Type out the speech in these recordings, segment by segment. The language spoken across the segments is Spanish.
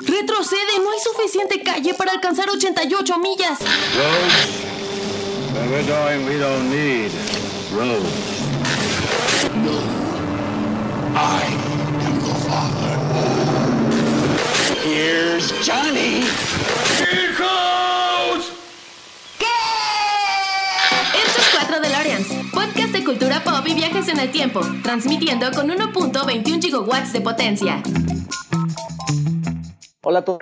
Retrocede, no hay suficiente calle para alcanzar 88 millas. Roads? Where we're going, we don't need roads. I am your father. Here's Johnny. Here goes! Esto es 4 DeLoreans, podcast de cultura pop y viajes en el tiempo, transmitiendo con 1.21 gigawatts de potencia. Hola a todos,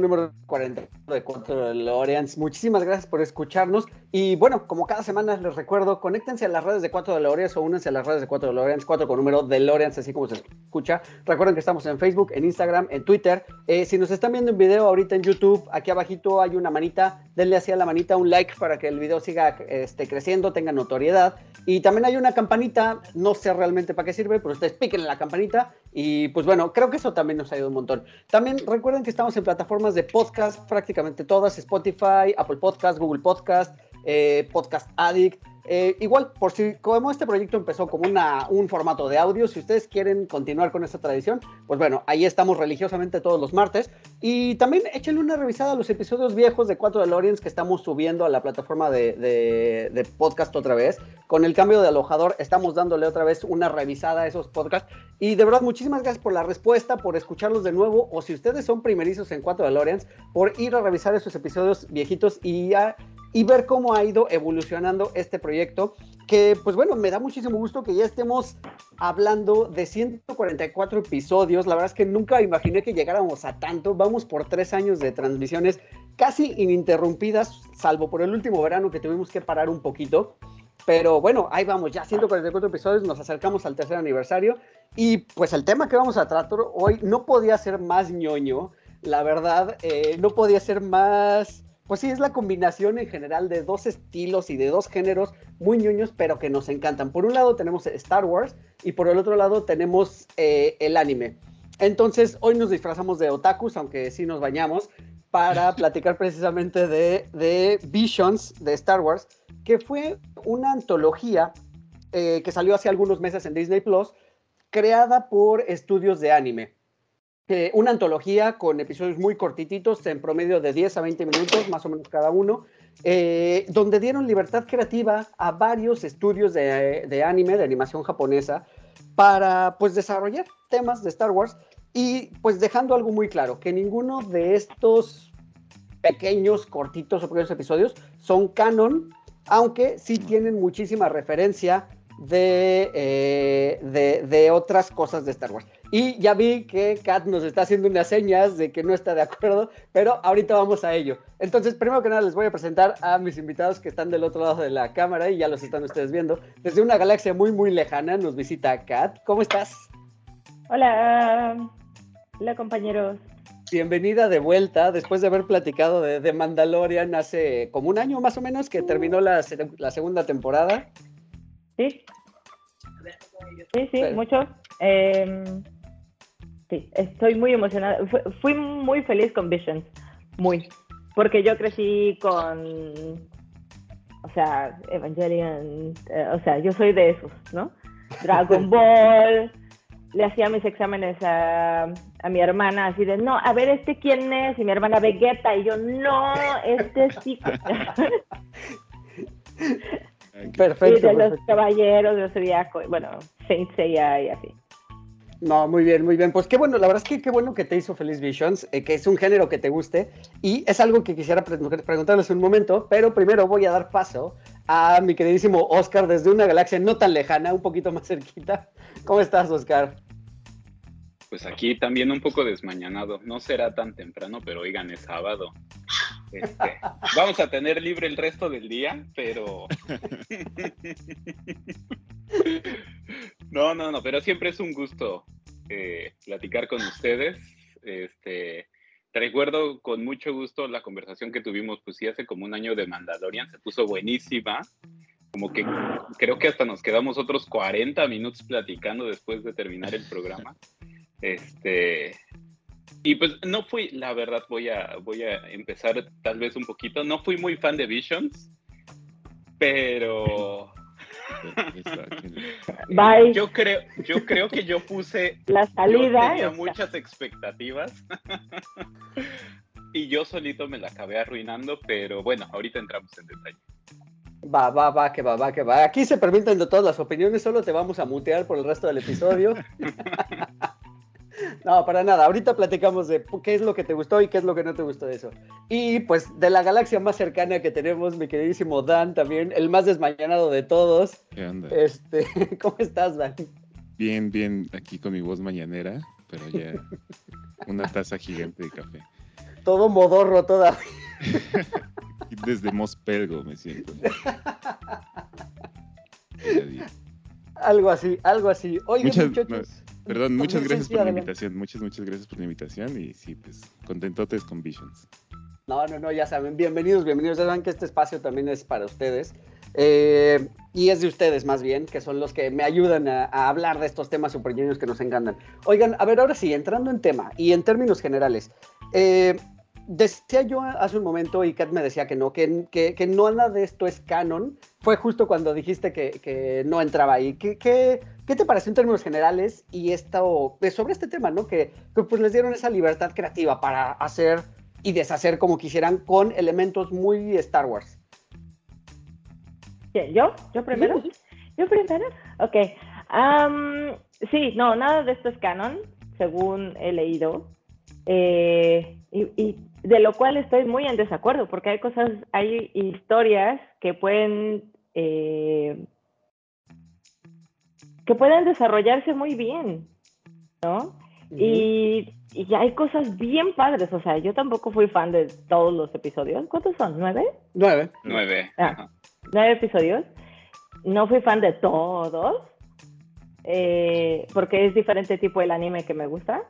número 40 de 4 DeLoreans. Muchísimas gracias por escucharnos. Y bueno, como cada semana les recuerdo, conéctense a las redes de 4 DeLoreans o únanse a las redes de 4 DeLoreans, 4 con número DeLoreans, así como se escucha. Recuerden que estamos en Facebook, en Instagram, en Twitter. Eh, si nos están viendo en video ahorita en YouTube, aquí abajito hay una manita. Denle así a la manita un like para que el video siga este, creciendo, tenga notoriedad. Y también hay una campanita, no sé realmente para qué sirve, pero ustedes piquen en la campanita. Y pues bueno, creo que eso también nos ayuda un montón. También recuerden que estamos en plataformas de podcast, prácticamente todas, Spotify, Apple Podcast, Google Podcast, eh, Podcast Addict. Eh, igual, por si como este proyecto empezó como una, un formato de audio, si ustedes quieren continuar con esta tradición, pues bueno, ahí estamos religiosamente todos los martes. Y también échenle una revisada a los episodios viejos de 4 DeLoreans que estamos subiendo a la plataforma de, de, podcast otra vez. Con el cambio de alojador, estamos dándole otra vez una revisada a esos podcasts. Y de verdad, muchísimas gracias por la respuesta, por escucharlos de nuevo. O si ustedes son primerizos en 4 DeLoreans, por ir a revisar esos episodios viejitos y ya y ver cómo ha ido evolucionando este proyecto, que pues bueno, me da muchísimo gusto que ya estemos hablando de 144 episodios, la verdad es que nunca imaginé que llegáramos a tanto, vamos por tres años de transmisiones casi ininterrumpidas, salvo por el último verano que tuvimos que parar un poquito, pero bueno, ahí vamos, ya 144 episodios, nos acercamos al tercer aniversario. Y pues el tema que vamos a tratar hoy no podía ser más ñoño, la verdad, eh, no podía ser más pues sí, es la combinación en general de dos estilos y de dos géneros muy ñoños, pero que nos encantan. Por un lado tenemos Star Wars y por el otro lado tenemos eh, el anime. Entonces, hoy nos disfrazamos de otakus, aunque sí nos bañamos, para platicar precisamente de, de Visions de Star Wars, que fue una antología eh, que salió hace algunos meses en Disney Plus, creada por estudios de anime. Eh, una antología con episodios muy cortititos, en promedio de 10 a 20 minutos, más o menos cada uno, eh, donde dieron libertad creativa a varios estudios de, de, anime, de animación japonesa, para pues desarrollar temas de Star Wars y pues dejando algo muy claro, que ninguno de estos pequeños, cortitos o pequeños episodios son canon, aunque sí tienen muchísima referencia de, eh, de, de, otras cosas de Star Wars. Y ya vi que Kat nos está haciendo unas señas de que no está de acuerdo, pero ahorita vamos a ello. Entonces, primero que nada, les voy a presentar a mis invitados que están del otro lado de la cámara y ya los están ustedes viendo. Desde una galaxia muy, muy lejana nos visita Kat. ¿Cómo estás? Hola, hola compañeros. Bienvenida de vuelta después de haber platicado de, de Mandalorian hace como un año más o menos que terminó la, la segunda temporada. Sí. Sí, sí, mucho. Eh, sí, estoy muy emocionada. Fui muy feliz con Visions, muy. Porque yo crecí con, o sea, Evangelion, eh, o sea, yo soy de esos, ¿no? Dragon Ball, le hacía mis exámenes a, a, mi hermana así de, no, a ver, ¿este quién es? Y mi hermana Vegeta, y yo, no, este sí. Perfecto. Y de los caballeros de Zodiaco, bueno, Saint Seiya y así. No, muy bien, muy bien. Pues qué bueno, la verdad es que qué bueno que te hizo Feliz Visions, eh, que es un género que te guste. Y es algo que quisiera pre preguntarles un momento, pero primero voy a dar paso a mi queridísimo Oscar desde una galaxia no tan lejana, un poquito más cerquita. ¿Cómo estás, Oscar? Pues aquí también un poco desmañanado. No será tan temprano, pero oigan, es sábado. Este, vamos a tener libre el resto del día, pero... no, no, no, pero siempre es un gusto eh, platicar con ustedes. Este, te recuerdo con mucho gusto la conversación que tuvimos, pues sí, hace como un año de Mandalorian, se puso buenísima. Como que creo que hasta nos quedamos otros 40 minutos platicando después de terminar el programa. Este, y pues no fui, la verdad, voy a, voy a empezar tal vez un poquito. No fui muy fan de Visions, pero. Bye. Yo creo, yo creo que yo puse. La salida. Yo tenía muchas expectativas. y yo solito me la acabé arruinando, pero bueno, ahorita entramos en detalle. Va, va, va, que va, va, que va. Aquí se permiten de todas las opiniones, solo te vamos a mutear por el resto del episodio. No, para nada. Ahorita platicamos de qué es lo que te gustó y qué es lo que no te gustó de eso. Y pues de la galaxia más cercana que tenemos, mi queridísimo Dan también, el más desmañanado de todos. ¿Qué onda? Este, ¿cómo estás, Dan? Bien, bien, aquí con mi voz mañanera, pero ya una taza gigante de café. Todo modorro todavía. Desde Mospelgo me siento. Algo así, algo así. Oigan, Muchas- muchachos. Perdón, muchas gracias por la invitación. Muchas, muchas gracias por la invitación. Y sí, pues, contentotes con Visions. No, no, no, ya saben, bienvenidos, bienvenidos. Ya saben que este espacio también es para ustedes. Eh, y es de ustedes más bien, que son los que me ayudan a, a hablar de estos temas super que nos encantan. Oigan, a ver, ahora sí, entrando en tema y en términos generales. eh, decía yo hace un momento, y Kat me decía que no, que, que, que no nada de esto es canon. Fue justo cuando dijiste que, que no entraba ahí. ¿Qué, qué, qué te pareció en términos generales y esto, pues, sobre este tema, ¿no? Que, que, pues les dieron esa libertad creativa para hacer y deshacer como quisieran con elementos muy Star Wars. ¿Yo? ¿Yo primero? ¿Yo primero? Ok. Sí, no, nada de esto es canon, según he leído. Eh, y, y de lo cual estoy muy en desacuerdo, porque hay cosas, hay historias que pueden, eh, que pueden desarrollarse muy bien, ¿no? Y, y hay cosas bien padres, o sea, yo tampoco fui fan de todos los episodios. ¿Cuántos son? ¿Nueve? Nueve. Nueve. Ah. Nueve episodios. No fui fan de todos, eh, porque es diferente tipo el anime que me gusta.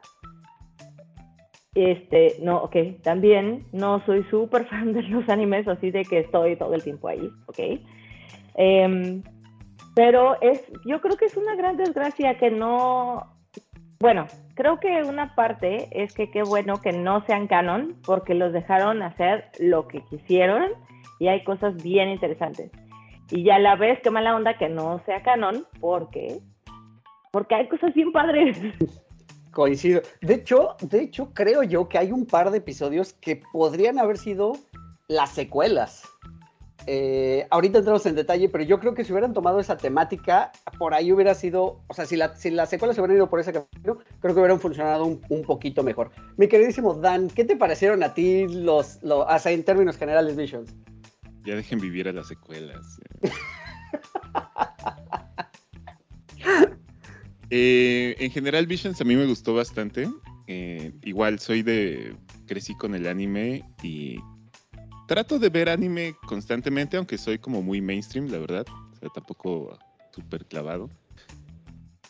Este, no, ok, también no soy súper fan de los animes, así de que estoy todo el tiempo ahí, ok. Em, pero es, yo creo que es una gran desgracia que no, bueno, creo que una parte es que qué bueno que no sean canon, porque los dejaron hacer lo que quisieron y hay cosas bien interesantes. Y ya la vez, qué mala onda que no sea canon, porque porque hay cosas bien padres. Coincido. De hecho, de hecho, creo yo que hay un par de episodios que podrían haber sido las secuelas. Eh, ahorita entramos en detalle, pero yo creo que si hubieran tomado esa temática, por ahí hubiera sido, o sea, si, la, si las secuelas se hubieran ido por ese camino, creo que hubieran funcionado un, un poquito mejor. Mi queridísimo Dan, ¿qué te parecieron a ti los, los o sea, en términos generales, Visions? Ya dejen vivir a las secuelas. eh. En general, Visions a mí me gustó bastante. Eh, igual soy de. Crecí con el anime y trato de ver anime constantemente, aunque soy como muy mainstream, la verdad. O sea, tampoco súper clavado.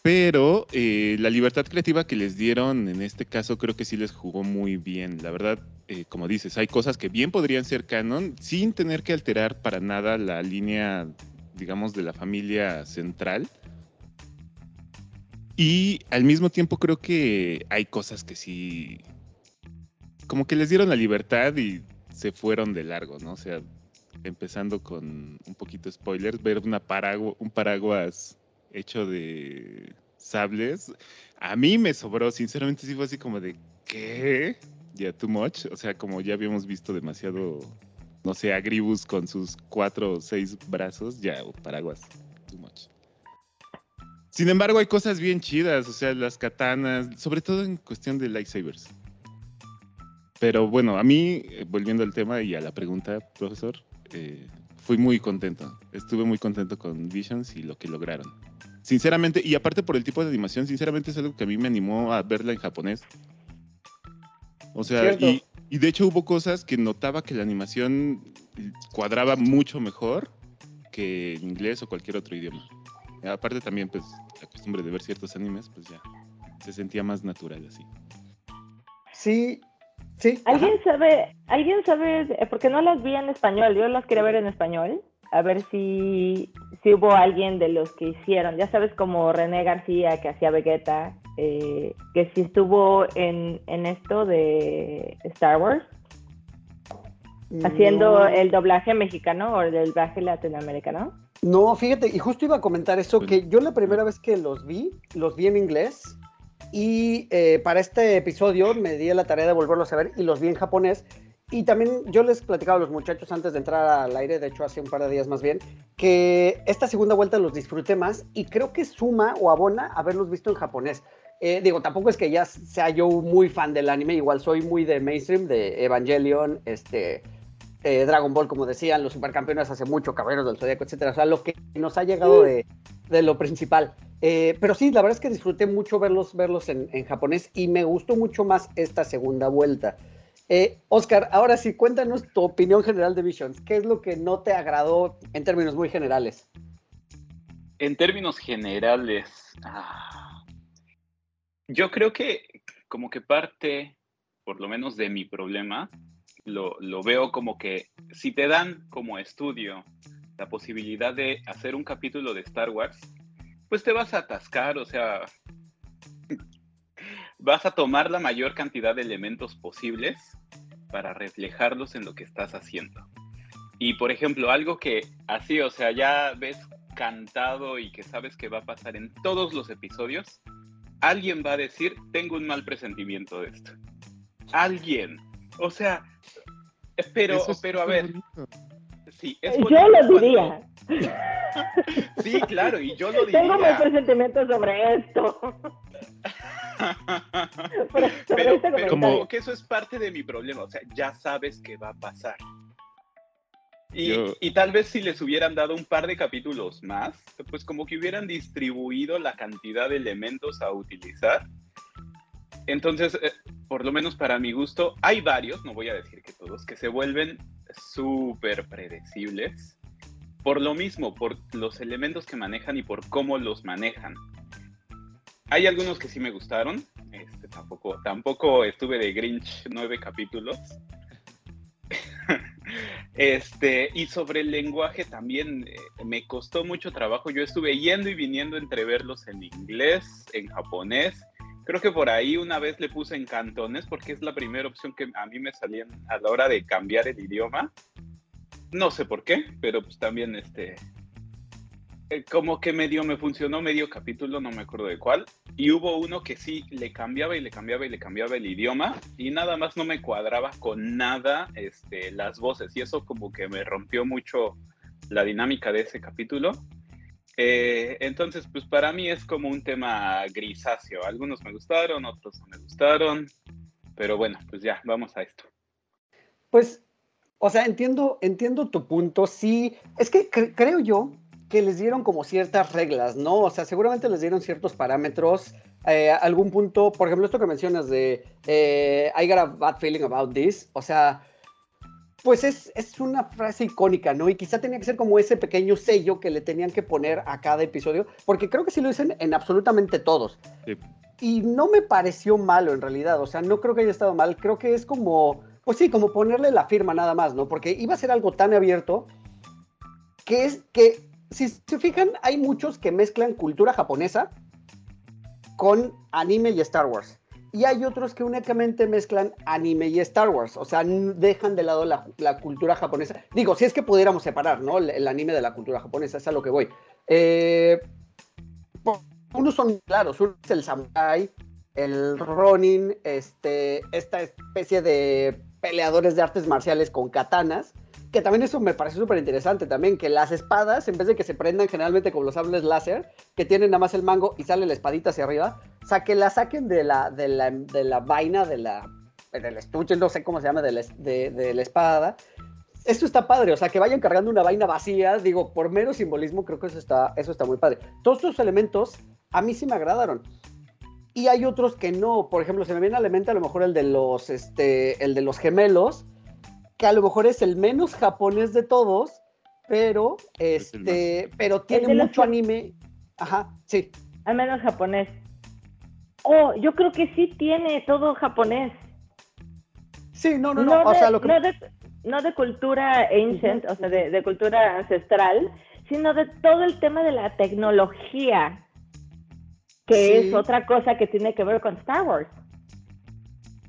Pero eh, la libertad creativa que les dieron en este caso creo que sí les jugó muy bien. La verdad, eh, como dices, hay cosas que bien podrían ser canon sin tener que alterar para nada la línea, digamos, de la familia central. Y al mismo tiempo creo que hay cosas que sí, como que les dieron la libertad y se fueron de largo, ¿no? O sea, empezando con un poquito spoilers, ver una paragu- un paraguas hecho de sables, a mí me sobró, sinceramente sí fue así como de, ¿qué? Ya, too much, o sea, como ya habíamos visto demasiado, no sé, a Gribus con sus cuatro o seis brazos, ya, paraguas, too much. Sin embargo, hay cosas bien chidas, o sea, las katanas, sobre todo en cuestión de lightsabers. Pero bueno, a mí, eh, volviendo al tema y a la pregunta, profesor, eh, fui muy contento. Estuve muy contento con Visions y lo que lograron. Sinceramente, y aparte por el tipo de animación, sinceramente es algo que a mí me animó a verla en japonés. O sea, y, y de hecho hubo cosas que notaba que la animación cuadraba mucho mejor que en inglés o cualquier otro idioma. Aparte también, pues, la costumbre de ver ciertos animes, pues ya se sentía más natural así. Sí, sí. ¿Alguien ajá. sabe, alguien sabe, eh, porque no las vi en español, yo las quería ver en español, a ver si, si hubo alguien de los que hicieron, ya sabes como René García que hacía Vegeta, eh, que si estuvo en, en esto de Star Wars, haciendo No. el doblaje mexicano o el doblaje latinoamericano. No, fíjate, y justo iba a comentar eso, que yo la primera vez que los vi, los vi en inglés, y eh, para este episodio me di la tarea de volverlos a ver y los vi en japonés. Y también yo les platicaba a los muchachos antes de entrar al aire, de hecho hace un par de días más bien, que esta segunda vuelta los disfruté más y creo que suma o abona haberlos visto en japonés. Eh, digo, tampoco es que ya sea yo muy fan del anime, igual soy muy de mainstream, de Evangelion, este, eh, Dragon Ball, como decían, los supercampeones hace mucho, Caballeros del Zodíaco, etcétera. O sea, lo que nos ha llegado de, de lo principal. Eh, pero sí, la verdad es que disfruté mucho verlos, verlos en, en japonés y me gustó mucho más esta segunda vuelta. Eh, Oscar, ahora sí, cuéntanos tu opinión general de Visions. ¿Qué es lo que no te agradó en términos muy generales? En términos generales, ah, yo creo que como que parte, por lo menos de mi problema, lo, veo como que si te dan como estudio la posibilidad de hacer un capítulo de Star Wars, pues te vas a atascar, o sea, vas a tomar la mayor cantidad de elementos posibles para reflejarlos en lo que estás haciendo. Y por ejemplo, algo que así, o sea, ya ves cantado y que sabes que va a pasar en todos los episodios, alguien va a decir, tengo un mal presentimiento de esto. Alguien. O sea, pero, pero a ver. Sí, es yo lo diría. Sí, claro, y yo lo diría. Tengo mis presentimientos sobre esto. pero, pero, pero como que eso es parte de mi problema, o sea, ya sabes qué va a pasar. Y, yo... y, tal vez si les hubieran dado un par de capítulos más, pues como que hubieran distribuido la cantidad de elementos a utilizar. Entonces, eh, por lo menos para mi gusto, hay varios, no voy a decir que todos, que se vuelven súper predecibles. Por lo mismo, por los elementos que manejan y por cómo los manejan. Hay algunos que sí me gustaron. Este, tampoco, tampoco estuve de Grinch nueve capítulos. este, y sobre el lenguaje también eh, me costó mucho trabajo. Yo estuve yendo y viniendo entre verlos en inglés, en japonés. Creo que por ahí una vez le puse en cantones porque es la primera opción que a mí me salía a la hora de cambiar el idioma. No sé por qué, pero pues también este, eh, como que medio me funcionó medio capítulo, no me acuerdo de cuál, y hubo uno que sí le cambiaba y le cambiaba y le cambiaba el idioma y nada más no me cuadraba con nada este, las voces y eso como que me rompió mucho la dinámica de ese capítulo. Eh, entonces, pues para mí es como un tema grisáceo. Algunos me gustaron, otros no me gustaron, pero bueno, pues ya, vamos a esto. Pues, o sea, entiendo, entiendo tu punto. Sí, es que cre creo yo que les dieron como ciertas reglas, ¿no? O sea, seguramente les dieron ciertos parámetros. Eh, algún punto, por ejemplo, esto que mencionas de eh, I got a bad feeling about this, o sea, pues es, es, una frase icónica, ¿no? Y quizá tenía que ser como ese pequeño sello que le tenían que poner a cada episodio, porque creo que sí lo dicen en absolutamente todos. Sí. Y no me pareció malo en realidad, o sea, no creo que haya estado mal, creo que es como, pues sí, como ponerle la firma nada más, ¿no? Porque iba a ser algo tan abierto que es que si se fijan, hay muchos que mezclan cultura japonesa con anime y Star Wars. Y hay otros que únicamente mezclan anime y Star Wars. O sea, dejan de lado la, cultura japonesa. Digo, si es que pudiéramos separar, ¿no? El, el, anime de la cultura japonesa, es a lo que voy. Eh, unos son claros, uno es el samurai, el ronin, este, esta especie de peleadores de artes marciales con katanas que también eso me parece súper interesante también, que las espadas, en vez de que se prendan generalmente como los sables láser, que tienen nada más el mango y sale la espadita hacia arriba, o sea, que la saquen de la, de la, de la vaina, de la, del estuche, no sé cómo se llama, de la, de la espada. Esto está padre, o sea, que vayan cargando una vaina vacía, digo, por mero simbolismo, creo que eso está, eso está muy padre. Todos estos elementos a mí sí me agradaron. Y hay otros que no, por ejemplo, se me viene a la mente a lo mejor el de los, este, el de los gemelos, que a lo mejor es el menos japonés de todos, pero este, pero tiene mucho anime. Ajá, sí. Al menos japonés. Oh, yo creo que sí tiene todo japonés. Sí, no, no, no. no, o sea, lo que... no, de, no de cultura ancient, uh -huh. o sea, de, de, cultura ancestral, sino de todo el tema de la tecnología, que sí. es otra cosa que tiene que ver con Star Wars.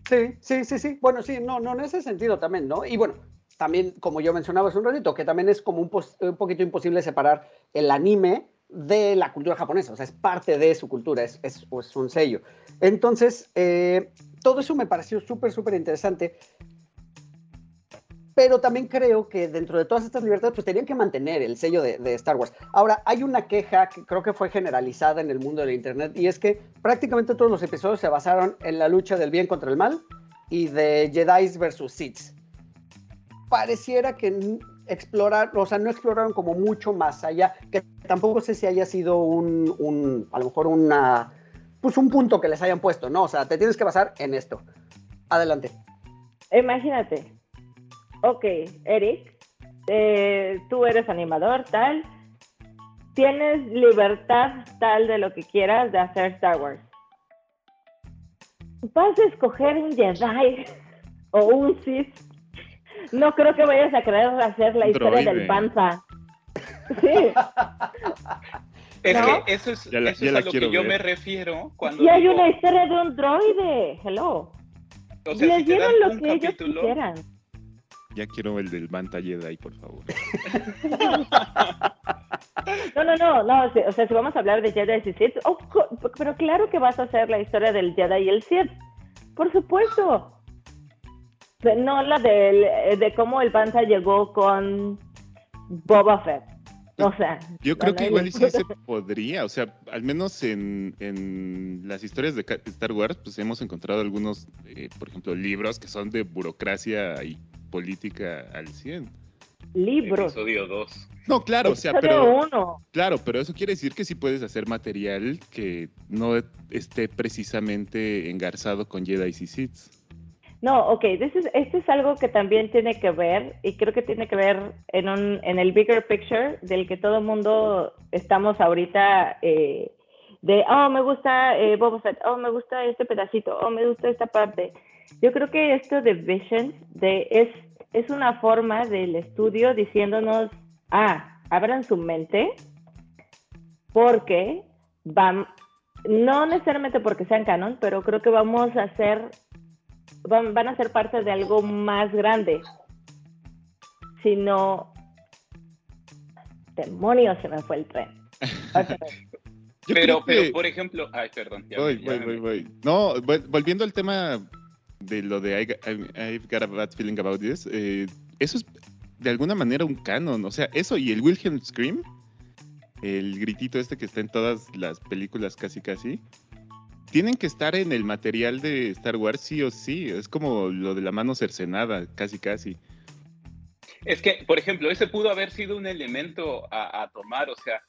Sí, sí, sí, sí. Bueno, sí, no, no, en ese sentido también, ¿no? Y bueno, también, como yo mencionaba hace un ratito, que también es como un, poquito imposible separar el anime de la cultura japonesa, o sea, es parte de su cultura, es, es, es un sello. Entonces, eh, todo eso me pareció súper, súper interesante, pero también creo que dentro de todas estas libertades, pues tenían que mantener el sello de, de, Star Wars. Ahora, hay una queja que creo que fue generalizada en el mundo del Internet, y es que prácticamente todos los episodios se basaron en la lucha del bien contra el mal y de Jedi versus Sith. Pareciera que explorar, o sea, no exploraron como mucho más allá, que tampoco sé si haya sido un, un, a lo mejor una, pues un punto que les hayan puesto, ¿no? O sea, te tienes que basar en esto. Adelante. Imagínate, ok, Eric, eh, tú eres animador, tal, tienes libertad tal de lo que quieras de hacer Star Wars. Vas a escoger un Jedi o un Sith no creo que vayas a querer hacer la historia del panza. Sí. Es que eso es, la, eso es a lo que yo me refiero cuando. Y hay una historia de un droide. Hello. O sea, Les si dieron lo que capítulo, ellos quieran. Ya quiero el del Manta Jedi, por favor. No, no, no, no, o sea, si vamos a hablar de Jedi y Sith, oh, pero claro que vas a hacer la historia del Jedi y el Sith, por supuesto. No la de, de cómo el panza llegó con Boba Fett. O sea, yo creo que igual sí se podría, o sea, al menos en, en las historias de Star Wars, pues hemos encontrado algunos, eh, por ejemplo, libros que son de burocracia y política al 100. Libros. Episodio 2. No, claro, o sea, pero. Uno. Claro, pero eso quiere decir que sí puedes hacer material que no esté precisamente engarzado con Jedi y Sith. No, ok, esto es, es algo que también tiene que ver, y creo que tiene que ver en, un, en el bigger picture del que todo el mundo estamos ahorita eh, de, oh, me gusta eh, Boba Fett, oh, me gusta este pedacito, oh, me gusta esta parte. Yo creo que esto de Visions de, es, es una forma del estudio diciéndonos, ah, abran su mente, porque van, no necesariamente porque sean canon, pero creo que vamos a hacer van, a ser parte de algo más grande, sino demonios se me fue el tren. pero, pero, por ejemplo, ay, perdón. voy, voy, voy, No, volviendo al tema de lo de I've got a bad feeling about this, eh, eso es de alguna manera un canon, o sea, eso y el Wilhelm Scream, el gritito este que está en todas las películas casi casi, tienen que estar en el material de Star Wars sí o sí. Es como lo de la mano cercenada, casi casi. Es que, por ejemplo, ese pudo haber sido un elemento a, tomar. O sea,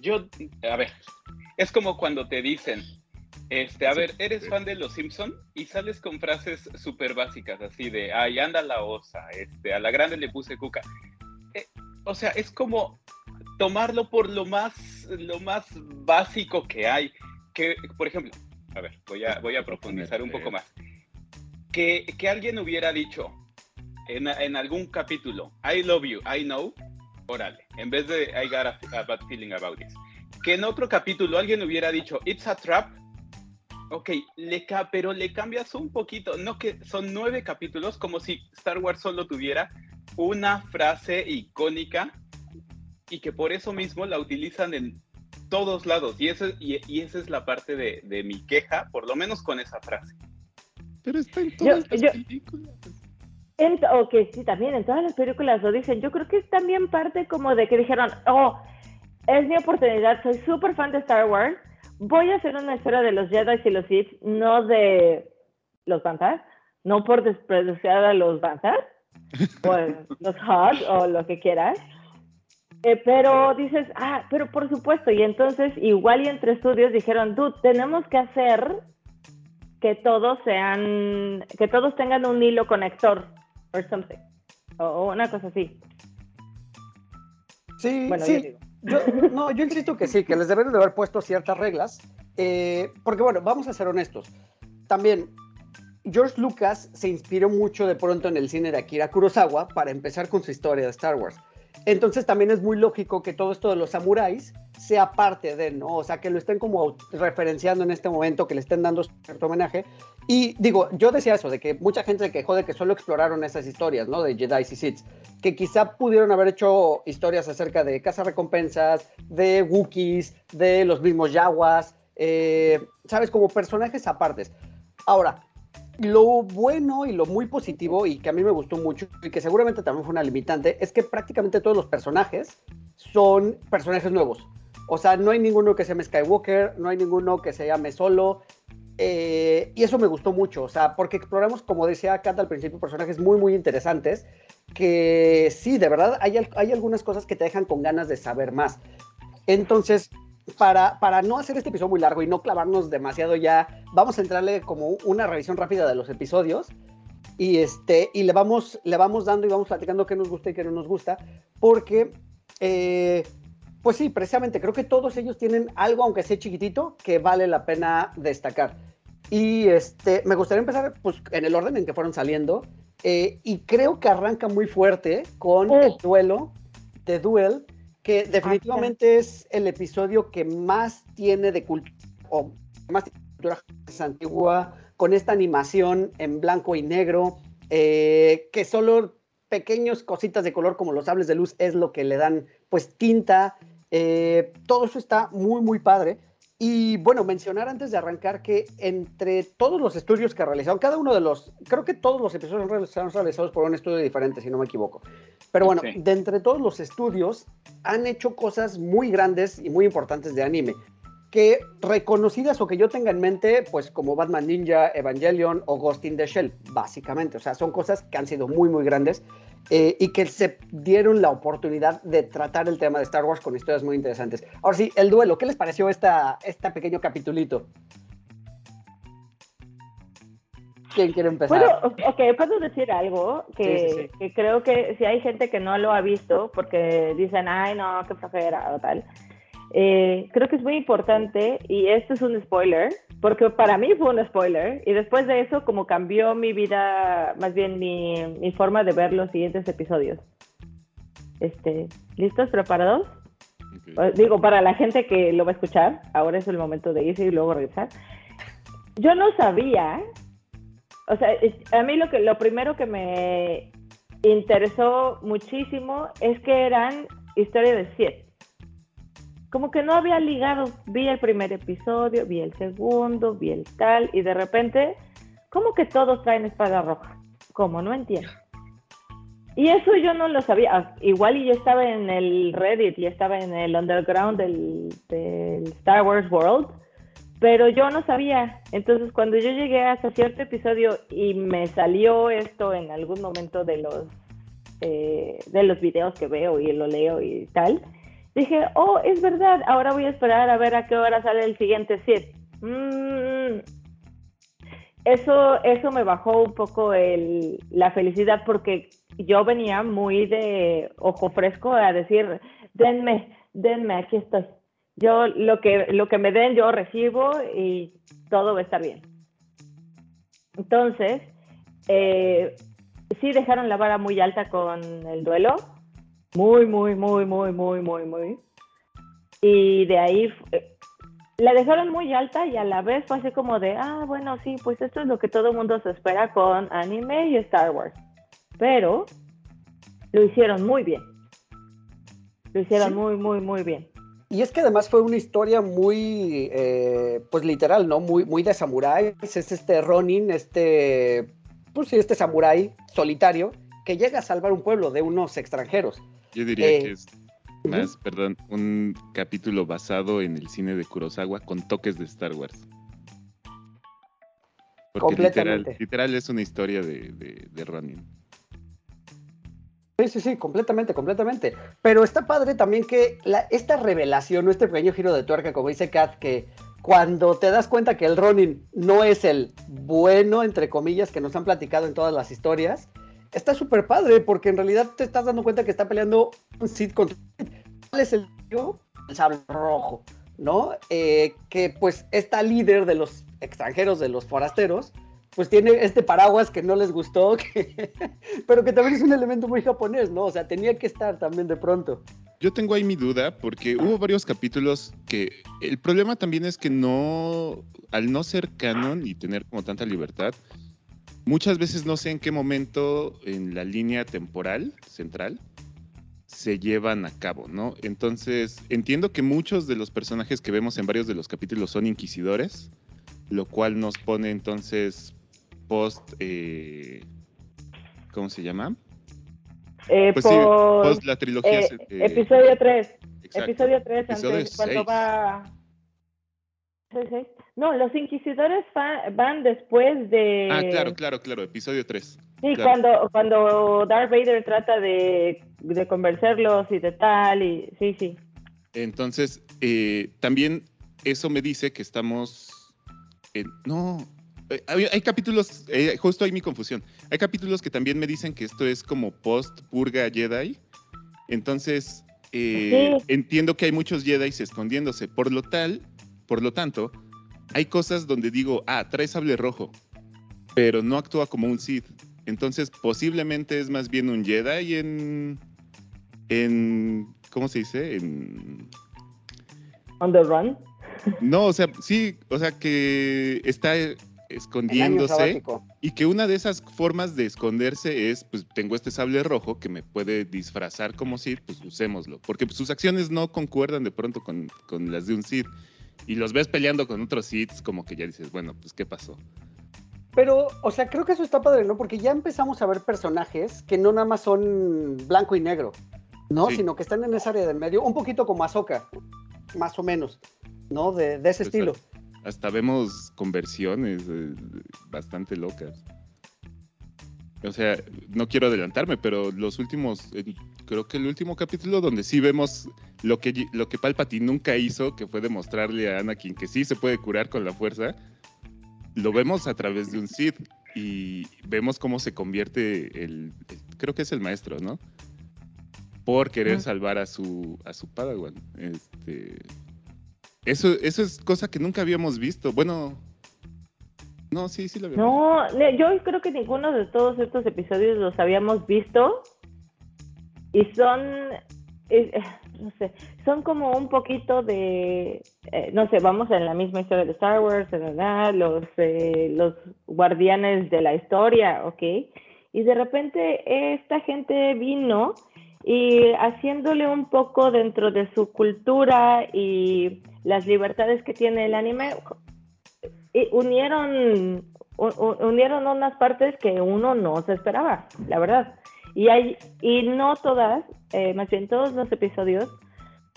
yo, a ver, es como cuando te dicen, este, a ver, ¿eres fan de Los Simpson? Y sales con frases súper básicas, así de, ay, anda la osa, este, a la grande le puse cuca. Eh, o sea, es como tomarlo por lo más, lo más básico que hay que, por ejemplo, a ver, voy a, voy a profundizar un poco más. Que, que alguien hubiera dicho en, en, algún capítulo, I love you, I know, órale, en vez de I got a, bad feeling about this. Que en otro capítulo alguien hubiera dicho, it's a trap, ok, le pero le cambias un poquito, no que son nueve capítulos, como si Star Wars solo tuviera una frase icónica y que por eso mismo la utilizan en todos lados. Y, eso, y, esa es la parte de, mi queja, por lo menos con esa frase. Pero está en todas las películas. Ok, sí, también en todas las películas lo dicen. Yo creo que es también parte como de que dijeron, oh, es mi oportunidad, soy súper fan de Star Wars, voy a hacer una historia de los Jedi y los Sith, no de los Banzas, no por despreciar a los Banzas, o los Hot o lo que quieras, eh, pero dices, ah, pero por supuesto, y entonces igual y entre estudios dijeron, tú, tenemos que hacer que todos sean, que todos tengan un hilo conector, or something, o, una cosa así. Sí, sí. Yo, no, yo insisto que sí, que les deben de haber puesto ciertas reglas, eh, porque bueno, vamos a ser honestos. También George Lucas se inspiró mucho de pronto en el cine de Akira Kurosawa para empezar con su historia de Star Wars. Entonces también es muy lógico que todo esto de los samuráis sea parte de, ¿no? O sea, que lo estén como referenciando en este momento, que le estén dando cierto homenaje. Y digo, yo decía eso, de que mucha gente se quejó de que solo exploraron esas historias, ¿no? De Jedi y Sith, que quizá pudieron haber hecho historias acerca de recompensas, de Wookiees, de los mismos Yaguas, eh, ¿sabes? Como personajes apartes. Ahora, lo bueno y lo muy positivo y que a mí me gustó mucho y que seguramente también fue una limitante es que prácticamente todos los personajes son personajes nuevos. O sea, no hay ninguno que se llame Skywalker, no hay ninguno que se llame Solo. Eh, y eso me gustó mucho, o sea, porque exploramos, como decía Kat al principio, personajes muy, muy interesantes que sí, de verdad, hay, hay algunas cosas que te dejan con ganas de saber más. Entonces, para, para no hacer este episodio muy largo y no clavarnos demasiado ya, vamos a entrarle como una revisión rápida de los episodios y, este, y le, vamos, le vamos dando y vamos platicando qué nos gusta y qué no nos gusta, porque, eh, pues sí, precisamente creo que todos ellos tienen algo, aunque sea chiquitito, que vale la pena destacar. Y este, me gustaría empezar pues, en el orden en que fueron saliendo. Eh, y creo que arranca muy fuerte con el duelo de Duel que definitivamente es el episodio que más tiene de cultura, o más cultura antigua, con esta animación en blanco y negro, eh, que solo pequeños cositas de color como los sables de luz es lo que le dan pues tinta. Eh, todo eso está muy, muy padre. Y bueno, mencionar antes de arrancar que entre todos los estudios que realizaron, cada uno de los, creo que todos los episodios son realizados por un estudio diferente, si no me equivoco. Pero bueno, de entre todos los estudios han hecho cosas muy grandes y muy importantes de anime. Que reconocidas o que yo tenga en mente, pues como Batman Ninja, Evangelion o Ghost in the Shell, básicamente. O sea, son cosas que han sido muy, muy grandes eh, y que se dieron la oportunidad de tratar el tema de Star Wars con historias muy interesantes. Ahora sí, el duelo, ¿qué les pareció esta, este pequeño capitulito? ¿Quién quiere empezar? ¿Puedo, ok, puedo decir algo que, que, creo que si hay gente que no lo ha visto porque dicen, ay, no, qué flojera o tal. Eh, creo que es muy importante y esto es un spoiler, porque para mí fue un spoiler y después de eso como cambió mi vida, más bien mi, mi forma de ver los siguientes episodios. Este, ¿Listos? ¿Preparados? Eh, digo, para la gente que lo va a escuchar, ahora es el momento de irse y luego regresar. Yo no sabía, o sea, a mí lo, que, lo primero que me interesó muchísimo es que eran historias de siete como que no había ligado. Vi el primer episodio, vi el segundo, vi el tal, y de repente, como que todos traen espada roja. ¿Cómo? No entiendo. Y eso yo no lo sabía. Ah, igual y yo estaba en el Reddit y estaba en el underground del, del, Star Wars World, pero yo no sabía. Entonces cuando yo llegué hasta cierto episodio y me salió esto en algún momento de los, eh, de los videos que veo y lo leo y tal, dije, oh, es verdad, ahora voy a esperar a ver a qué hora sale el siguiente set. Mm, eso, eso me bajó un poco el, la felicidad porque yo venía muy de ojo fresco a decir, denme, denme, aquí estoy. Yo lo que, lo que me den, yo recibo y todo va a estar bien. Entonces, eh, sí dejaron la vara muy alta con el duelo, muy, muy, muy, muy, muy, muy, muy. Y de ahí eh, la dejaron muy alta y a la vez fue así como de, ah, bueno, sí, pues esto es lo que todo el mundo se espera con anime y Star Wars. Pero lo hicieron muy bien. Lo hicieron muy, muy, muy bien. Y es que además fue una historia muy, eh, pues literal, ¿no? Muy, muy de samurái. Es este Ronin, este, pues sí, este samurái solitario que llega a salvar un pueblo de unos extranjeros. Yo diría que eh, es más, perdón, un capítulo basado en el cine de Kurosawa con toques de Star Wars. Porque literal, literal, es una historia de, de, Ronin. Sí, sí, sí, completamente, completamente. Pero está padre también que esta revelación, este pequeño giro de tuerca, como dice Kat, que cuando te das cuenta que el Ronin no es el bueno, entre comillas, que nos han platicado en todas las historias, está súper padre porque en realidad te estás dando cuenta que está peleando un Sith contra ¿Cuál es el El sable rojo, ¿no? Eh, que pues esta líder de los extranjeros, de los forasteros, pues tiene este paraguas que no les gustó, pero que también es un elemento muy japonés, ¿no? O sea, tenía que estar también de pronto. Yo tengo ahí mi duda porque hubo varios capítulos que el problema también es que no, al no ser canon y tener como tanta libertad, muchas veces no sé en qué momento en la línea temporal central se llevan a cabo, ¿no? Entonces, entiendo que muchos de los personajes que vemos en varios de los capítulos son inquisidores, lo cual nos pone entonces post, eh, ¿cómo se llama? Eh, Pues por, sí, post la trilogía. eh, eh, episodio 3. exacto. Episodio 3, Episodio antes, cuando va... ¿Seis, seis? No, los inquisidores van después de... Ah, claro, claro, claro, episodio 3. Sí, claro. cuando, cuando Darth Vader trata de, de convencerlos y de tal, y sí, sí. Entonces, eh, también eso me dice que estamos. en- no. eh, Hay, hay capítulos, eh, justo ahí mi confusión. Hay capítulos que también me dicen que esto es como post-purga Jedi. Entonces, eh, Sí. entiendo que hay muchos Jedi escondiéndose. Por lo tal, por lo tanto, hay cosas donde digo, ah, trae sable rojo, pero no actúa como un Sith. Entonces, posiblemente es más bien un Jedi en. en ¿Cómo se dice? En. On the run. No, o sea, sí, o sea que está escondiéndose y que una de esas formas de esconderse es, pues tengo este sable rojo que me puede disfrazar como Sith, pues usémoslo, porque pues, sus acciones no concuerdan de pronto con, con las de un Sith y los ves peleando con otros Siths como que ya dices, bueno, pues ¿qué pasó? Pero, o sea, creo que eso está padre, ¿no? Porque ya empezamos a ver personajes que no nada más son blanco y negro, ¿no? Sí. Sino que están en esa área del medio, un poquito como Ahsoka, más o menos, ¿no? De, de ese Pues, estilo. Hasta vemos conversiones eh, bastante locas. O sea, no quiero adelantarme, pero los últimos, eh, creo que el último capítulo donde sí vemos lo que, lo que Palpatine nunca hizo, que fue demostrarle a Anakin que sí se puede curar con la fuerza, lo vemos a través de un Sith y vemos cómo se convierte el, el- creo que es el maestro, ¿no? Por querer salvar a su, a su Padawan. Este, eso, eso es cosa que nunca habíamos visto. Bueno, no, sí, sí lo habíamos No, yo creo que ninguno de todos estos episodios los habíamos visto. Y son, eh, eh, no sé, son como un poquito de, eh, no sé, vamos en la misma historia de Star Wars, ¿verdad? Los, eh, los guardianes de la historia, ¿ok? Y de repente esta gente vino y haciéndole un poco dentro de su cultura y las libertades que tiene el anime, y unieron unieron unas partes que uno no se esperaba, la verdad. Y hay y no todas, eh, más bien todos los episodios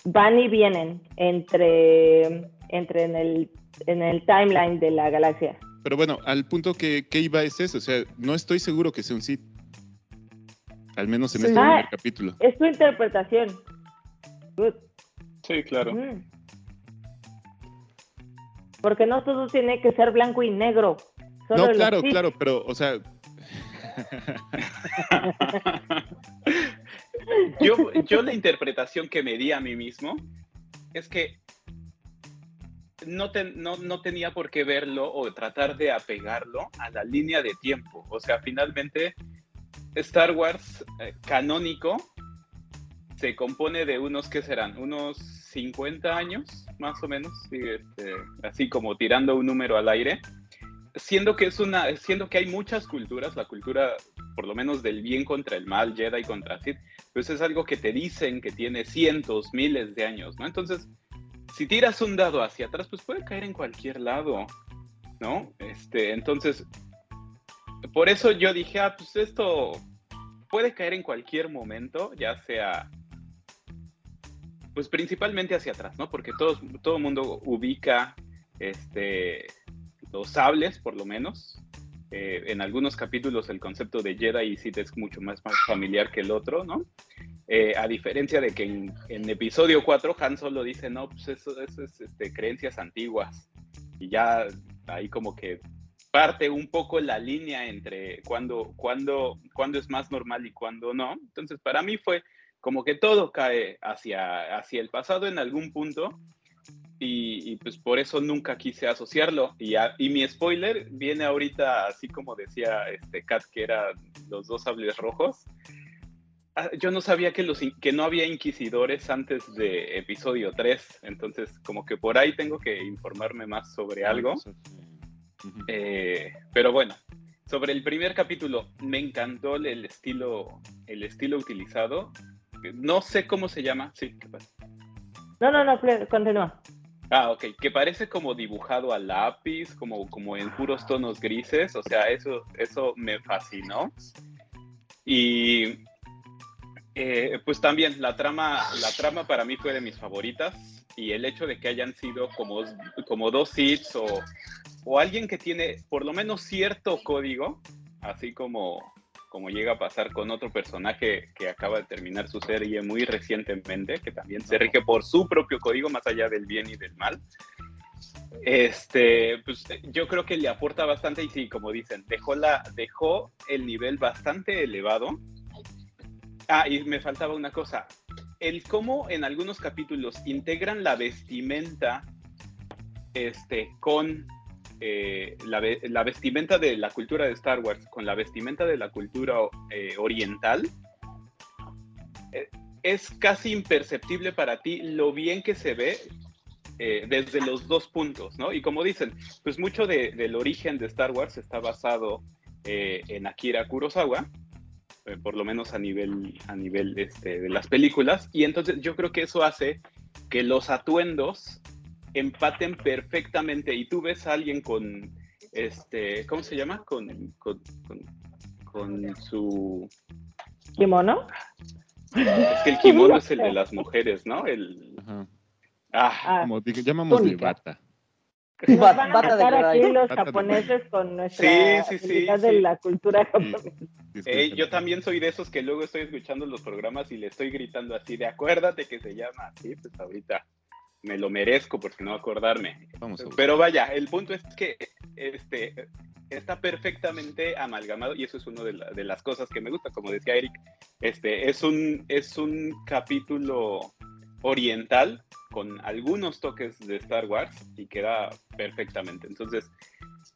van y vienen entre entre en el en el timeline de la galaxia. Pero bueno, al punto que, que iba es eso. O sea, no estoy seguro que sea un Sith. Al menos en Sí. este Ah. primer capítulo. Es tu interpretación. Good. Sí, claro. Mm. Porque no todo tiene que ser blanco y negro. Solo No, claro, claro, pero, o sea, yo, yo la interpretación que me di a mí mismo es que no, te- no, no tenía por qué verlo o tratar de apegarlo a la línea de tiempo. O sea, finalmente Star Wars eh, canónico se compone de unos, ¿qué serán? Unos 50 años, más o menos, este, así como tirando un número al aire. Siendo que, es una, siendo que hay muchas culturas, la cultura por lo menos del bien contra el mal, Jedi contra Sith, pues es algo que te dicen que tiene cientos, miles de años, ¿no? Entonces, si tiras un dado hacia atrás, pues puede caer en cualquier lado, ¿no? Este, entonces, por eso yo dije, ah, pues esto puede caer en cualquier momento, ya sea, pues principalmente hacia atrás, ¿no? Porque todo el mundo ubica, este, los sables, por lo menos, eh, en algunos capítulos el concepto de Jedi Sith es mucho más, más familiar que el otro, ¿no? Eh, a diferencia de que en, en, episodio 4 Han solo dice, no, pues eso, eso es este, creencias antiguas. Y ya ahí como que parte un poco la línea entre cuándo cuando, cuando es más normal y cuándo no. Entonces para mí fue como que todo cae hacia, hacia el pasado en algún punto y, y, pues por eso nunca quise asociarlo. Y, a, y, mi spoiler viene ahorita, así como decía este Kat, que eran los dos sables rojos. ah, yo no sabía que, los, que no había inquisidores antes de episodio 3, entonces como que por ahí tengo que informarme más sobre algo. Eh, pero bueno, sobre el primer capítulo, me encantó el estilo, el estilo utilizado. No sé cómo se llama. Sí, ¿qué pasa? No, no, no, continúa. Ah, ok, que parece como dibujado a lápiz, como, como en puros tonos grises, o sea, eso, eso me fascinó. Y eh, pues también la trama, la trama para mí fue de mis favoritas y el hecho de que hayan sido como, como dos hits o, o alguien que tiene por lo menos cierto código, así como, como llega a pasar con otro personaje que acaba de terminar su serie muy recientemente, que también se rige por su propio código más allá del bien y del mal. Este, pues yo creo que le aporta bastante y sí, como dicen, dejó, la, dejó el nivel bastante elevado. Ah, y me faltaba una cosa, el cómo en algunos capítulos integran la vestimenta este, con eh, la, vestimenta de la cultura de Star Wars con la vestimenta de la cultura eh, oriental, eh, es casi imperceptible para ti lo bien que se ve desde los dos puntos, ¿no? Y como dicen, pues mucho del origen de Star Wars está basado en Akira Kurosawa, por lo menos a nivel, a nivel este, de las películas, y entonces yo creo que eso hace que los atuendos empaten perfectamente y tú ves a alguien con, este, ¿cómo se llama? Con, con, con, su... ¿Kimono? Es que el kimono es el de las mujeres, ¿no? El... Ah, ah, como llamamos de bata. Nos van a matar aquí los japoneses con nuestra sí, sí, sí, de la cultura japonesa. yo también soy de esos que luego estoy escuchando los programas y le estoy gritando así de acuérdate que se llama así, pues ahorita me lo merezco porque no acordarme. Pero vaya, el punto es que este, está perfectamente amalgamado y eso es una de, las cosas que me gusta. Como decía Eric, este, es, un, es un capítulo oriental con algunos toques de Star Wars y queda perfectamente. Entonces,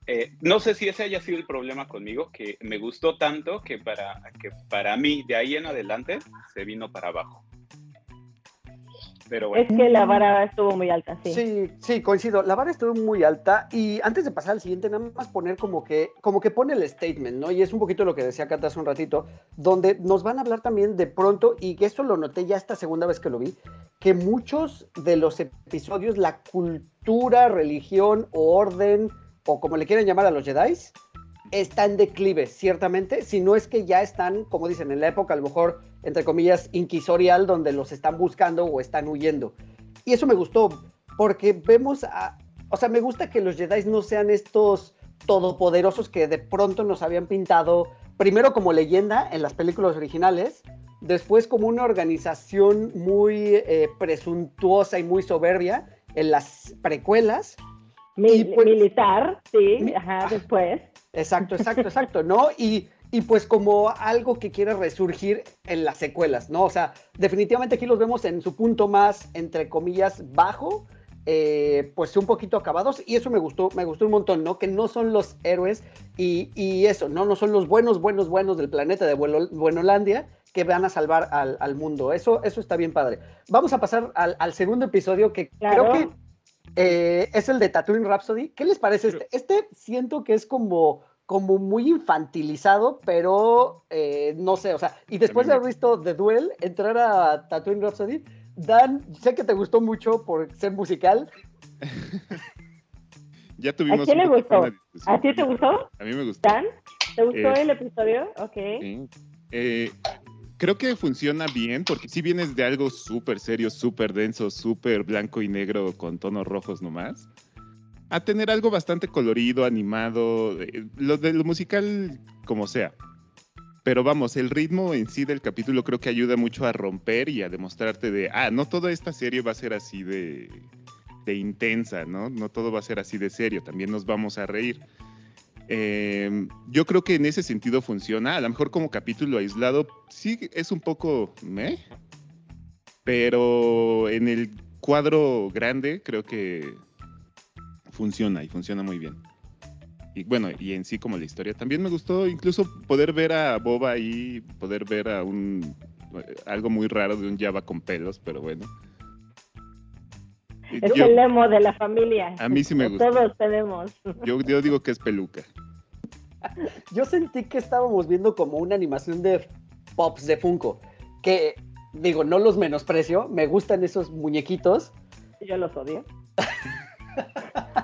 eh, no sé si ese haya sido el problema conmigo, que me gustó tanto que para, que para mí de ahí en adelante se vino para abajo. Es que la vara estuvo muy alta, sí. Sí, sí, coincido. La vara estuvo muy alta. Y antes de pasar al siguiente, nada más poner como que, como que pone el statement, ¿no? Y es un poquito lo que decía Cata hace un ratito, donde nos van a hablar también de pronto, y que esto lo noté ya esta segunda vez que lo vi, que muchos de los episodios, la cultura, religión o orden, o como le quieran llamar a los Jedi, está en declive, ciertamente, si no es que ya están, como dicen, en la época a lo mejor, entre comillas, inquisorial, donde los están buscando o están huyendo. Y eso me gustó, porque vemos, a, o sea, me gusta que los Jedi no sean estos todopoderosos que de pronto nos habían pintado, primero como leyenda en las películas originales, después como una organización muy eh, presuntuosa y muy soberbia en las precuelas. Pues militar, sí, ajá, después. Exacto, exacto, exacto, ¿no? Y, pues como algo que quiere resurgir en las secuelas, ¿no? O sea, definitivamente aquí los vemos en su punto más, entre comillas, bajo, eh, pues un poquito acabados, y eso me gustó, me gustó un montón, ¿no? Que no son los héroes y, eso, ¿no? No son los buenos, buenos, buenos del planeta de Buenolandia que van a salvar al, mundo. Eso, eso está bien padre. Vamos a pasar al, segundo episodio que creo que eh, es el de Tatooine Rhapsody. ¿Qué les parece este? Este siento que es como, como muy infantilizado, pero eh, no sé, o sea, y después de haber visto The Duel, entrar a Tatooine Rhapsody, Dan, sé que te gustó mucho por ser musical. ya tuvimos. ¿A quién le gustó? ¿A ti te gustó? A mí me gustó. ¿Dan? ¿Te gustó el episodio? Ok. Eh, creo que funciona bien porque si vienes de algo súper serio, súper denso, súper blanco y negro con tonos rojos nomás, a tener algo bastante colorido, animado, eh, lo de lo musical como sea. Pero vamos, el ritmo en sí del capítulo creo que ayuda mucho a romper y a demostrarte de, ah, no toda esta serie va a ser así de, de intensa, ¿no? No todo va a ser así de serio, también nos vamos a reír. Em, yo creo que en ese sentido funciona. A lo mejor como capítulo aislado sí es un poco meh, pero en el cuadro grande creo que funciona y funciona muy bien. Y bueno, y en sí como la historia también me gustó incluso poder ver a Boba ahí, poder ver a un algo muy raro de un Java con pelos, pero bueno. Es el lemo de la familia. A mí sí me gusta. Todos tenemos. Yo, yo digo que es peluca. Yo sentí que estábamos viendo como una animación de Pops de Funko, que digo, no los menosprecio, me gustan esos muñequitos. Yo los odio.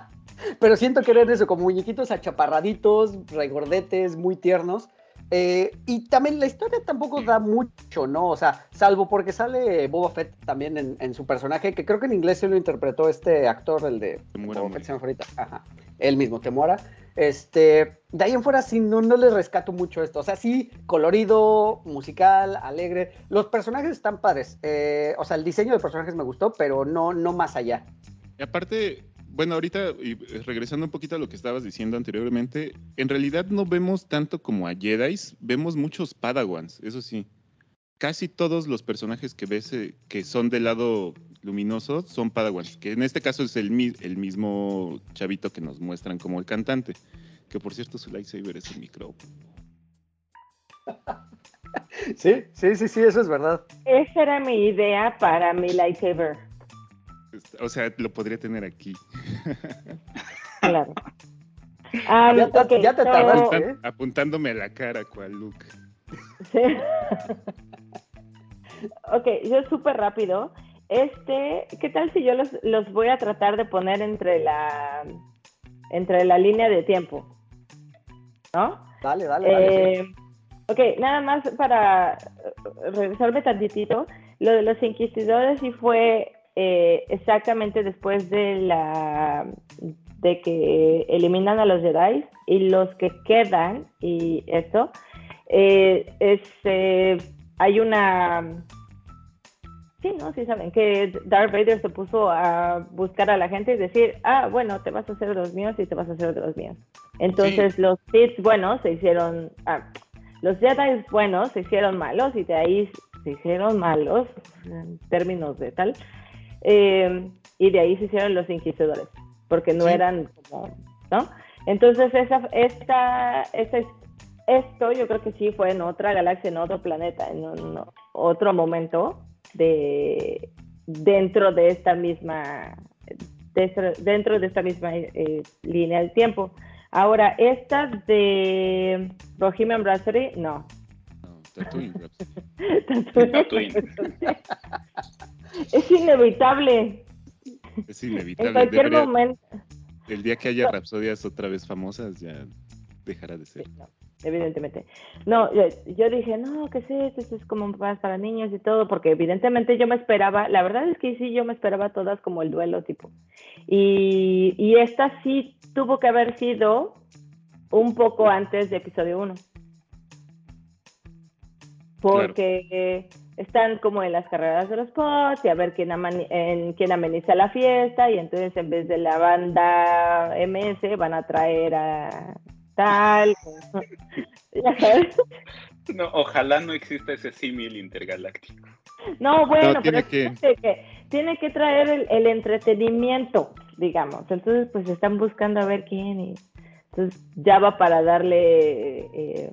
Pero siento que eran eso, como muñequitos achaparraditos, regordetes, muy tiernos. Eh, y también la historia tampoco da mucho, ¿no? O sea, salvo porque sale Boba Fett también en, su personaje, que creo que en inglés se lo interpretó este actor, el de Boba Fett, se ahorita. Ajá. Él mismo, Temuera. Este, de ahí en fuera sí no, no les rescato mucho esto. O sea, sí, colorido, musical, alegre. Los personajes están padres. Eh, o sea, el diseño de personajes me gustó, pero no, no más allá. Y aparte, bueno, ahorita, y regresando un poquito a lo que estabas diciendo anteriormente, en realidad no vemos tanto como a Jedi, vemos muchos Padawans, eso sí. Casi todos los personajes que ves eh, que son del lado luminoso son Padawans, que en este caso es el, el mismo chavito que nos muestran como el cantante, que por cierto su lightsaber es el micrófono. Sí, sí, sí, sí, eso es verdad. Esa era mi idea para mi lightsaber. O sea, lo podría tener aquí. Claro. ya te, ya te tardaste. ¿eh? Apuntándome a la cara, cual Luke. Sí. ok, yo súper rápido. Este, ¿qué tal si yo los, los, voy a tratar de poner entre la entre la línea de tiempo? ¿No? Dale, dale, dale. Eh, ok, nada más para regresarme tantitito. Lo de los inquisidores sí fue eh, exactamente después de la de que eliminan a los Jedi y los que quedan y esto eh, es eh, hay una sí no sí saben que Darth Vader se puso a buscar a la gente y decir ah bueno te vas a hacer de los míos y te vas a hacer de los míos entonces los Sith buenos se hicieron ah, los Jedi buenos se hicieron malos y de ahí se hicieron malos en términos de tal eh, y de ahí se hicieron los inquisidores, porque no eran como, ¿no? Entonces, esa, esta, esto yo creo que sí fue en otra galaxia, en otro planeta, en otro momento de dentro de esta misma dentro de esta misma eh, línea del tiempo. Ahora, esta de Bohemian Rhapsody, no. No, Tatooine es inevitable. Es inevitable. En cualquier momento. El día que haya rapsodias otra vez famosas, ya dejará de ser. evidentemente. No, yo, dije, no, ¿qué es esto? Esto es como más para niños y todo, porque evidentemente yo me esperaba, la verdad es que sí, yo me esperaba todas como el duelo tipo. Y, y esta sí tuvo que haber sido un poco antes de episodio 1. Porque están como en las carreras de los pots y a ver quién, en, quién ameniza la fiesta y entonces en vez de la banda MS van a traer a tal. No, ojalá no exista ese símil intergaláctico. No, bueno, pero que... tiene que traer el, el, entretenimiento, digamos. Entonces, pues están buscando a ver quién y entonces ya va para darle, eh,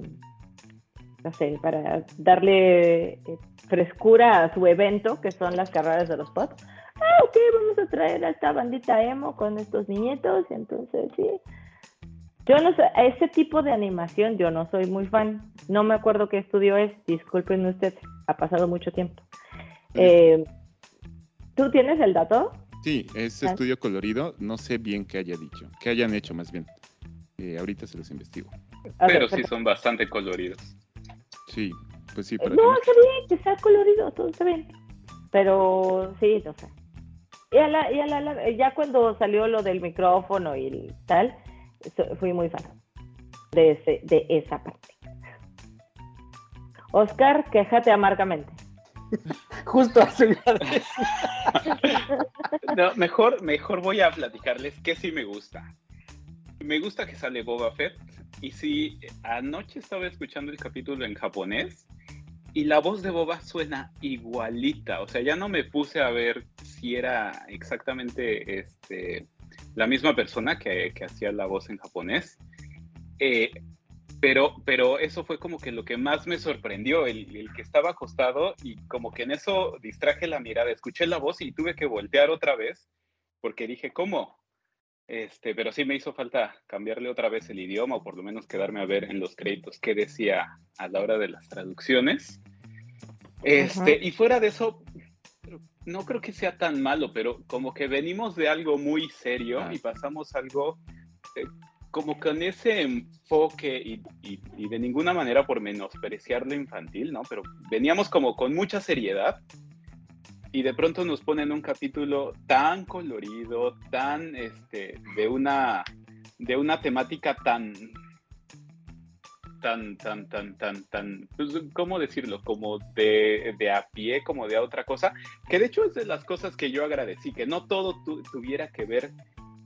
no sé, para darle eh, frescura a su evento, que son las carreras de los pots. Ah, ok, vamos a traer a esta bandita emo con estos niñitos, entonces sí. Yo no sé, ese tipo de animación yo no soy muy fan. No me acuerdo qué estudio es, disculpen usted, ha pasado mucho tiempo. Eh, ¿Tú tienes el dato? Sí, es ah. estudio colorido, no sé bien qué haya dicho, qué hayan hecho más bien. Eh, ahorita se los investigo. Pero sí son bastante coloridos. Sí, pues sí, no, está bien, que sea colorido, todo está bien. Pero sí, no sé. Y, a la, y a la, ya cuando salió lo del micrófono y tal, fui muy fan de, ese, de esa parte. Oscar, quéjate amargamente. Justo así. no, mejor, mejor voy a platicarles que sí me gusta. Me gusta que sale Boba Fett. Y sí, anoche estaba escuchando el capítulo en japonés y la voz de Boba suena igualita, o sea, ya no me puse a ver si era exactamente este, la misma persona que, hacía la voz en japonés. Eh, pero, pero eso fue como que lo que más me sorprendió, el, el, que estaba acostado y como que en eso distraje la mirada, escuché la voz y tuve que voltear otra vez porque dije, ¿cómo? Este, pero sí me hizo falta cambiarle otra vez el idioma o por lo menos quedarme a ver en los créditos qué decía a la hora de las traducciones. Este, y fuera de eso, no creo que sea tan malo, pero como que venimos de algo muy serio y pasamos algo eh, como con ese enfoque y, y, de ninguna manera por menospreciar lo infantil, ¿no? Pero veníamos como con mucha seriedad y de pronto nos ponen un capítulo tan colorido, tan, este, de una, de una temática tan, tan, tan, tan, tan, tan, pues, ¿cómo decirlo? Como de, de, a pie, como de a otra cosa, que de hecho es de las cosas que yo agradecí, que no todo tuviera que ver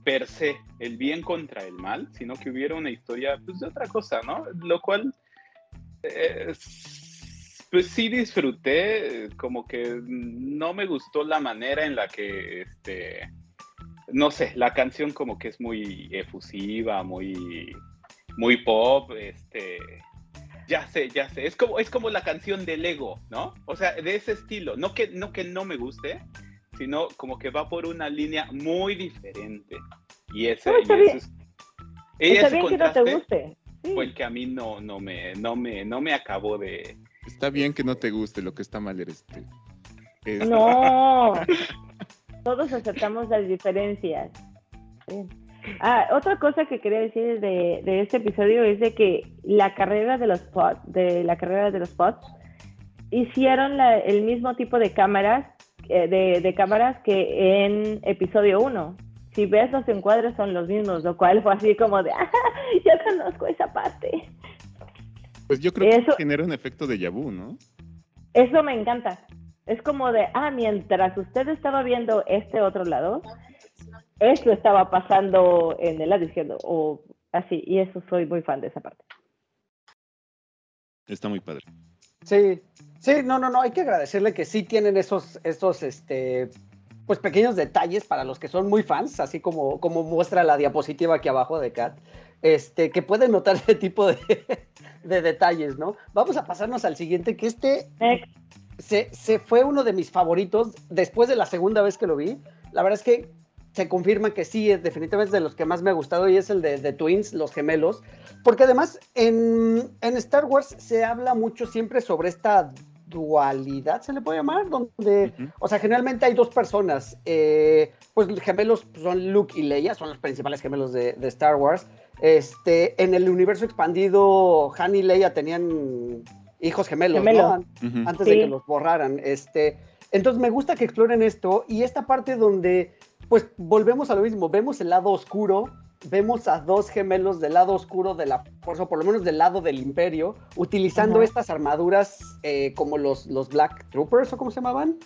per se el bien contra el mal, sino que hubiera una historia pues, de otra cosa, ¿no? Lo cual, eh, pues sí disfruté, como que no me gustó la manera en la que, este, no sé, la canción como que es muy efusiva, muy, muy pop, este, ya sé, ya sé, es como, es como la canción de Lego, ¿no? O sea, de ese estilo, no que no, que no me guste, sino como que va por una línea muy diferente. Y ese, no, y ese es, ese bien que no te guste. Sí. fue el que a mí no, no, me, no, me, no me acabó de... Está bien que no te guste, lo que está mal eres tú. No, todos aceptamos las diferencias. Ah, otra cosa que quería decir de, de, este episodio es de que la carrera de los pods, de la carrera de los pods, hicieron la, el mismo tipo de cámaras eh, de, de, cámaras que en episodio 1. Si ves los encuadres son los mismos, lo cual fue así como de, ah, ya conozco esa parte. Pues yo creo eso, que genera un efecto de yabú, ¿no? Eso me encanta. Es como de, ah, mientras usted estaba viendo este otro lado, esto estaba pasando en el lado izquierdo, o así, y eso soy muy fan de esa parte. Está muy padre. Sí, sí, no, no, no, hay que agradecerle que sí tienen esos, esos, este, pues pequeños detalles para los que son muy fans, así como, como muestra la diapositiva aquí abajo de Kat, este, que pueden notar ese tipo de, de detalles, ¿no? Vamos a pasarnos al siguiente, que este se, se fue uno de mis favoritos después de la segunda vez que lo vi. La verdad es que se confirma que sí, es definitivamente de los que más me ha gustado y es el de, de Twins, los gemelos, porque además en, en, Star Wars se habla mucho siempre sobre esta dualidad, se le puede llamar, donde, uh -huh. o sea, generalmente hay dos personas, eh, pues gemelos son Luke y Leia, son los principales gemelos de, de, Star Wars. Este, en el universo expandido, Han y Leia tenían hijos gemelos, Gemelo. ¿no? Antes sí. de que los borraran. Este, entonces me gusta que exploren esto y esta parte donde pues volvemos a lo mismo, vemos el lado oscuro, vemos a dos gemelos del lado oscuro de la fuerza, o por lo menos del lado del imperio, utilizando uh -huh. estas armaduras eh, como los, los Black Troopers, o como se llamaban.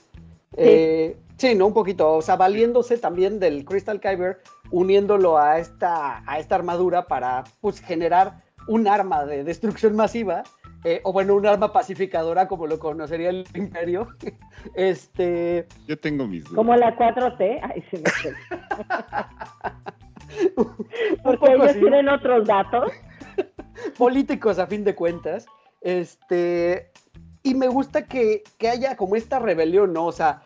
Sí. Eh, sí, ¿no? Un poquito, o sea, valiéndose también del Crystal Kyber, uniéndolo a esta, a esta armadura para, pues, generar un arma de destrucción masiva eh, o bueno, un arma pacificadora como lo conocería el imperio. este... Yo tengo mis dudas. Como la 4T. Ay, se me Porque ellos así. tienen otros datos. Políticos a fin de cuentas. Este... Y me gusta que, que haya como esta rebelión, ¿no? O sea,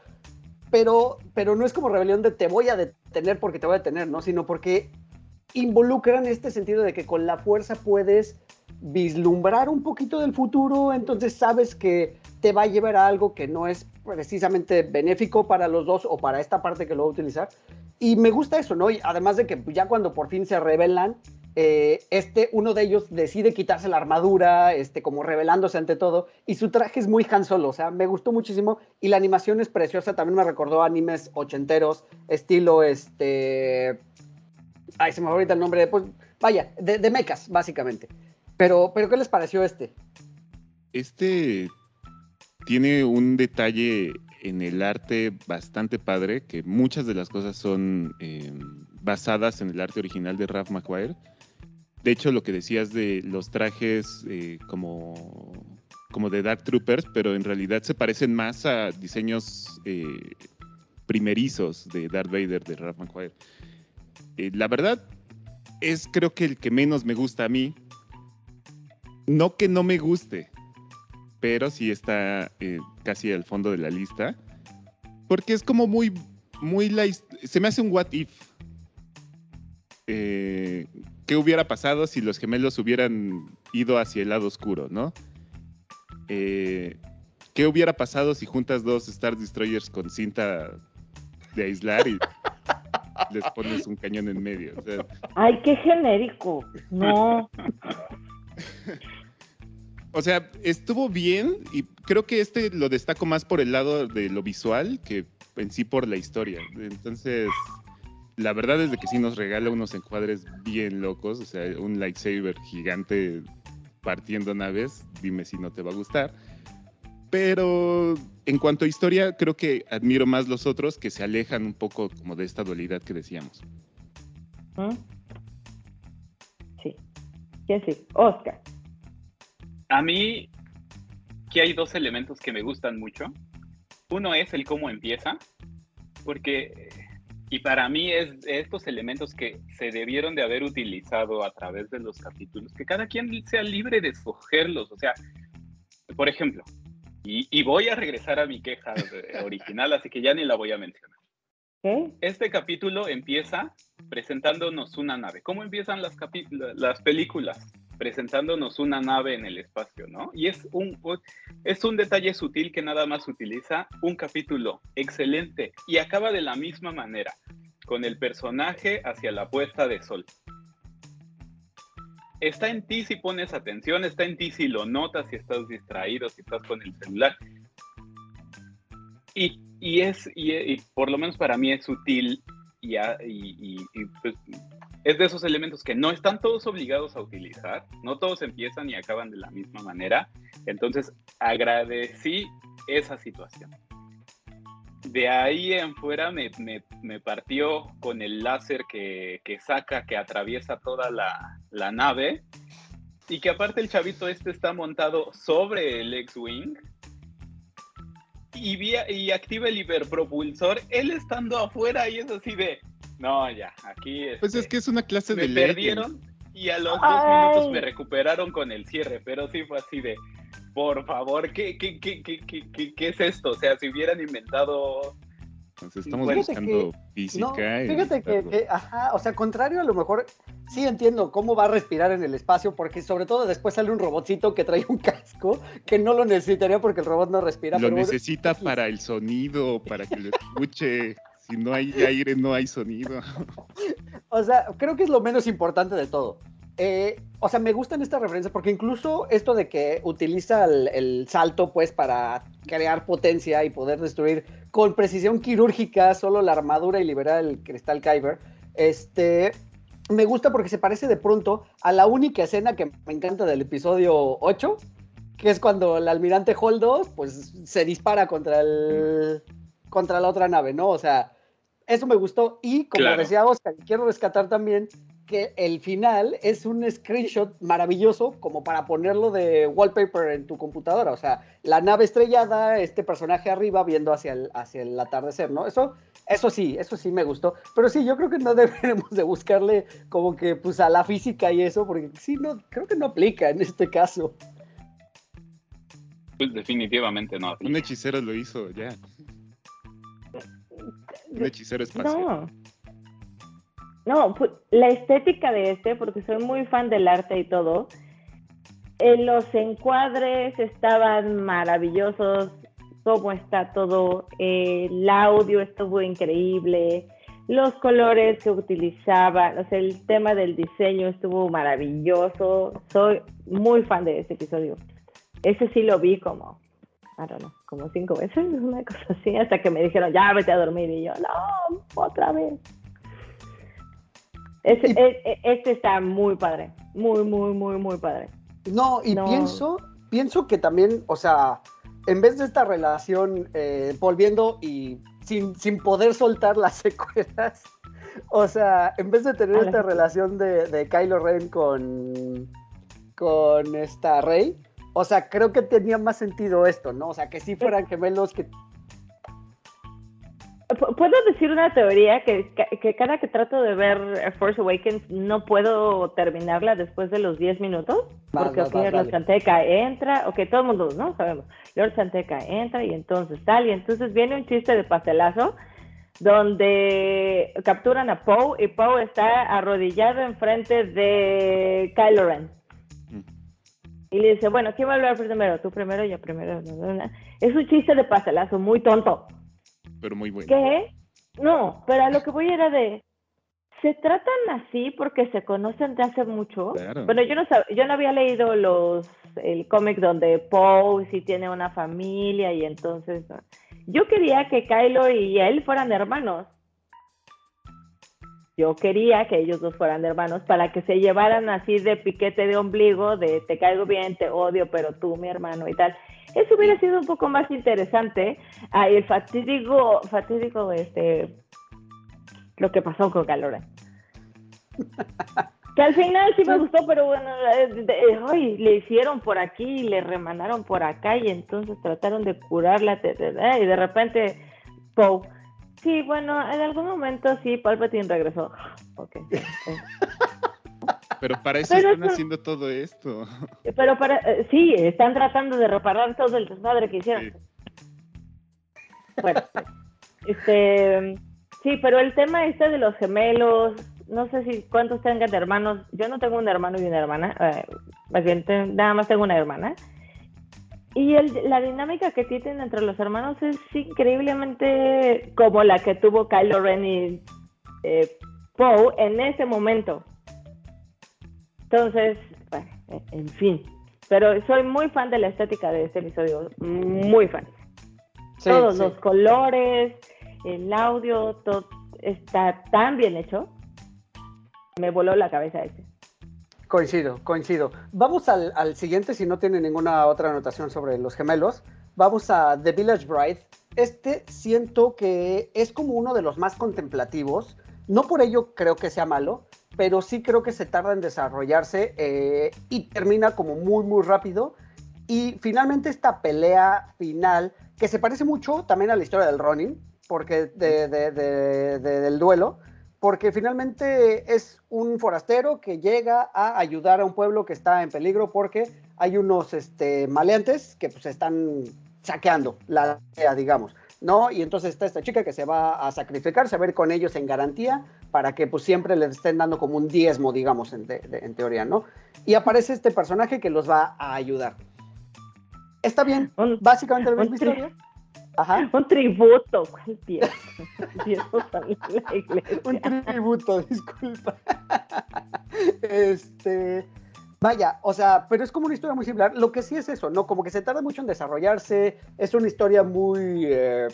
pero, pero no es como rebelión de te voy a detener porque te voy a detener, ¿no? Sino porque involucran este sentido de que con la fuerza puedes vislumbrar un poquito del futuro, entonces sabes que te va a llevar a algo que no es precisamente benéfico para los dos o para esta parte que lo va a utilizar. Y me gusta eso, ¿no? Y además de que ya cuando por fin se revelan, eh, este, uno de ellos decide quitarse la armadura, este, como revelándose ante todo, y su traje es muy Han Solo, o sea, me gustó muchísimo, y la animación es preciosa, también me recordó animes ochenteros, estilo, este... Ay, se me ahorita el nombre, pues, vaya, de, de mechas, básicamente. Pero, pero, ¿qué les pareció este? Este tiene un detalle en el arte bastante padre, que muchas de las cosas son eh, basadas en el arte original de Ralph McQuire. De hecho, lo que decías de los trajes eh, como, como de Dark Troopers, pero en realidad se parecen más a diseños eh, primerizos de Darth Vader de Ralph McQuire. la verdad es creo que el que menos me gusta a mí, no que no me guste, pero sí está eh, casi al fondo de la lista. Porque es como muy, muy la, se me hace un what if. Eh, ¿Qué hubiera pasado si los gemelos hubieran ido hacia el lado oscuro, no? Eh, ¿Qué hubiera pasado si juntas dos Star Destroyers con cinta de aislar y les pones un cañón en medio? Ay, qué genérico. No. o sea, estuvo bien y creo que este lo destaco más por el lado de lo visual que en sí por la historia. Entonces, la verdad es de que sí nos regala unos encuadres bien locos, o sea, un lightsaber gigante partiendo naves, dime si no te va a gustar. Pero en cuanto a historia, creo que admiro más los otros que se alejan un poco como de esta dualidad que decíamos. ¿Mm? Sí. ¿Quién sí? Oscar. A mí, que hay dos elementos que me gustan mucho. Uno es el cómo empieza, porque y para mí es estos elementos que se debieron de haber utilizado a través de los capítulos, que cada quien sea libre de escogerlos. O sea, por ejemplo, y, voy a regresar a mi queja original, así que ya ni la voy a mencionar. Este capítulo empieza presentándonos una nave. ¿Cómo empiezan las, las películas? Presentándonos una nave en el espacio, ¿no? Y es un, es un detalle sutil que nada más utiliza un capítulo excelente y acaba de la misma manera, con el personaje hacia la puesta de sol. Está en ti si pones atención, está en ti si lo notas, si estás distraído, si estás con el celular. Y, y es, y, por lo menos para mí es sutil y, pues, es de esos elementos que no están todos obligados a utilizar, no todos empiezan y acaban de la misma manera. Entonces, agradecí esa situación. De ahí en fuera me, partió con el láser que, saca, que atraviesa toda la, nave. Y que aparte el chavito este está montado sobre el X-Wing. Y, y activa el hiperpropulsor, él estando afuera y es así de, no, ya, aquí. pues es este, que es una clase me de. perdieron y a los dos minutos me recuperaron con el cierre, pero sí fue así de. Por favor, ¿qué, qué, qué, qué, qué, qué es esto? O sea, si hubieran inventado Entonces estamos buscando física. fíjate que, ajá, o sea, contrario a lo mejor, sí entiendo cómo va a respirar en el espacio, porque sobre todo después sale un robotcito que trae un casco que no lo necesitaría porque el robot no respira. Lo necesita para el sonido, para que lo escuche. Si no hay aire, no hay sonido. o sea, creo que es lo menos importante de todo. Eh, o sea, me gustan estas referencias porque incluso esto de que utiliza el, salto pues para crear potencia y poder destruir con precisión quirúrgica solo la armadura y liberar el cristal Kyber, este, me gusta porque se parece de pronto a la única escena que me encanta del episodio 8, que es cuando el almirante Holdo pues se dispara contra el contra la otra nave, ¿no? O sea, eso me gustó. Y como decía Oscar, quiero rescatar también que el final es un screenshot maravilloso como para ponerlo de wallpaper en tu computadora. O sea, la nave estrellada, este personaje arriba viendo hacia el, hacia el atardecer, ¿no? Eso, eso sí, eso sí me gustó. Pero sí, yo creo que no deberemos de buscarle como que pues a la física y eso, porque sí, no, creo que no aplica en este caso. Pues definitivamente no Un hechicero lo hizo, ya. Un hechicero espacial. No. No, la estética de este, porque soy muy fan del arte y todo, eh, los encuadres estaban maravillosos, cómo está todo, eh, el audio estuvo increíble, los colores que utilizaban, el tema del diseño estuvo maravilloso. Soy muy fan de este episodio. Ese sí lo vi como I don't know, como cinco veces, una cosa así, hasta que me dijeron, ya vete a dormir. Y yo, no, otra vez. Este, este, está muy padre, muy, muy, muy, muy padre. No, y pienso, pienso que también, o sea, en vez de esta relación eh, volviendo y sin, sin poder soltar las secuelas, o sea, en vez de tener esta relación de, de Kylo Ren con, con esta Rey, o sea, creo que tenía más sentido esto, ¿no? O sea, que sí fueran gemelos que... Puedo decir una teoría que, que, cada que trato de ver Force Awakens no puedo terminarla después de los 10 minutos. Porque Lord Santeca entra, ok, todo el mundo, ¿no? Sabemos. Lord Santeca entra y entonces tal, y entonces viene un chiste de pastelazo donde capturan a Poe y Poe está arrodillado enfrente de Kylo Ren. Mm. Y le dice, bueno, ¿quién va a hablar primero? Tú primero, yo primero. Es un chiste de pastelazo, muy tonto pero muy bueno. ¿Qué? No, pero a lo que voy era de, ¿se tratan así porque se conocen de hace mucho? Bueno, yo no yo no había leído los el cómic donde Poe sí tiene una familia y entonces yo quería que Kylo y él fueran hermanos. Yo quería que ellos dos fueran hermanos para que se llevaran así de piquete de ombligo, de te caigo bien, te odio, pero tú mi hermano y tal. Eso hubiera sido un poco más interesante. Ah, el fatídico, fatídico, este, lo que pasó con Calora. que al final sí me gustó, pero bueno, eh, le hicieron por aquí, le remanaron por acá y entonces trataron de curarla y de repente, Poe. Sí, bueno, en algún momento sí, Palpatine regresó. Ok. Pero para eso están haciendo todo esto. Pero para, eh, sí, están tratando de reparar todo el desmadre que hicieron. Bueno, este, sí, pero el tema este de los gemelos, no sé si cuántos tengan de hermanos. Yo no tengo un hermano y una hermana, eh, nada más tengo una hermana. Y el, la dinámica que tienen entre los hermanos es increíblemente como la que tuvo Kylo Ren y eh, Poe en ese momento. Entonces, bueno, en fin. Pero soy muy fan de la estética de este episodio, muy fan. Todos los colores, el audio, todo está tan bien hecho. Me voló la cabeza ese. Coincido, coincido. Vamos al, siguiente, si no tiene ninguna otra anotación sobre los gemelos. Vamos a The Village Bride. Este siento que es como uno de los más contemplativos. No por ello creo que sea malo, pero sí creo que se tarda en desarrollarse eh, y termina como muy, muy rápido. Y finalmente esta pelea final, que se parece mucho también a la historia del Ronin, porque del duelo, porque finalmente es un forastero que llega a ayudar a un pueblo que está en peligro porque hay unos este, maleantes que pues están saqueando la digamos. ¿no? Y entonces está esta chica que se va a sacrificar, se va a ir con ellos en garantía para que pues siempre les estén dando como un diezmo, digamos, en, teoría, ¿no? Y aparece este personaje que los va a ayudar. Está bien, básicamente el mismo historia. Ajá. Un tributo, ¿cuál un tributo, disculpa. este, Vaya, o sea, pero es como una historia muy similar. Lo que sí es eso, ¿no? Como que se tarda mucho en desarrollarse. Es una historia muy. Eh,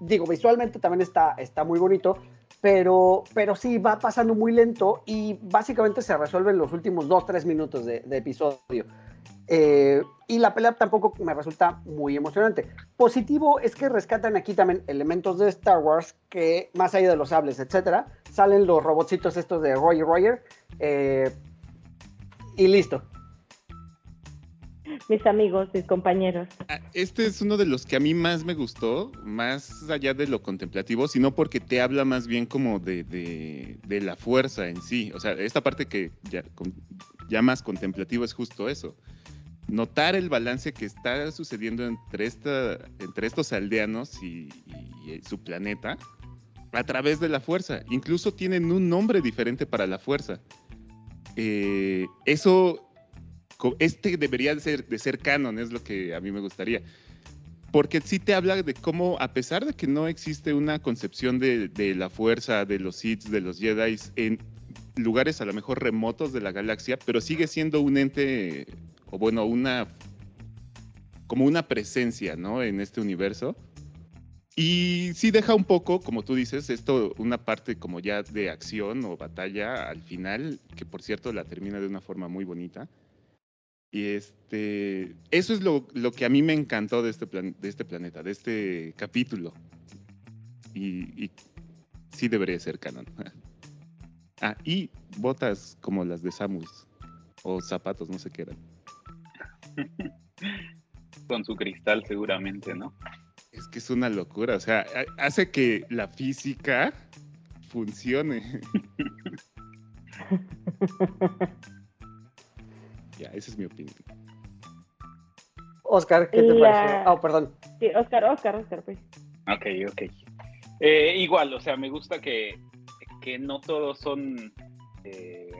digo, visualmente también está, está muy bonito. Pero, pero sí, va pasando muy lento y básicamente se resuelve en los últimos 2-3 minutos de, episodio. Eh, y la pelea tampoco me resulta muy emocionante. Positivo es que rescatan aquí también elementos de Star Wars que, más allá de los sables, etcétera, salen los robotcitos estos de Roger Roger. Eh, y listo. Mis amigos, mis compañeros. Ah, este es uno de los que a mí más me gustó, más allá de lo contemplativo, sino porque te habla más bien como de, de, la fuerza en sí. O sea, esta parte que ya, ya más contemplativo es justo eso. Notar el balance que está sucediendo entre, esta, entre estos aldeanos y, su planeta a través de la fuerza. Incluso tienen un nombre diferente para la fuerza. Eh, eso, este debería de ser, de ser canon, es lo que a mí me gustaría. Porque sí te habla de cómo, a pesar de que no existe una concepción de, la fuerza de los Sith, de los Jedi, en lugares a lo mejor remotos de la galaxia, pero sigue siendo un ente, o bueno, una como una presencia, ¿no? En este universo. Y sí deja un poco, como tú dices, esto, una parte como ya de acción o batalla al final, que por cierto la termina de una forma muy bonita. Y este, eso es lo, lo que a mí me encantó de este, plan, de este planeta, de este capítulo. Y, y sí debería ser canon. ah, y botas como las de Samus, o zapatos, no sé qué eran. Con su cristal seguramente, ¿no? que es una locura. O sea, hace que la física funcione. ya, esa es mi opinión. Oscar, ¿qué te parece? Oh, perdón. Sí, Oscar, Oscar, Oscar, pues. Ok, ok. Eh, igual, o sea, me gusta que, que no todos son eh,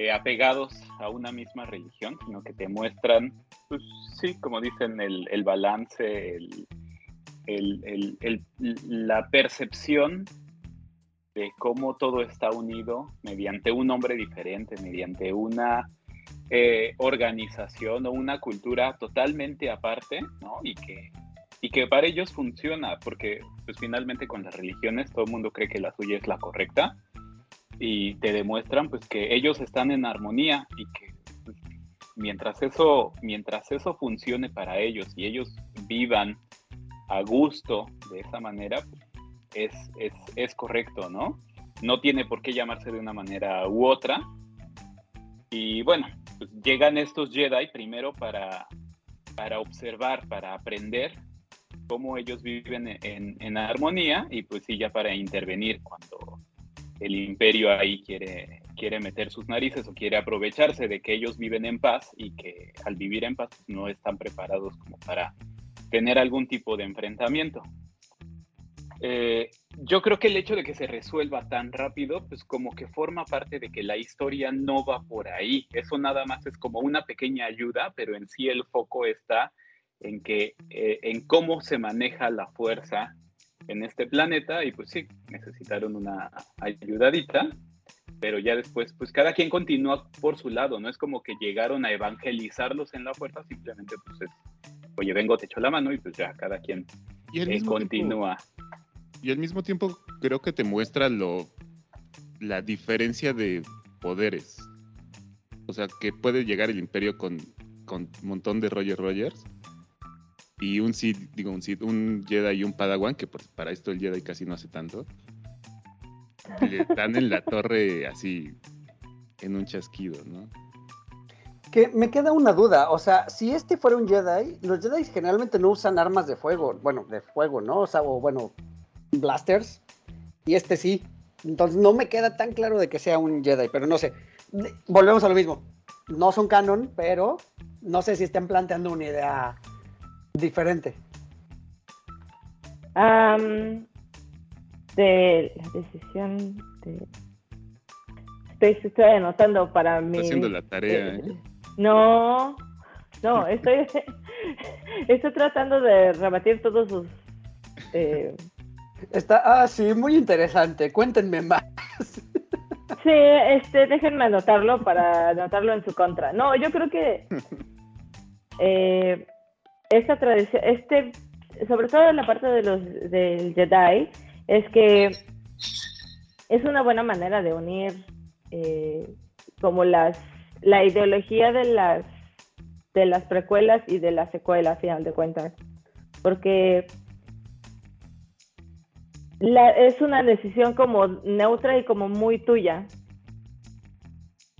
eh, apegados a una misma religión, sino que te muestran, pues sí, como dicen, el, balance, el, el, la percepción de cómo todo está unido mediante un hombre diferente, mediante una eh, organización o una cultura totalmente aparte, ¿no? Y que, y que para ellos funciona, porque pues finalmente con las religiones todo el mundo cree que la suya es la correcta y te demuestran pues que ellos están en armonía y que pues, mientras eso mientras eso funcione para ellos y ellos vivan a gusto de esa manera es, es, es correcto no no tiene por qué llamarse de una manera u otra. Y bueno pues, llegan estos Jedi primero para para observar para aprender cómo ellos viven en, en armonía y pues sí ya para intervenir cuando el imperio ahí quiere, quiere meter sus narices o quiere aprovecharse de que ellos viven en paz y que al vivir en paz no están preparados como para tener algún tipo de enfrentamiento. Eh, yo creo que el hecho de que se resuelva tan rápido, pues como que forma parte de que la historia no va por ahí. Eso nada más es como una pequeña ayuda, pero en sí el foco está en que eh, en cómo se maneja la fuerza en este planeta y pues sí, necesitaron una ayudadita, pero ya después, pues cada quien continúa por su lado, no es como que llegaron a evangelizarlos en la fuerza, simplemente pues es, oye, vengo, te echo la mano y pues ya cada quien eh, continúa. y al mismo tiempo creo que te muestra lo, la diferencia de poderes. O sea, que puede llegar el imperio con, con un montón de Roger Rogers y un Sith, digo un Sith, un Jedi y un Padawan, que para esto el Jedi casi no hace tanto, le dan en la torre así en un chasquido, ¿no? Que me queda una duda, o sea, si este fuera un Jedi, los Jedi generalmente no usan armas de fuego, bueno, de fuego, ¿no? O sea, o bueno, blasters, y este sí. Entonces no me queda tan claro de que sea un Jedi, pero no sé. Volvemos a lo mismo. No son canon, pero no sé si están planteando una idea diferente? de la decisión de... Estoy, estoy anotando para mi... haciendo la tarea, ¿eh? No, no, estoy, estoy tratando de rebatir todos sus... Eh, Está, ah, sí, muy interesante. Cuéntenme más. Sí, este, déjenme anotarlo para anotarlo en su contra. No, yo creo que eh, esta tradición, este, sobre todo en la parte de los del Jedi, es que es una buena manera de unir eh, como las la ideología de las de las precuelas y de las secuelas, final de cuentas, porque es una decisión como neutra y como muy tuya,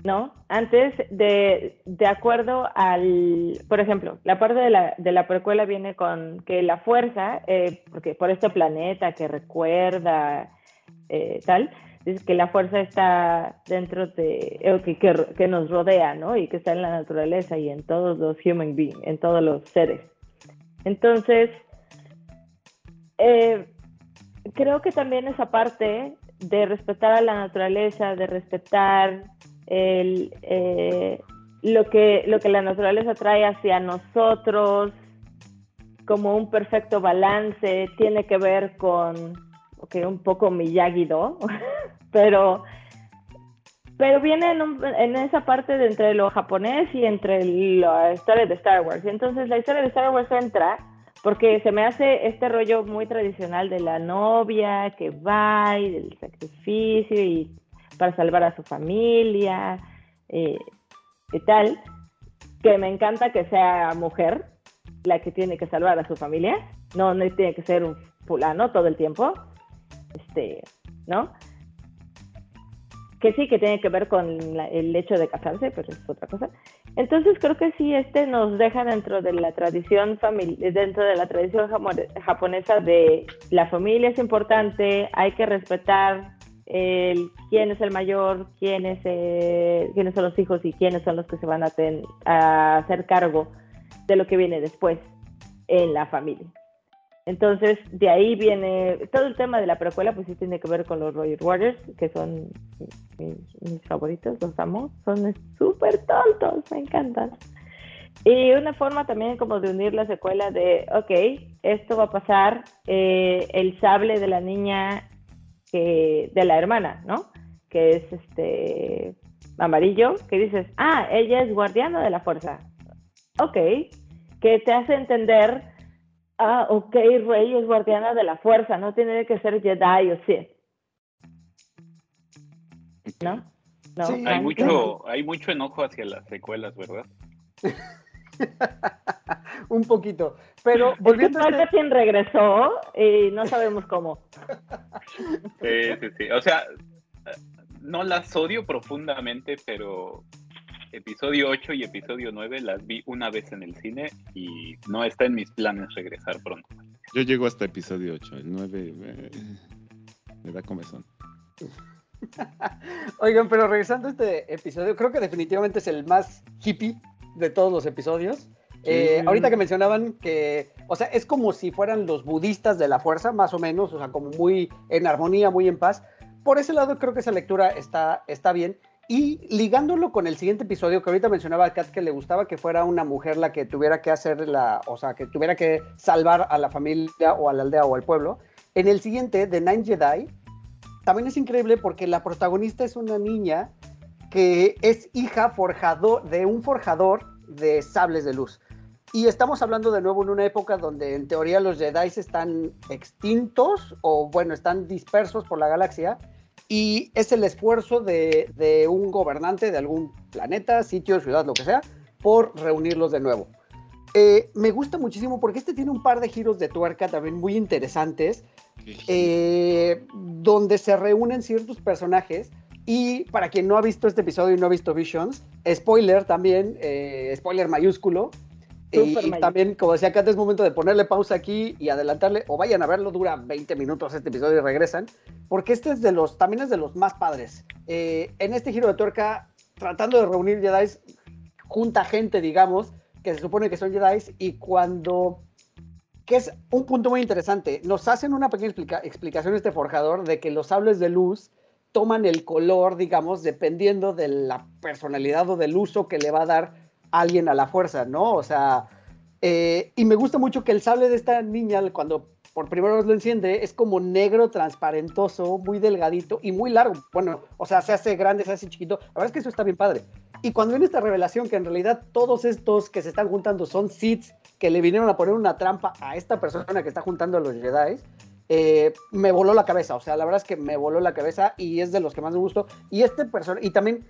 ¿no? Antes de, de acuerdo al, por ejemplo, la parte de la, de la precuela viene con que la fuerza, eh, porque por este planeta que recuerda eh, tal, dice que la fuerza está dentro de, eh, que, que, que, nos rodea, ¿no? Y que está en la naturaleza y en todos los human beings, en todos los seres. Entonces, creo que también esa parte de respetar a la naturaleza, de respetar el, eh, lo, que, lo que la naturaleza trae hacia nosotros como un perfecto balance, tiene que ver con, okay, un poco Miyagi-Do, pero, pero viene en, en, esa parte de entre lo japonés y entre la historia de Star Wars. Entonces la historia de Star Wars entra porque se me hace este rollo muy tradicional de la novia que va y del sacrificio y para salvar a su familia eh, y tal, que me encanta que sea mujer la que tiene que salvar a su familia, no, no tiene que ser un fulano todo el tiempo, este, ¿no? Que sí, que tiene que ver con el hecho de casarse, pero es otra cosa. Entonces creo que sí, este nos deja dentro de la tradición dentro de la tradición japonesa de la familia es importante, hay que respetar el, quién es el mayor, quién es, eh, quiénes son los hijos y quiénes son los que se van a, a hacer cargo de lo que viene después en la familia. Entonces, de ahí viene todo el tema de la precuela, pues sí tiene que ver con los Roger Waters, que son mis, favoritos, los amo, son súper tontos, me encantan. Y una forma también como de unir la secuela de, ok, esto va a pasar, eh, el sable de la niña, que, de la hermana, ¿no? Que es este amarillo, que dices, ah, ella es guardiana de la fuerza. Ok, que te hace entender ah, ok, Rey es guardiana de la fuerza, no tiene que ser Jedi o Sith. ¿No? ¿No? hay, mucho, hay mucho enojo hacia las secuelas, ¿verdad? Un poquito. Pero volviendo a. Palpatine regresó y no sabemos cómo. Sí, sí, sí. O sea, no las odio profundamente, pero episodio 8 y episodio 9 las vi una vez en el cine y no está en mis planes regresar pronto. Yo llego hasta episodio 8, el 9 me, da comezón. Oigan, pero regresando a este episodio, creo que definitivamente es el más hippie de todos los episodios. Eh, ahorita que mencionaban que, o sea, es como si fueran los budistas de la fuerza, más o menos, o sea, como muy en armonía, muy en paz. Por ese lado creo que esa lectura está, está bien. Y ligándolo con el siguiente episodio, que ahorita mencionaba a Kat que le gustaba que fuera una mujer la que tuviera que hacer la, o sea, que tuviera que salvar a la familia o a la aldea o al pueblo. En el siguiente, The Nine Jedi, también es increíble porque la protagonista es una niña que es hija forjador, de un forjador de sables de luz. Y estamos hablando de nuevo en una época donde en teoría los Jedi están extintos o bueno, están dispersos por la galaxia y es el esfuerzo de, un gobernante de algún planeta, sitio, ciudad, lo que sea, por reunirlos de nuevo. Eh, me gusta muchísimo porque este tiene un par de giros de tuerca también muy interesantes, eh, donde se reúnen ciertos personajes. Y para quien no ha visto este episodio y no ha visto Visions, spoiler también, eh, spoiler mayúsculo, y, también, como decía acá, es momento de ponerle pausa aquí y adelantarle, o vayan a verlo, dura 20 minutos este episodio y regresan, porque este es de los, también es de los más padres. Eh, en este giro de tuerca, tratando de reunir Jedi, junta gente, digamos, que se supone que son Jedi, y cuando, que es un punto muy interesante, nos hacen una pequeña explicación este forjador de que los sables de luz toman el color, digamos, dependiendo de la personalidad o del uso que le va a dar alguien a la fuerza, ¿no? O sea, eh, y me gusta mucho que el sable de esta niña, cuando por primera vez lo enciende, es como negro, transparentoso, muy delgadito y muy largo. Bueno, o sea, se hace grande, se hace chiquito. La verdad es que eso está bien padre. Y cuando viene esta revelación que en realidad todos estos que se están juntando son Sith que le vinieron a poner una trampa a esta persona que está juntando a los Jedi, eh, me voló la cabeza. O sea, la verdad es que me voló la cabeza y es de los que más me gustó. Y este personaje, y también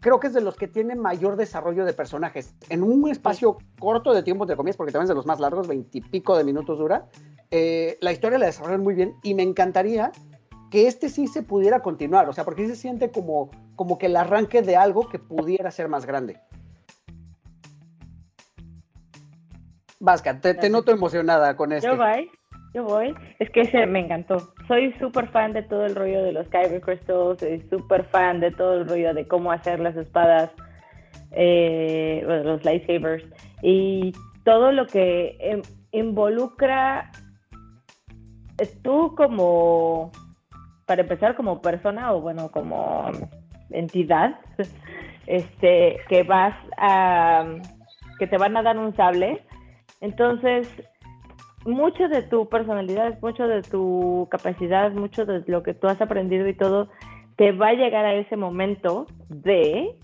creo que es de los que tiene mayor desarrollo de personajes. En un espacio corto de tiempo, entre comillas, porque también es de los más largos, veintipico de minutos dura, eh, la historia la desarrollan muy bien y me encantaría que este sí se pudiera continuar, o sea, porque se siente como, como que el arranque de algo que pudiera ser más grande. Vasca, te, noto emocionada con esto. Yo voy, yo voy. Es que ese me encantó soy súper fan de todo el rollo de los Kyber Crystals, soy súper fan de todo el rollo de cómo hacer las espadas, eh, los lightsabers, y todo lo que em, involucra eh, tú como, para empezar, como persona o bueno, como entidad, este, que vas a, que te van a dar un sable. Entonces, mucho de tu personalidad, mucho de tu capacidad, mucho de lo que tú has aprendido y todo, te va a llegar a ese momento de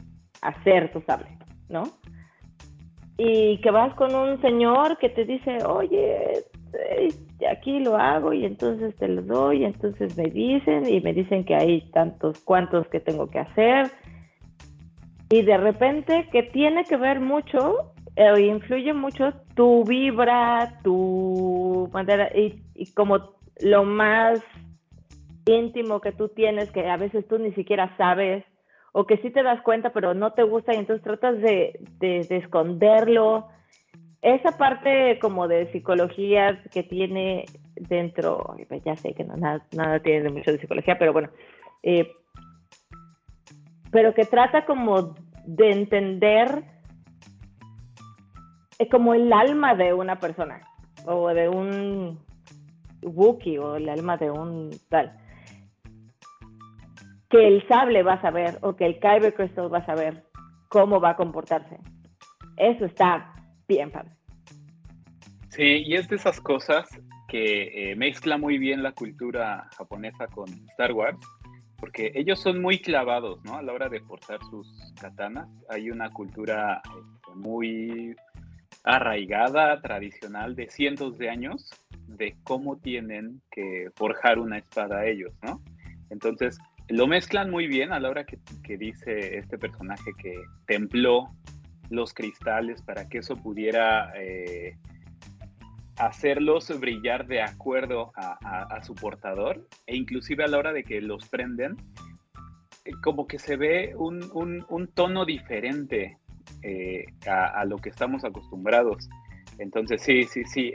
hacer tu sable, ¿no? Y que vas con un señor que te dice, oye, aquí lo hago y entonces te lo doy, y entonces me dicen y me dicen que hay tantos cuantos que tengo que hacer. Y de repente que tiene que ver mucho eh, influye mucho tu vibra, tu manera, y, como lo más íntimo que tú tienes, que a veces tú ni siquiera sabes, o que sí te das cuenta, pero no te gusta y entonces tratas de, de, esconderlo. Esa parte como de psicología que tiene dentro, pues ya sé que no, nada, nada tiene mucho de psicología, pero bueno, eh, pero que trata como de entender es como el alma de una persona o de un Wookiee o el alma de un tal que el sable va a saber o que el Kyber Crystal va a saber cómo va a comportarse. Eso está bien padre. Sí, y es de esas cosas que eh, mezcla muy bien la cultura japonesa con Star Wars, porque ellos son muy clavados, ¿no? A la hora de portar sus katanas. Hay una cultura este, muy arraigada, tradicional, de cientos de años, de cómo tienen que forjar una espada ellos, ¿no? Entonces, lo mezclan muy bien a la hora que, dice este personaje que templó los cristales para que eso pudiera eh, hacerlos brillar de acuerdo a, su portador e inclusive a la hora de que los prenden eh, como que se ve un, tono diferente eh, a, lo que estamos acostumbrados entonces sí sí sí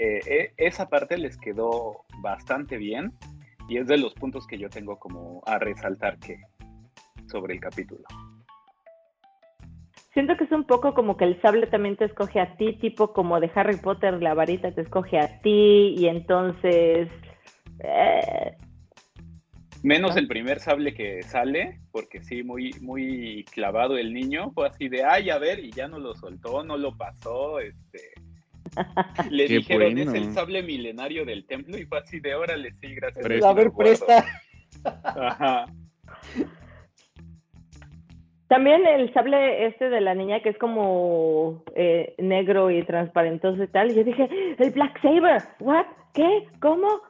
esa parte les quedó bastante bien y es de los puntos que yo tengo como a resaltar que sobre el capítulo. Siento que es un poco como que el sable también te escoge a ti, tipo como de Harry Potter, la varita te escoge a ti y entonces... Eh, Menos el primer sable que sale, porque sí, muy, muy clavado el niño, fue así de, ay, a ver, y ya no lo soltó, no lo pasó, este, le dijeron, es el sable milenario del templo y fue así de órale, sí, gracias. a ver, presta. También el sable este de la niña que es como eh, negro y transparentoso y tal. Yo dije, el Black Saber, ¿what? ¿Qué? ¿Cómo?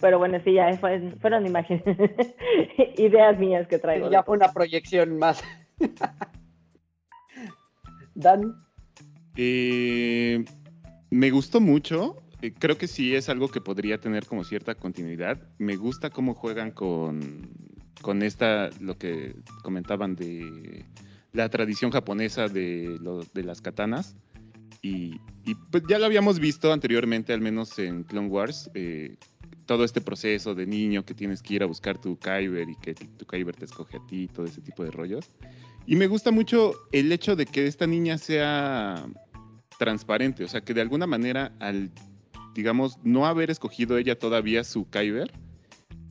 Pero bueno, sí, ya fueron imágenes, ideas mías que traigo. ya fue una proyección más. Dan. Eh, me gustó mucho. Eh, creo que sí es algo que podría tener como cierta continuidad. Me gusta cómo juegan con, con esta, lo que comentaban de la tradición japonesa de, de las katanas. Y, pues ya lo habíamos visto anteriormente, al menos en Clone Wars, eh, todo este proceso de niño que tienes que ir a buscar tu Kyber y que tu Kyber te escoge a ti, todo ese tipo de rollos. Y me gusta mucho el hecho de que esta niña sea transparente, o sea, que de alguna manera al, digamos, no haber escogido ella todavía su Kyber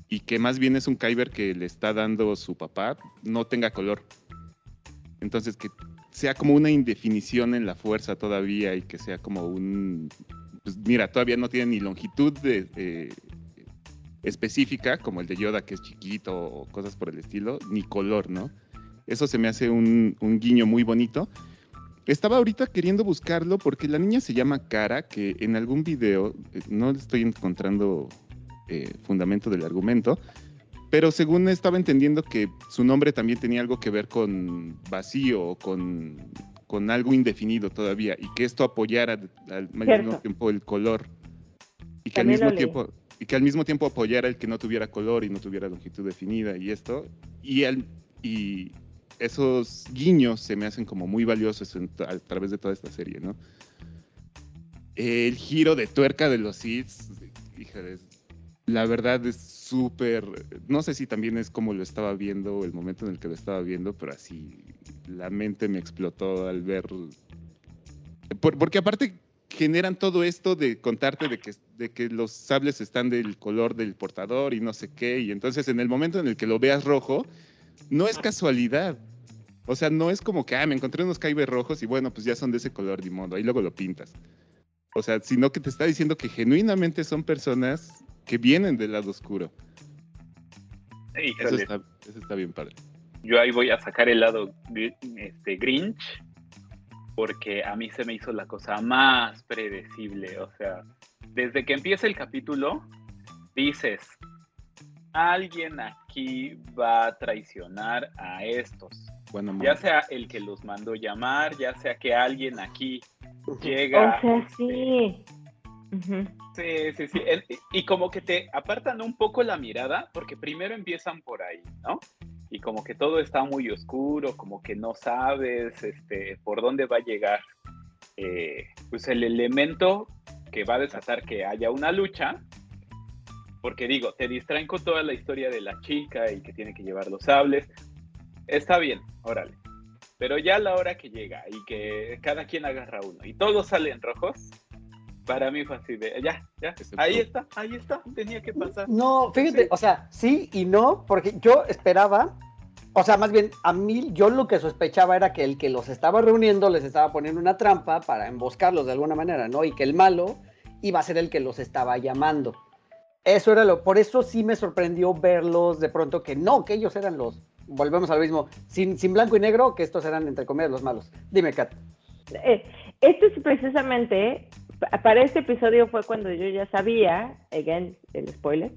y que más bien es un Kyber que le está dando su papá, no tenga color. Entonces, que sea como una indefinición en la fuerza todavía y que sea como un, pues mira, todavía no tiene ni longitud de, específica, como el de Yoda, que es chiquito o cosas por el estilo, ni color, ¿no? Eso se me hace un, un guiño muy bonito. Estaba ahorita queriendo buscarlo porque la niña se llama Cara, que en algún video, eh, no estoy encontrando eh, fundamento del argumento, pero según estaba entendiendo que su nombre también tenía algo que ver con vacío, con, con algo indefinido todavía, y que esto apoyara al mismo tiempo el color. Y que, al mismo tiempo, y que al mismo tiempo apoyara el que no tuviera color y no tuviera longitud definida y esto. Y, el, y, esos guiños se me hacen como muy valiosos a través de toda esta serie, ¿no? El giro de tuerca de los hits, híjole, la verdad es súper, no sé si también es como lo estaba viendo, el momento en el que lo estaba viendo, pero así la mente me explotó al ver, porque aparte generan todo esto de contarte de que, de que los sables están del color del portador y no sé qué, y entonces en el momento en el que lo veas rojo, no es casualidad. O sea, no es como que, ah, me encontré unos caibes rojos y bueno, pues ya son de ese color, ni modo, ahí luego lo pintas. O sea, sino que te está diciendo que genuinamente son personas que vienen del lado oscuro. Eso está, eso está, bien padre. Yo ahí voy a sacar el lado este, Grinch, porque a mí se me hizo la cosa más predecible. O sea, desde que empieza el capítulo, dices, alguien aquí va a traicionar a estos. Bueno, ya sea el que los mandó llamar, ya sea que alguien aquí llega. O sea, sí. Sí, sí, sí. y como que te apartan un poco la mirada, porque primero empiezan por ahí, ¿no? y como que todo está muy oscuro, como que no sabes este, por dónde va a llegar eh, pues el elemento que va a desatar que haya una lucha, porque digo, te distraen con toda la historia de la chica y que tiene que llevar los sables, está bien, órale. Pero ya la hora que llega y que cada quien agarra uno y todos salen rojos, para mí fue así de, ya, ya, ahí está, ahí está, tenía que pasar. No, fíjate, o sea, sí y no, porque yo esperaba, o sea, más bien, a mí, yo lo que sospechaba era que el que los estaba reuniendo les estaba poniendo una trampa para emboscarlos de alguna manera, ¿no? Y que el malo iba a ser el que los estaba llamando. Eso era lo, por eso sí me sorprendió verlos de pronto que no, que ellos eran los, volvemos al mismo, sin, sin blanco y negro, que estos eran entre comillas los malos. Dime, Kat. Eh, esto es precisamente para este episodio fue cuando yo ya sabía, again, el spoiler,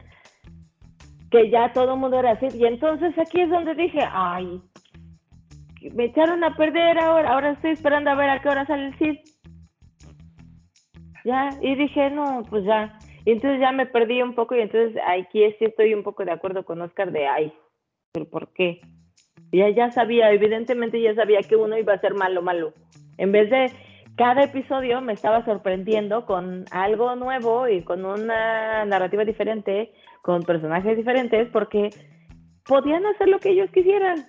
que ya todo el mundo era así. Y entonces aquí es donde dije, ay, me echaron a perder ahora, ahora estoy esperando a ver a qué hora sale el Cid. Ya, y dije, no, pues ya. Y entonces ya me perdí un poco y entonces aquí sí estoy un poco de acuerdo con Oscar de, ay, pero ¿por qué? Ya, ya sabía, evidentemente ya sabía que uno iba a ser malo, malo. En vez de cada episodio me estaba sorprendiendo con algo nuevo y con una narrativa diferente, con personajes diferentes, porque podían hacer lo que ellos quisieran.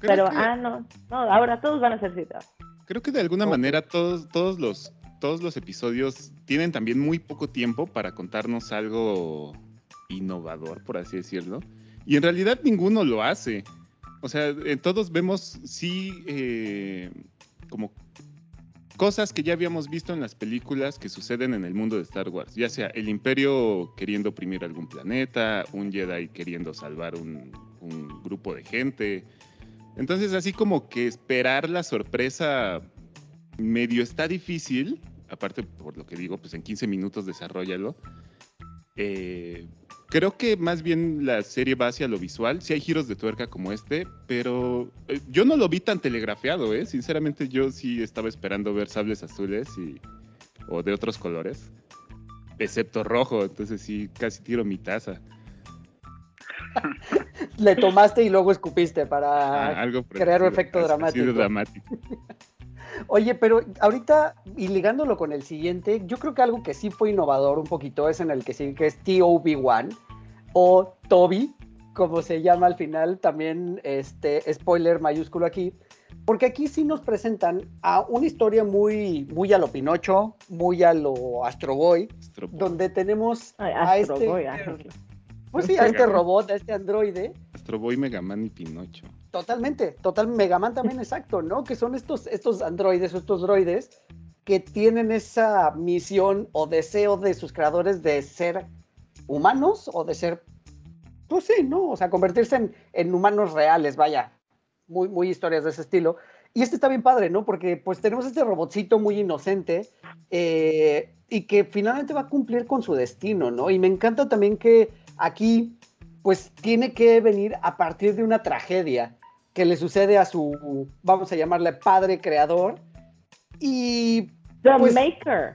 pero, ah, no, no, ahora todos van a ser citados. Creo que de alguna manera todos, todos, los, todos los episodios tienen también muy poco tiempo para contarnos algo innovador, por así decirlo. Y en realidad ninguno lo hace. O sea, todos vemos sí eh, como cosas que ya habíamos visto en las películas que suceden en el mundo de Star Wars, ya sea el imperio queriendo oprimir algún planeta, un Jedi queriendo salvar un, grupo de gente. Entonces así como que esperar la sorpresa medio está difícil, aparte por lo que digo, pues en 15 minutos desarrollalo. Eh, Creo que más bien la serie va hacia lo visual. Sí hay giros de tuerca como este, pero eh, yo no lo vi tan telegrafiado, ¿eh? Sinceramente yo sí estaba esperando ver sables azules y, o de otros colores, excepto rojo, entonces sí, casi tiro mi taza. Le tomaste y luego escupiste para ah, crear un efecto dramático. dramático. Oye, pero ahorita, y ligándolo con el siguiente, yo creo que algo que sí fue innovador un poquito es en el que sí, que es TOB1 o Toby, como se llama al final, también este spoiler mayúsculo aquí, porque aquí sí nos presentan a una historia muy, muy a lo Pinocho, muy a lo Astro Boy, donde tenemos a este... Pues sí, a este robot, a este androide. Astro Boy, Megaman y Pinocho. Totalmente, total, Megaman también exacto, ¿no? Que son estos, estos androides o estos droides que tienen esa misión o deseo de sus creadores de ser humanos o de ser, pues sí, ¿no? O sea, convertirse en, humanos reales, vaya, muy, muy historias de ese estilo. Y este está bien padre, ¿no? Porque pues tenemos este robotcito muy inocente eh, y que finalmente va a cumplir con su destino, ¿no? Y me encanta también que aquí pues tiene que venir a partir de una tragedia que le sucede a su, vamos a llamarle padre creador. Y... The pues, Maker.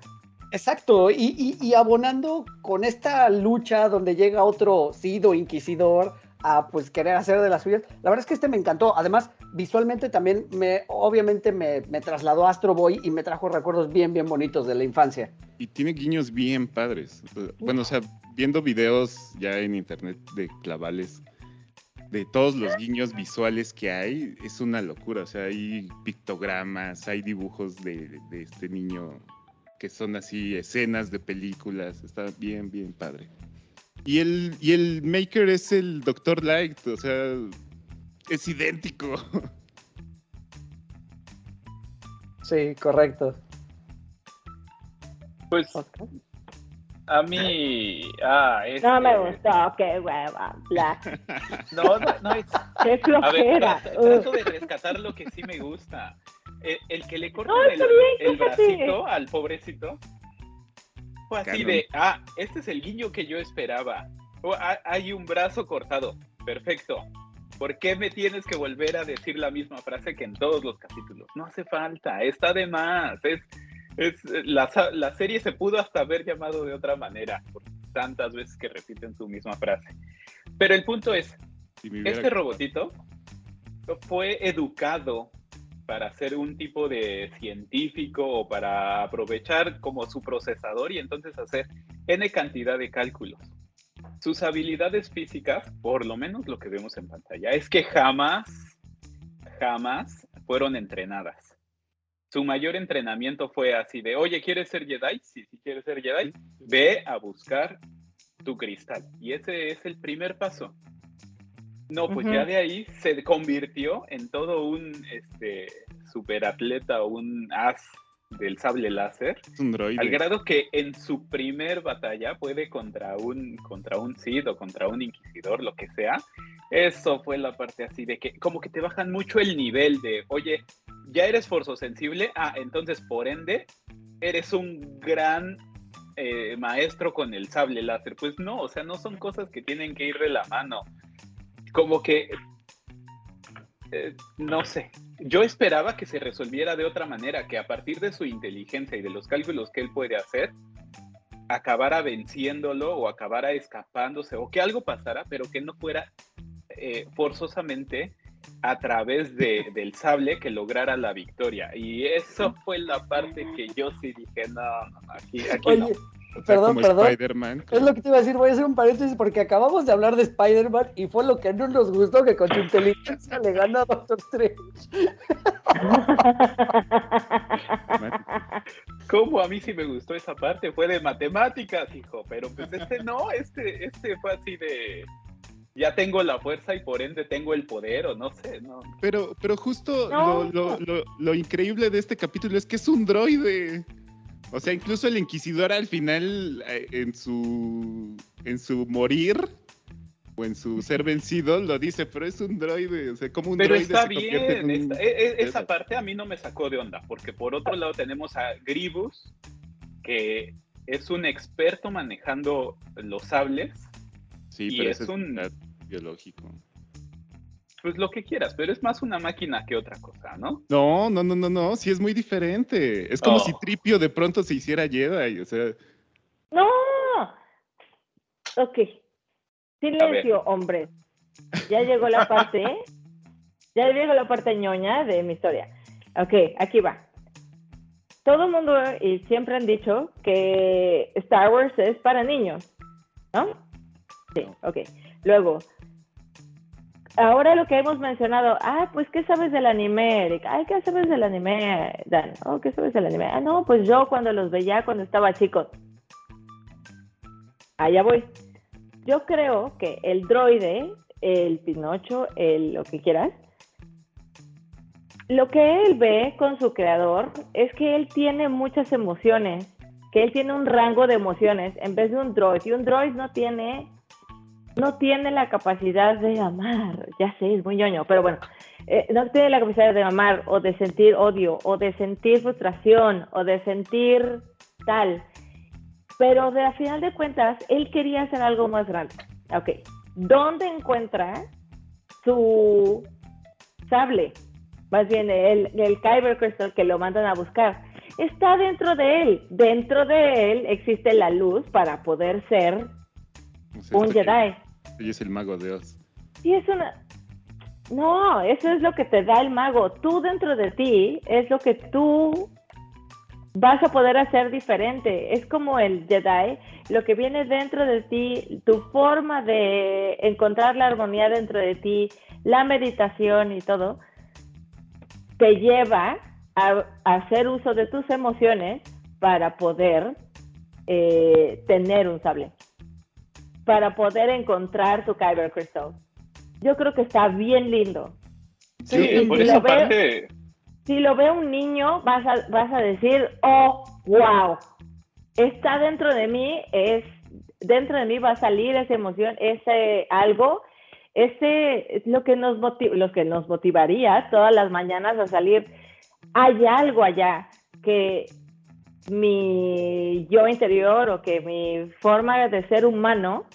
Exacto, y, abonando con esta lucha donde llega otro Sido Inquisidor a pues querer hacer de las suyas. La verdad es que este me encantó. Además, visualmente también me, obviamente me, me trasladó a Astro Boy y me trajo recuerdos bien, bien bonitos de la infancia. Y tiene guiños bien padres. Bueno, o sea, viendo videos ya en internet de clavales, de todos los guiños visuales que hay, es una locura. O sea, hay pictogramas, hay dibujos de, este niño que son así escenas de películas. Está bien, bien padre. Y el, y el Maker es el Doctor Light, o sea, es idéntico. Sí, correcto. Pues a mí, ah, este... No me gustó, qué hueva, bla. No, no, no es... Qué flojera. A ver, trato, de rescatar lo que sí me gusta. El, que le corta el, el bracito al pobrecito fue así de, ah, este es el guiño que yo esperaba. Oh, hay un brazo cortado, perfecto. ¿Por qué me tienes que volver a decir la misma frase que en todos los capítulos? No hace falta, está de más. Es, es, la, la, serie se pudo hasta haber llamado de otra manera, por tantas veces que repiten su misma frase. Pero el punto es, este robotito fue educado para ser un tipo de científico o para aprovechar como su procesador y entonces hacer n cantidad de cálculos. Sus habilidades físicas, por lo menos lo que vemos en pantalla, es que jamás, jamás fueron entrenadas. Su mayor entrenamiento fue así de, oye, ¿quieres ser Jedi? Sí, si quieres ser Jedi, ve a buscar tu cristal. Y ese es el primer paso. No, pues ya de ahí se convirtió en todo un este, superatleta o un as del sable láser. un droide. Al grado que en su primer batalla puede contra un, contra un Sith o contra un Inquisidor, lo que sea. Eso fue la parte así de que como que te bajan mucho el nivel de, oye, ya eres forzosensible, ah, entonces por ende eres un gran eh, maestro con el sable láser. Pues no, o sea, no son cosas que tienen que ir de la mano como que, eh, no sé, yo esperaba que se resolviera de otra manera, que a partir de su inteligencia y de los cálculos que él puede hacer, acabara venciéndolo o acabara escapándose o que algo pasara, pero que no fuera eh, forzosamente a través de, del sable que lograra la victoria. Y eso fue la parte que yo sí dije, no, aquí, aquí no. Perdón, perdón. Es lo que te iba a decir, voy a hacer un paréntesis porque acabamos de hablar de Spider-Man y fue lo que no nos gustó que con su inteligencia le gana a Doctor Strange. ¿Cómo? A mí sí me gustó esa parte, fue de matemáticas, hijo, pero pues este no, este, este fue así de ya tengo la fuerza y por ende tengo el poder, o no sé, no. Pero, pero justo lo, lo, lo, increíble de este capítulo es que es un droide. O sea, incluso el inquisidor al final, eh, en su, en su morir o en su ser vencido, lo dice, pero es un droide. O sea, como un pero droide. está bien. E, e, esa parte a mí no me sacó de onda, porque por otro lado tenemos a Gribus, que es un experto manejando los sables. Sí, pero es, un biológico pues lo que quieras, pero es más una máquina que otra cosa, ¿no? No, no, no, no, no, sí es muy diferente. Es como si oh. Tripio de pronto se hiciera Jedi, o sea. No. Ok. Silencio, hombre. Ya llegó la parte, ya llegó la parte ñoña de mi historia. Ok, aquí va. Todo el mundo y siempre han dicho que Star Wars es para niños, ¿no? Sí, ok. Luego, ahora lo que hemos mencionado, ah, pues, ¿qué sabes del anime, Eric? Ay, ¿qué sabes del anime, Dan? Oh, ¿qué sabes del anime? Ah, no, pues yo cuando los veía cuando estaba chico. Allá voy. Yo creo que el droide, el Pinocho, el lo que quieras, lo que él ve con su creador es que él tiene muchas emociones, que él tiene un rango de emociones en vez de un droid. Y un droid no tiene no tiene la capacidad de amar, ya sé, es muy ñoño, pero bueno, eh, no tiene la capacidad de amar o de sentir odio o de sentir frustración o de sentir tal. Pero de a final de cuentas, él quería hacer algo más grande. Ok, ¿dónde encuentra su sable? Más bien el, el Kyber Crystal que lo mandan a buscar. Está dentro de él. Dentro de él existe la luz para poder ser un Jedi. Ella es el mago de Oz. Sí, es una. No, eso es lo que te da el mago. Tú dentro de ti es lo que tú vas a poder hacer diferente. Es como el Jedi, lo que viene dentro de ti, tu forma de encontrar la armonía dentro de ti, la meditación y todo, te lleva a, hacer uso de tus emociones para poder eh, tener un sable para poder encontrar tu Kyber Crystal. Yo creo que está bien lindo. Sí, por si esa parte... si lo ve un niño, vas a, vas a decir, oh, wow, está dentro de mí, es dentro de mí va a salir esa emoción, ese algo, ese es lo que nos lo que nos motivaría todas las mañanas a salir. Hay algo allá que mi yo interior o que mi forma de ser humano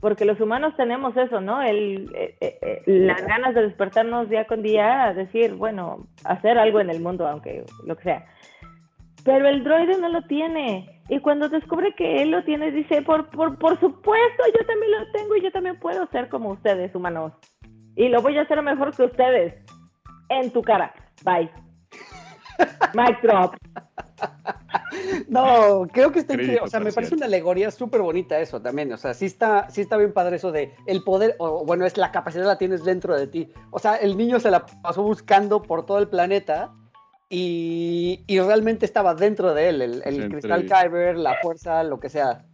porque los humanos tenemos eso, ¿no? El, eh, eh, eh, las ganas de despertarnos día con día a decir, bueno, hacer algo en el mundo, aunque lo que sea. Pero el droide no lo tiene. Y cuando descubre que él lo tiene, dice, por, por, por supuesto, yo también lo tengo y yo también puedo ser como ustedes, humanos. Y lo voy a hacer mejor que ustedes. en tu cara. Bye. Mic drop. No, creo que está increíble. O sea, me parece una alegoría súper bonita eso también. O sea, sí está, sí está bien padre eso de el poder, o bueno, es la capacidad la tienes dentro de ti. O sea, el niño se la pasó buscando por todo el planeta y, y realmente estaba dentro de él, el, el sea, entre- cristal Kyber, la fuerza, lo que sea.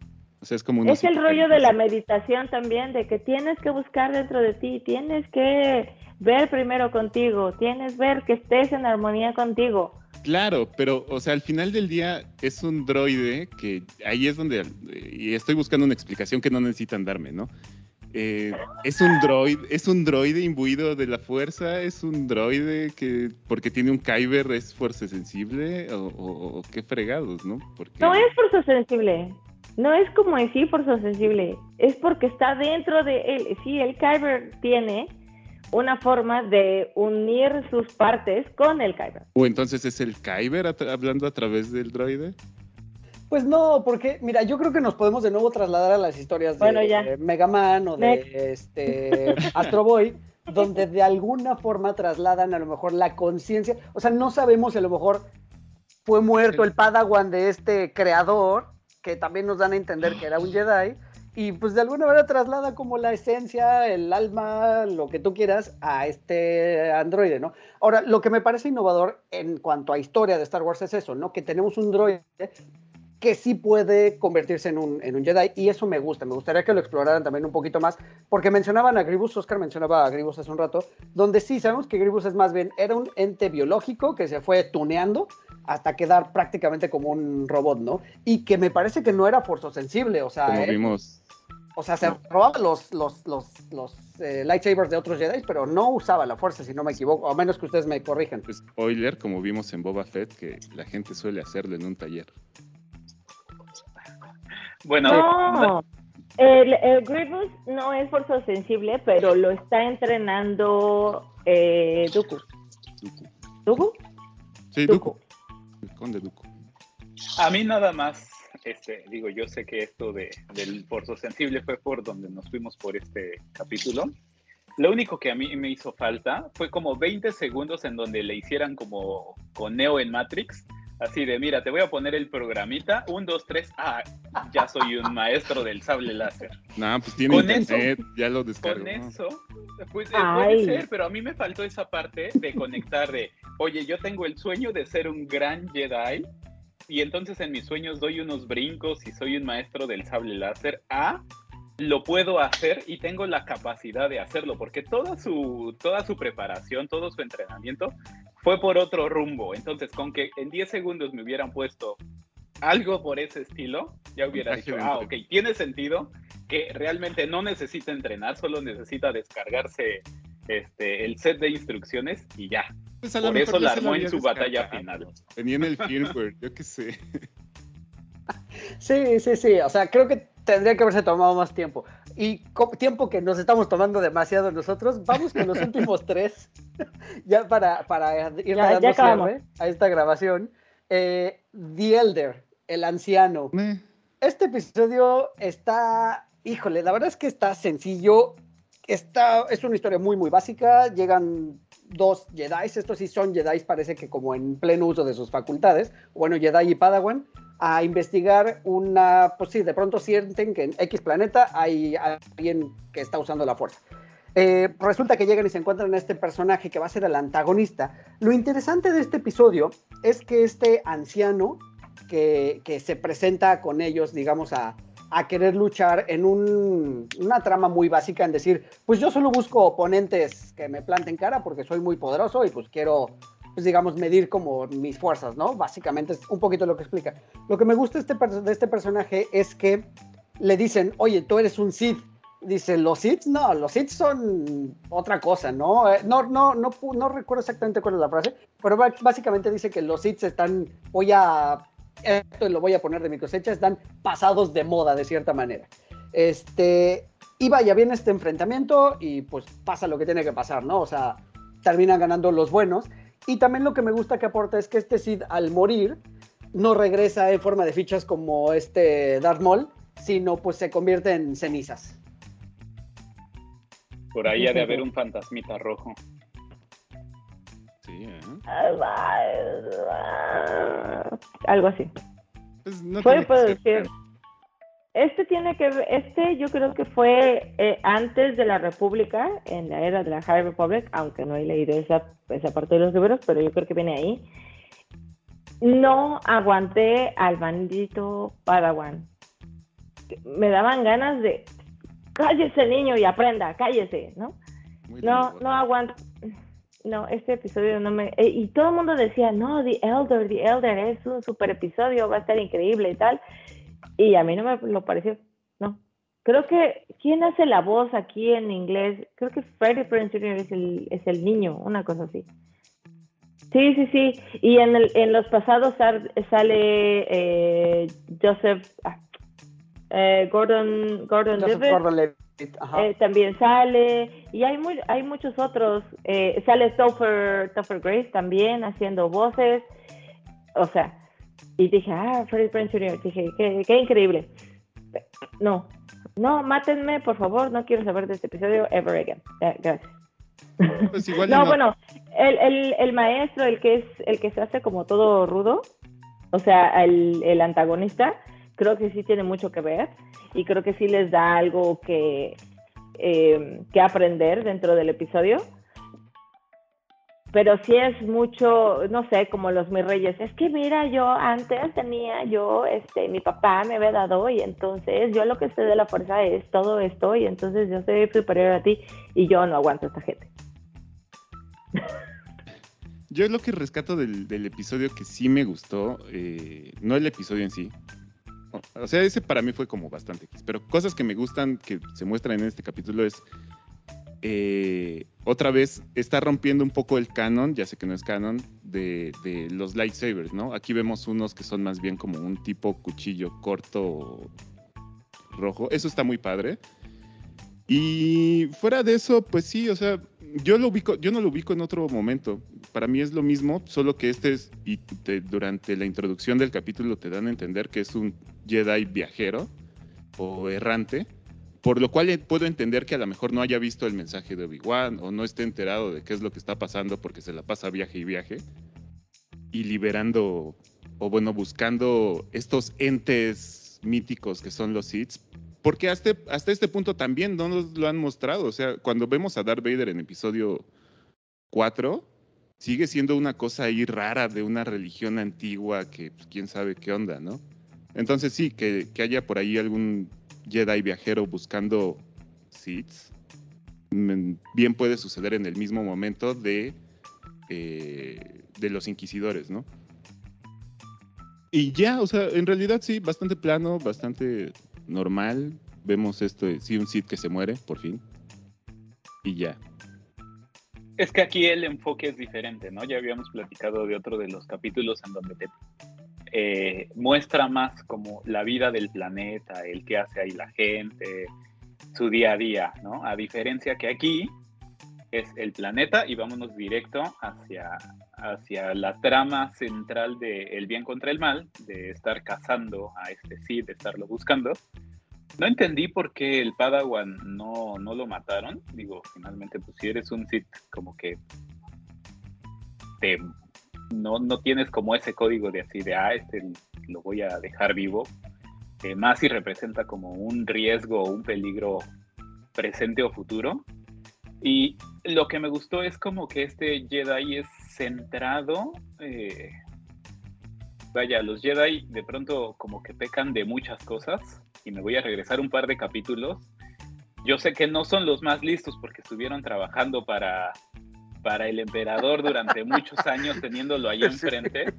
O sea, es como Es el rollo de la meditación también, de que tienes que buscar dentro de ti, tienes que ver primero contigo, tienes que ver que estés en armonía contigo. Claro, pero, o sea, al final del día es un droide que ahí es donde, y estoy buscando una explicación que no necesitan darme, ¿no? Eh, es un droide, es un droide imbuido de la fuerza, es un droide que porque tiene un Kyber es fuerza sensible o, o- o qué fregados, ¿no? Porque, No es fuerza sensible, no es como en sí fuerza sensible, es porque está dentro de él. Sí, el Kyber tiene una forma de unir sus partes con el Kyber. o entonces es el Kyber a hablando a través del droide. Pues no, porque, mira, yo creo que nos podemos de nuevo trasladar a las historias de Bueno, eh, Mega Man o de este, Astro Boy, donde de alguna forma trasladan a lo mejor la conciencia. O sea, no sabemos si a lo mejor fue muerto el Padawan de este creador, que también nos dan a entender que era un Jedi, y pues de alguna manera traslada como la esencia, el alma, lo que tú quieras, a este androide, ¿no? Ahora, lo que me parece innovador en cuanto a historia de Star Wars es eso, ¿no? Que tenemos un droide que sí puede convertirse en un, en un Jedi y eso me gusta, me gustaría que lo exploraran también un poquito más, porque mencionaban a Grievous, Oscar mencionaba a Grievous hace un rato, donde sí sabemos que Grievous es más bien, era un ente biológico que se fue tuneando hasta quedar prácticamente como un robot, ¿no? Y que me parece que no era forzosensible, o sea, Como él- vimos, o sea, se robaba los, los, los, los eh, lightsabers de otros Jedi, pero no usaba la fuerza, si no me equivoco, a menos que ustedes me corrijan. spoiler, como vimos en Boba Fett, que la gente suele hacerlo en un taller. Bueno, No, el, el Grievous no es fuerza sensible, pero lo está entrenando eh, Dooku. Dooku. ¿Dooku? Sí, Dooku. Conde Dooku. A mí nada más, este, digo, yo sé que esto de, del Forzo Sensible fue por donde nos fuimos por este capítulo. Lo único que a mí me hizo falta fue como 20 segundos en donde le hicieran como con Neo en Matrix, así de, mira, te voy a poner el programita, 1, 2, 3, ah, ya soy un maestro del sable láser. No, pues tiene Con internet, ya lo descargo. Con ¿no? eso, pues, eh, Ay. puede ser, pero a mí me faltó esa parte de conectar de, oye, yo tengo el sueño de ser un gran Jedi y entonces en mis sueños doy unos brincos y soy un maestro del sable láser. A, lo puedo hacer y tengo la capacidad de hacerlo, porque toda su, toda su preparación, todo su entrenamiento fue por otro rumbo. Entonces, con que en 10 segundos me hubieran puesto algo por ese estilo, ya hubiera dicho, ah, ok, tiene sentido que realmente no necesita entrenar, solo necesita descargarse este, el set de instrucciones y ya. Pues a lo Por mejor eso la armó en su batalla final. Tenía en el firmware, yo qué sé. Sí, sí, sí. O sea, creo que tendría que haberse tomado más tiempo. Y tiempo que nos estamos tomando demasiado nosotros. Vamos con los últimos tres. ya para, para ir Ya- dando ya cierre a esta grabación. Eh, The Elder, el anciano. Meh. Este episodio está, híjole, la verdad es que está sencillo. Está, es una historia muy, muy básica. Llegan dos Jedi. Estos sí son Jedi, parece que como en pleno uso de sus facultades. Bueno, Jedi y Padawan. A investigar una. Pues sí, de pronto sienten que en X planeta hay alguien que está usando la fuerza. Eh, resulta que llegan y se encuentran a este personaje que va a ser el antagonista. Lo interesante de este episodio es que este anciano que, que se presenta con ellos, digamos, a, a querer luchar en un- una trama muy básica, en decir, pues yo solo busco oponentes que me planten cara porque soy muy poderoso y pues quiero, pues digamos, medir como mis fuerzas, ¿no? Básicamente es un poquito lo que explica. Lo que me gusta este de este personaje es que le dicen, oye, tú eres un Sith. Dice, los Sith, no, los Sith son otra cosa, ¿no? Eh, No, no, no, no recuerdo exactamente cuál es la frase, pero básicamente dice que los Sith están, voy a, esto lo voy a poner de mi cosecha, están pasados de moda de cierta manera. Este, y vaya, viene este enfrentamiento y pues pasa lo que tiene que pasar, ¿no? O sea, terminan ganando los buenos. Y también lo que me gusta que aporta es que este Sith al morir no regresa en forma de fichas como este Darth Maul, sino pues se convierte en cenizas. Por ahí ha de haber un fantasmita rojo. Algo así. Pues no Fue, puedo decir. Este tiene que ver, este yo creo que fue eh, antes de la República, en la era de la High Republic, aunque no he leído esa, esa parte de los libros, pero yo creo que viene ahí. No aguanté al bandito Padawan. Me daban ganas de cállese niño y aprenda, cállese, ¿no? muy No, no aguanto. No, este episodio no me... eh, y todo el mundo decía, no, The Elder, The Elder es un super episodio, va a estar increíble y tal. Y a mí no me lo pareció, no. Creo que, ¿quién hace la voz aquí en inglés? Creo que Freddie Prinze Jr. es el, es el niño, una cosa así. Sí, sí, sí. Y en, el, en los pasados sal- sale eh, Joseph... ah, eh, Gordon, Gordon Joseph Levitt. Gordon-Levitt, ajá. Eh, también sale, y hay, muy, hay muchos otros. eh, sale Topher Grace también haciendo voces. O sea, y dije, ah, Freddie Prinze Jr., dije, qué, qué increíble. No, no, mátenme, por favor, no quiero saber de este episodio ever again. Eh, gracias. Pues igual y No, no. bueno, el, el, el maestro, el que es el que se hace como todo rudo, o sea, el, el antagonista, creo que sí tiene mucho que ver y creo que sí les da algo que, eh, que aprender dentro del episodio. Pero sí es mucho, no sé, como los mis reyes. Es que mira, yo antes tenía, yo, este, mi papá me había dado y entonces yo lo que sé de la fuerza es todo esto y entonces yo soy superior a ti y yo no aguanto a esta gente. Yo lo que rescato del, del episodio que sí me gustó, eh, no el episodio en sí. O- sea, ese para mí fue como bastante X, pero cosas que me gustan que se muestran en este capítulo es eh, otra vez está rompiendo un poco el canon, ya sé que no es canon, de, los lightsabers, ¿no? Aquí vemos unos que son más bien como un tipo cuchillo corto rojo. Eso está muy padre. Y fuera de eso, pues sí, o sea, yo lo ubico, yo no lo ubico en otro momento. Para mí es lo mismo, solo que este es, y te- durante la introducción del capítulo te dan a entender que es un Jedi viajero o errante, por lo cual eh, puedo entender que a lo mejor no haya visto el mensaje de Obi-Wan o no esté enterado de qué es lo que está pasando porque se la pasa viaje y viaje y liberando, o bueno, buscando estos entes míticos que son los Sith porque hasta, hasta este punto también no nos lo han mostrado. O sea, cuando vemos a Darth Vader en episodio 4, sigue siendo una cosa ahí rara de una religión antigua que pues, quién sabe qué onda, ¿no? Entonces sí, que, que haya por ahí algún Jedi viajero buscando Sith, mm, bien puede suceder en el mismo momento de, eh, de los inquisidores, ¿no? Y ya, o sea, en realidad sí, bastante plano, bastante normal. Vemos esto, sí, un Sith que se muere, por fin. Y ya. Es que aquí el enfoque es diferente, ¿no? Ya habíamos platicado de otro de los capítulos en donde te eh, muestra más como la vida del planeta, el que hace ahí la gente, su día a día, ¿no? A diferencia que aquí es el planeta y vámonos directo hacia, hacia la trama central de el bien contra el mal, de estar cazando a este Sith, de estarlo buscando. No entendí por qué el Padawan no, no lo mataron. Digo, finalmente, pues si eres un Sith, como que te, no, no tienes como ese código de así de, ah, este lo voy a dejar vivo. Eh, más si representa como un riesgo o un peligro presente o futuro. Y lo que me gustó es como que este Jedi es centrado. eh, vaya, los Jedi de pronto como que pecan de muchas cosas. Y me voy a regresar un par de capítulos. Yo sé que no son los más listos porque estuvieron trabajando para, para el emperador durante muchos años teniéndolo ahí enfrente.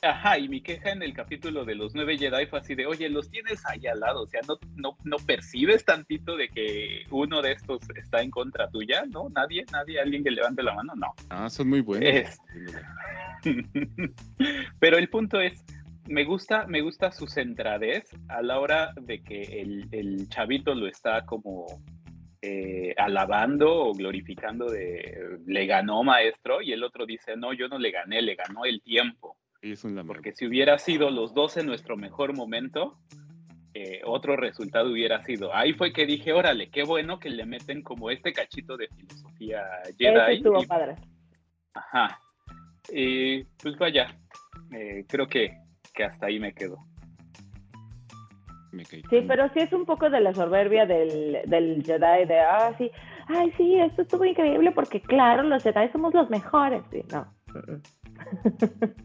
Ajá, y mi queja en el capítulo de los nueve Jedi fue así de, oye, los tienes ahí al lado, o sea, no, no, no percibes tantito de que uno de estos está en contra tuya, ¿no? Nadie, nadie, alguien que levante la mano, no. Ah, son muy buenos. Es- Pero el punto es, me gusta, me gusta su centradez a la hora de que el, el chavito lo está como eh, alabando o glorificando de le ganó maestro y el otro dice, no, yo no le gané, le ganó el tiempo. Es un. Porque si hubiera sido los dos en nuestro mejor momento, eh, otro resultado hubiera sido. Ahí fue que dije, órale, qué bueno que le meten como este cachito de filosofía Jedi. estuvo y- padre. Ajá. Y pues vaya, eh, creo que, que hasta ahí me quedo. Me caí. Sí, pero sí es un poco de la soberbia del, del Jedi, de, ah, sí, ay, sí, esto estuvo increíble porque, claro, los Jedi somos los mejores. Sí, no.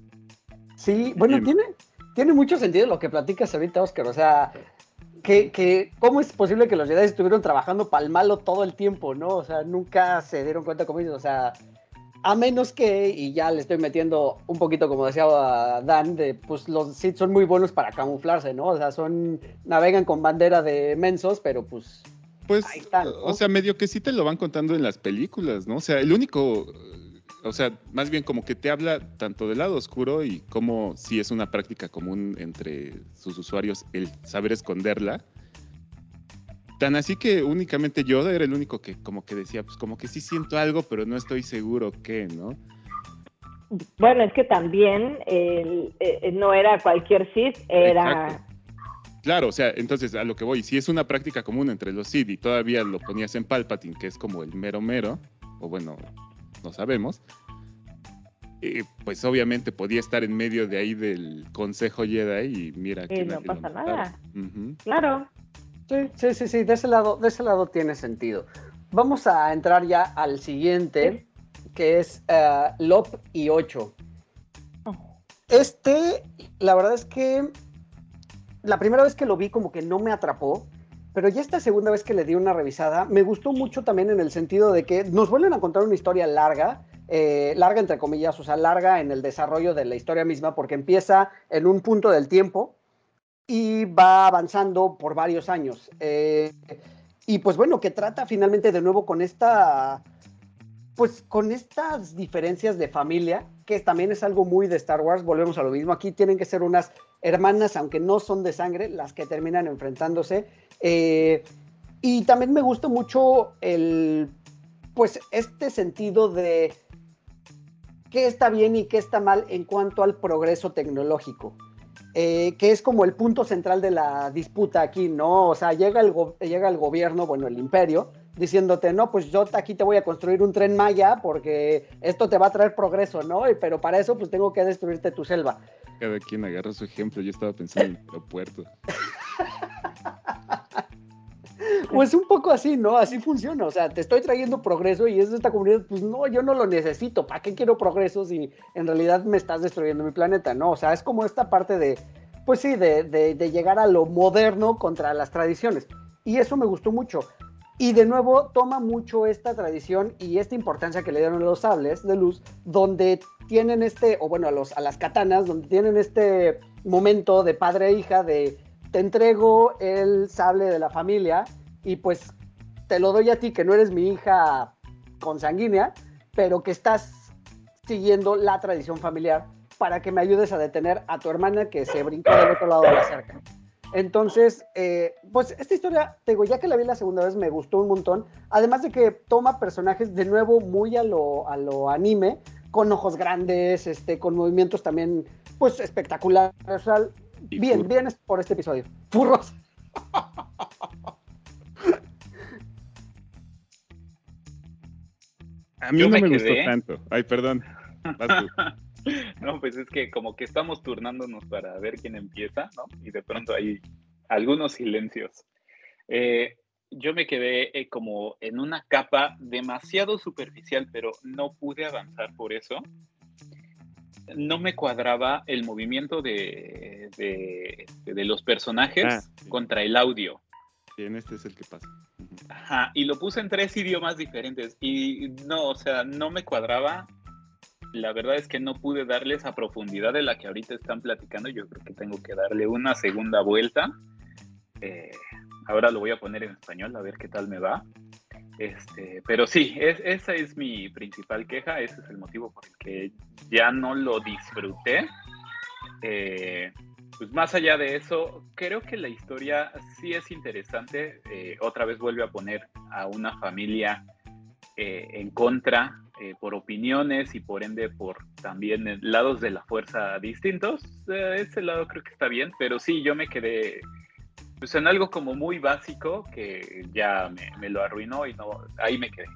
Sí, bueno, tiene, tiene mucho sentido lo que platicas ahorita, Oscar. O sea, que, que cómo es posible que los Jedi estuvieron trabajando para el malo todo el tiempo, ¿no? O sea, nunca se dieron cuenta, como dices, o sea, a menos que, y ya le estoy metiendo un poquito, como decía Dan, de pues los Sith son muy buenos para camuflarse, ¿no? O sea, son, navegan con bandera de mensos, pero pues Pues, Ahí están, ¿no? o sea, medio que sí te lo van contando en las películas, ¿no? O sea, el único, o sea, más bien como que te habla tanto del lado oscuro y como si es una práctica común entre sus usuarios el saber esconderla. Tan así que únicamente Yoda era el único que como que decía, pues como que sí siento algo, pero no estoy seguro qué, ¿no? Bueno, es que también el- eh, no era cualquier Sith, era... Exacto. Claro, o sea, entonces a lo que voy, si es una práctica común entre los Sith y todavía lo ponías en Palpatine, que es como el mero mero, o bueno, no sabemos, eh, pues obviamente podía estar en medio de ahí del Consejo Jedi y mira que Y no pasa nada. Claro. Sí, sí, sí, sí, de ese lado, de ese lado tiene sentido. Vamos a entrar ya al siguiente, que es eh, Lop y 8. Este, la verdad es que la primera vez que lo vi como que no me atrapó, pero ya esta segunda vez que le di una revisada, me gustó mucho también en el sentido de que nos vuelven a contar una historia larga, eh, larga entre comillas, o sea, larga en el desarrollo de la historia misma, porque empieza en un punto del tiempo y va avanzando por varios años. Eh, y pues bueno, que trata finalmente de nuevo con esta, pues con estas diferencias de familia, que también es algo muy de Star Wars, volvemos a lo mismo, aquí tienen que ser unas hermanas, aunque no son de sangre, las que terminan enfrentándose. Eh, y también me gusta mucho el, pues este sentido de qué está bien y qué está mal en cuanto al progreso tecnológico. Eh, que es como el punto central de la disputa aquí, ¿no? O sea, llega el, llega el gobierno, bueno, el imperio, diciéndote, no, pues yo aquí te voy a construir un tren Maya porque esto te va a traer progreso, ¿no? Pero para eso, pues tengo que destruirte tu selva. Cada quien agarra su ejemplo, yo estaba pensando en el aeropuerto. Pues un poco así, ¿no? Así funciona. O sea, te estoy trayendo progreso y es esta comunidad, pues no, yo no lo necesito. ¿Para qué quiero progreso si en realidad me estás destruyendo mi planeta? No, o sea, es como esta parte de, pues sí, de, de- llegar a lo moderno contra las tradiciones. Y eso me gustó mucho. Y de nuevo toma mucho esta tradición y esta importancia que le dieron los sables de luz, donde tienen este, o bueno, a, los, a las katanas, donde tienen este momento de padre e hija de te entrego el sable de la familia y pues te lo doy a ti que no eres mi hija consanguínea, pero que estás siguiendo la tradición familiar para que me ayudes a detener a tu hermana que se brincó del otro lado de la cerca. Entonces, eh, pues esta historia, te digo, ya que la vi la segunda vez, me gustó un montón. Además de que toma personajes de nuevo muy a lo, a lo anime, con ojos grandes, este, con movimientos también, pues espectaculares. O sea, Y bien, bien por este episodio. Furros. A mí Yo no me me, gustó tanto. Ay, perdón. Vas tú. No, pues es que como que estamos turnándonos para ver quién empieza, ¿no? Y de pronto hay algunos silencios. Eh, yo me quedé eh, como en una capa demasiado superficial, pero no pude avanzar por eso. No me cuadraba el movimiento de, de, de los personajes Ah, sí. contra el audio. Bien, este es el que pasa. Ajá, y lo puse en tres idiomas diferentes y no, o sea, no me cuadraba. La verdad es que no pude darle esa profundidad de la que ahorita están platicando. Yo creo que tengo que darle una segunda vuelta. Eh, ahora lo voy a poner en español a ver qué tal me va. Este, pero sí, es, esa es mi principal queja. Ese es el motivo por el que ya no lo disfruté. Eh, pues más allá de eso, creo que la historia sí es interesante. Eh, otra vez vuelve a poner a una familia eh, en contra eh, por opiniones y por ende por también lados de la fuerza distintos. Ese lado creo que está bien, pero sí, yo me quedé pues, en algo como muy básico que ya me, me lo arruinó y no, ahí me quedé.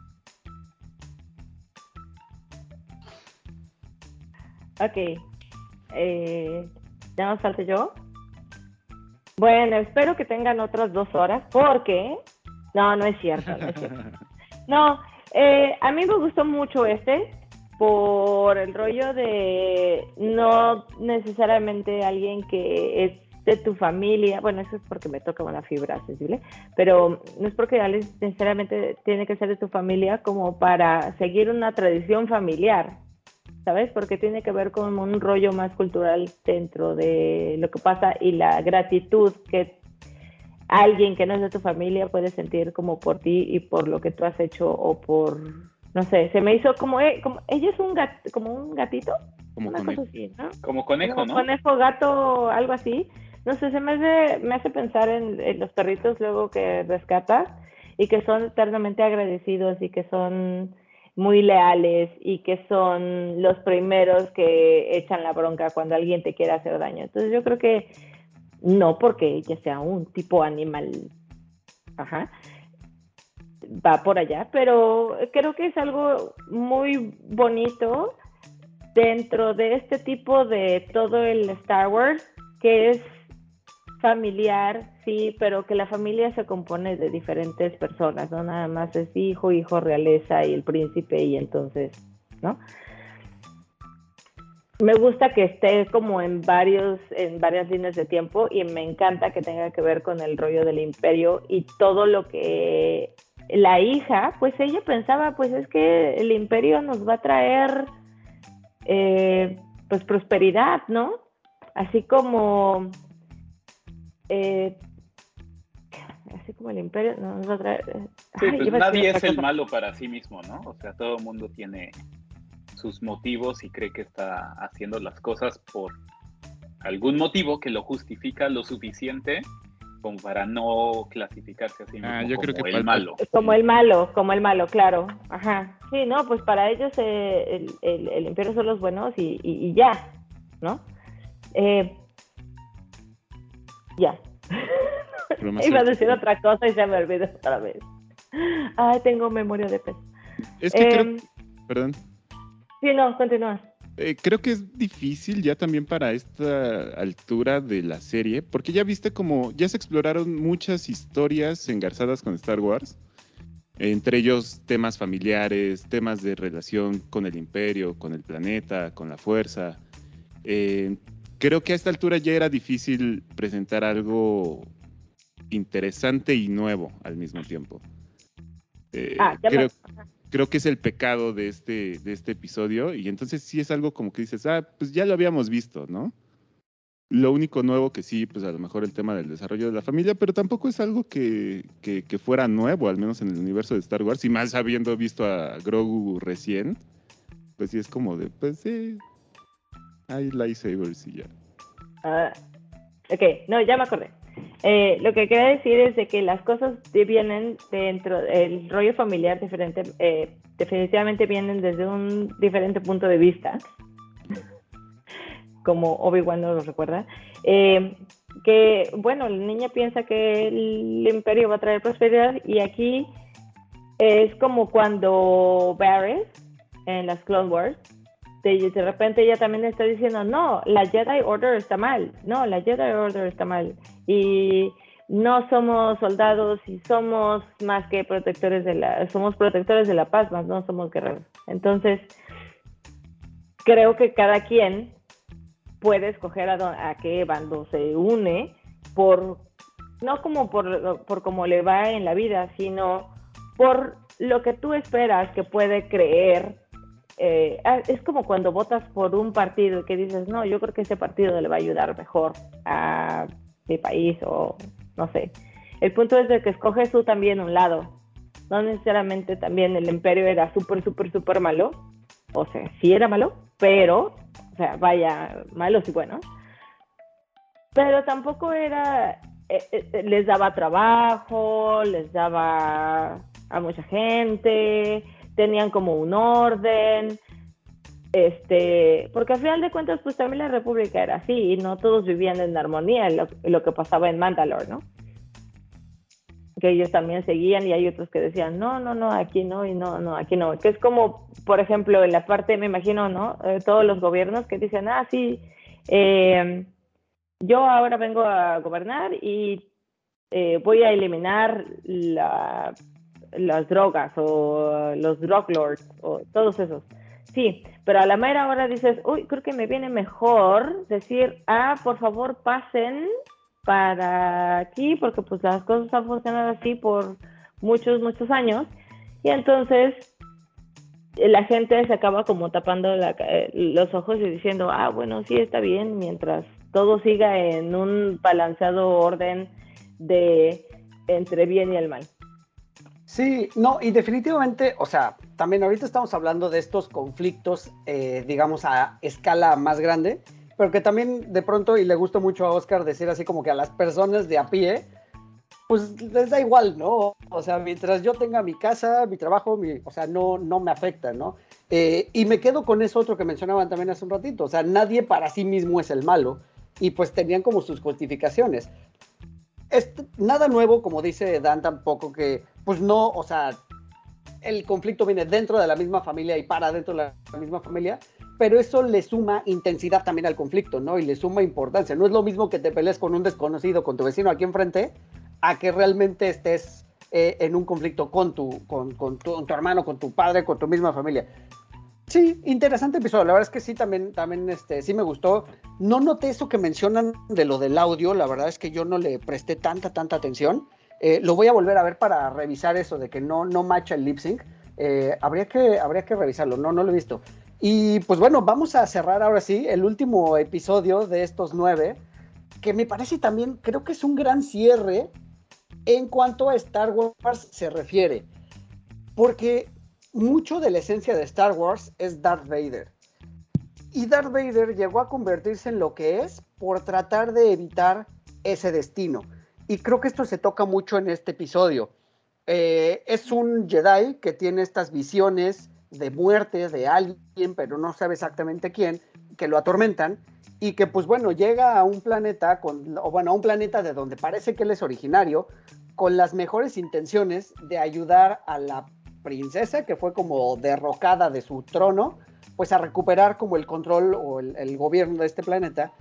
Ok. Eh, ¿Ya nos falta yo? Bueno, espero que tengan otras dos horas porque... No, no es cierto, no es cierto. No, eh, a mí me gustó mucho este por el rollo de no necesariamente alguien que es de tu familia, bueno, eso es porque me toca una fibra sensible, pero no es porque alguien necesariamente tiene que ser de tu familia como para seguir una tradición familiar, ¿sabes? Porque tiene que ver con un rollo más cultural dentro de lo que pasa y la gratitud que alguien que no es de tu familia puede sentir como por ti y por lo que tú has hecho o por no sé, se me hizo como, eh, como ella es un gat, como un gatito, Como una conejo. cosa así, ¿no? Como conejo, Como ¿no? Conejo, gato, algo así. No sé, se me hace, me hace pensar en, en los perritos luego que rescatas y que son eternamente agradecidos y que son muy leales y que son los primeros que echan la bronca cuando alguien te quiere hacer daño. Entonces yo creo que no porque ella sea un tipo animal, ajá, va por allá, pero creo que es algo muy bonito dentro de este tipo de todo el Star Wars, que es familiar, sí, pero que la familia se compone de diferentes personas, no nada más es hijo, hijo, realeza y el príncipe y entonces, ¿no? Me gusta que esté como en varios, en varias líneas de tiempo y me encanta que tenga que ver con el rollo del imperio y todo lo que la hija, pues ella pensaba, pues es que el imperio nos va a traer eh, pues prosperidad, ¿no? Así como eh, como el imperio no, traer. Sí, Ay, pues nadie es el malo para sí mismo, ¿no? O sea, todo el mundo tiene sus motivos y cree que está haciendo las cosas por algún motivo que lo justifica lo suficiente como para no clasificarse a sí mismo Ah, yo como creo que el malo. Como el malo, como el malo, claro. Ajá. Sí, no, pues para ellos eh, el, el- el imperio son los buenos y, y- y ya, ¿no? Eh, ya. Iba a decir otra cosa y se me olvidó otra vez. Ay, tengo memoria de pez. Es que Em, creo, perdón, Sí, no, continúa. Eh, creo que es difícil ya también para esta altura de la serie, porque ya viste como ya se exploraron muchas historias engarzadas con Star Wars, entre ellos temas familiares, temas de relación con el imperio, con el planeta, con la fuerza. Eh, creo que a esta altura ya era difícil presentar algo interesante y nuevo al mismo tiempo. Eh, Ah, ya me- creo, creo que es el pecado de este, de este episodio y entonces sí es algo como que dices, ah, pues ya lo habíamos visto, ¿no? Lo único nuevo que sí, pues a lo mejor el tema del desarrollo de la familia, pero tampoco es algo que, que, que fuera nuevo, al menos en el universo de Star Wars, y más habiendo visto a Grogu recién, pues sí es como de, pues sí, hay lightsabers y ya. Ah, ok, no, ya me acordé. Eh, lo que quería decir es de que las cosas vienen dentro, el rollo familiar diferente, eh, definitivamente vienen desde un diferente punto de vista, como Obi-Wan nos lo recuerda, eh, que, bueno, la niña piensa que el imperio va a traer prosperidad y aquí es como cuando Barris en las Clone Wars de, repente ella también está diciendo, no, la Jedi Order está mal, no, la Jedi Order está mal. Y no somos soldados y somos más que protectores de la, somos protectores de la paz, más no somos guerreros. Entonces, creo que cada quien puede escoger a, dó- a qué bando se une por, no como por, por cómo le va en la vida, sino por lo que tú esperas que puede creer eh, ah, es como cuando votas por un partido que dices, no, yo creo que ese partido le va a ayudar mejor a mi país o no sé. El punto es de que escoges tú también un lado. No necesariamente también el imperio era súper, súper, súper malo. O sea, sí era malo, pero, o sea, vaya, malos y buenos. Pero tampoco era, eh, eh, les daba trabajo, les daba a mucha gente, tenían como un orden, este, porque al final de cuentas, pues también la República era así, y no todos vivían en armonía, lo, lo que pasaba en Mandalore, ¿no? que ellos también seguían y hay otros que decían, no, no, no, aquí no, y no, no, aquí no. Que es como, por ejemplo, en la parte, me imagino, ¿no? Eh, todos los gobiernos que dicen, ah, sí, eh, yo ahora vengo a gobernar y eh, voy a eliminar la, las drogas o los drug lords o todos esos. Sí, pero a la mera hora dices, uy, creo que me viene mejor decir, ah, por favor pasen para aquí, porque pues las cosas han funcionado así por muchos, muchos años. Y entonces la gente se acaba como tapando eh, los ojos y diciendo, ah, bueno, sí está bien, mientras todo siga en un balanceado orden de entre bien y el mal. Sí, no, y definitivamente, o sea, también ahorita estamos hablando de estos conflictos, eh, digamos, a escala más grande, pero que también de pronto, y le gusta mucho a Oscar decir así como que a las personas de a pie, pues les da igual, ¿no? O sea, mientras yo tenga mi casa, mi trabajo, mi, o sea, no, no me afecta, ¿no? Eh, y me quedo con eso otro que mencionaban también hace un ratito, o sea, nadie para sí mismo es el malo, y pues tenían como sus justificaciones nada nuevo, como dice Dan, tampoco que, pues no, o sea, el conflicto viene dentro de la misma familia y para dentro de la misma familia, pero eso le suma intensidad también al conflicto, ¿no? Y le suma importancia. No es lo mismo que te pelees con un desconocido, con tu vecino aquí enfrente, a que realmente estés eh, en un conflicto con tu, con, con, tu, con tu hermano, con tu padre, con tu misma familia. Sí, interesante episodio. La verdad es que sí, también, también este, sí me gustó. No noté eso que mencionan de lo del audio. La verdad es que yo no le presté tanta, tanta atención. Eh, lo voy a volver a ver para revisar eso de que no, no macha el lip sync. Eh, habría, que, habría que revisarlo. No, no lo he visto. Y pues bueno, vamos a cerrar ahora sí el último episodio de estos nueve, que me parece también, creo que es un gran cierre en cuanto a Star Wars se refiere. Porque mucho de la esencia de Star Wars es Darth Vader. Y Darth Vader llegó a convertirse en lo que es por tratar de evitar ese destino. Y creo que esto se toca mucho en este episodio. Eh, es un Jedi que tiene estas visiones de muerte de alguien, pero no sabe exactamente quién, que lo atormentan y que pues bueno, llega a un planeta, con, o bueno, a un planeta de donde parece que él es originario, con las mejores intenciones de ayudar a la princesa, que fue como derrocada de su trono, pues a recuperar como el control o el, gobierno de este planeta.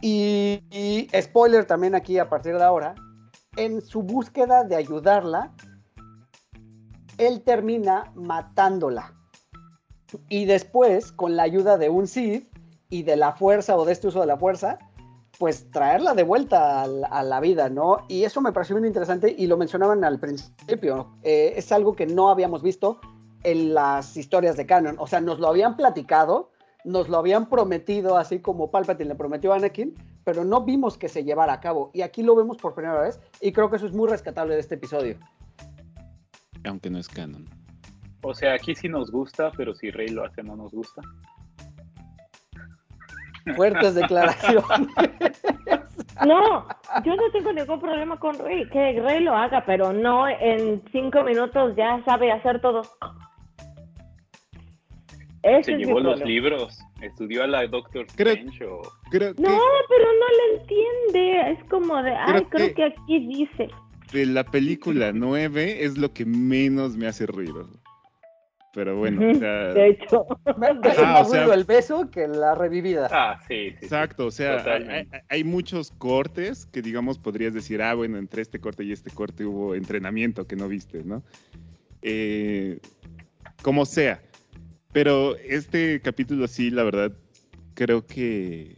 Y, y, spoiler también aquí a partir de ahora, en su búsqueda de ayudarla, él termina matándola. Y después, con la ayuda de un Sith y de la fuerza o de este uso de la fuerza, pues traerla de vuelta a la, vida, ¿no? Y eso me pareció muy interesante y lo mencionaban al principio. Eh, es algo que no habíamos visto en las historias de Canon. O sea, nos lo habían platicado, nos lo habían prometido, así como Palpatine le prometió a Anakin, pero no vimos que se llevara a cabo. Y aquí lo vemos por primera vez y creo que eso es muy rescatable de este episodio. Aunque no es canon. O sea, aquí sí nos gusta, pero si Rey lo hace no nos gusta. Fuertes declaraciones. No, yo no tengo ningún problema con Rey, que Rey lo haga, pero no en cinco minutos ya sabe hacer todo. Se llevó los libros, estudió a la Doctor Strange o... No, pero no le entiende, es como de, ay, creo que aquí dice. De la película 9 es lo que menos me hace ruido. Pero bueno, o sea... De hecho. Me el beso que la revivida. Ah, sí, sí Exacto, o sea, hay, muchos cortes que, digamos, podrías decir, ah, bueno, entre este corte y este corte hubo entrenamiento que no viste, ¿no? Eh, como sea. Pero este capítulo sí, la verdad, creo que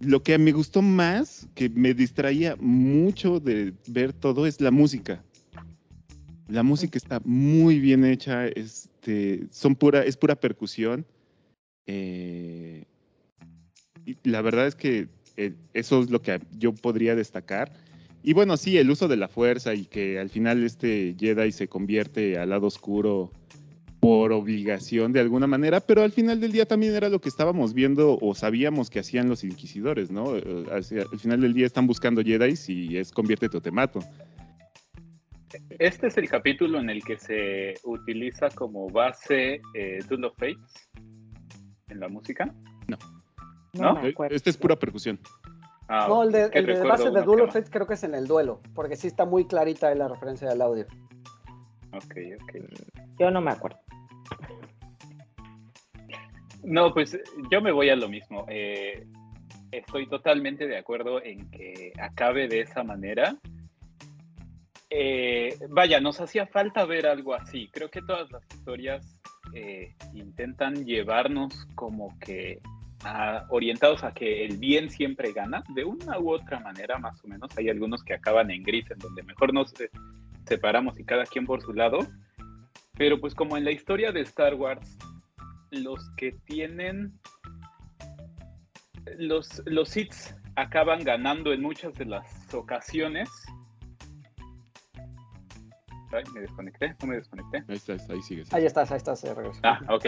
lo que me gustó más, que me distraía mucho de ver todo, es la música. La música está muy bien hecha, este, son pura, es pura percusión. Eh, y la verdad es que eh, eso es lo que yo podría destacar. Y bueno, sí, el uso de la fuerza y que al final este Jedi se convierte al lado oscuro por obligación de alguna manera, pero al final del día también era lo que estábamos viendo o sabíamos que hacían los inquisidores, ¿no? Eh, al, final del día están buscando Jedi y es conviértete o te mato. Este es el capítulo en el que se utiliza como base eh, Duel of Fates en la música. No. ¿No? este es pura percusión. Ah, no, el de, el base de Duel of Fates creo que es en el duelo, porque sí está muy clarita ahí la referencia del audio. no. Ok, ok. Yo no me acuerdo. No, pues yo me voy a lo mismo. Eh, estoy totalmente de acuerdo en que acabe de esa manera. Eh, vaya, nos hacía falta ver algo así. Creo que todas las historias eh, intentan llevarnos como que a- orientados a que el bien siempre gana, de una u otra manera, más o menos. Hay algunos que acaban en gris, en donde mejor nos eh, separamos y cada quien por su lado. Pero pues como en la historia de Star Wars, los que tienen los, los hits acaban ganando en muchas de las ocasiones. Ay, me desconecté, no me desconecté. Ahí estás, ahí sigues. Ahí estás, ahí estás, de regreso. Ah, ok.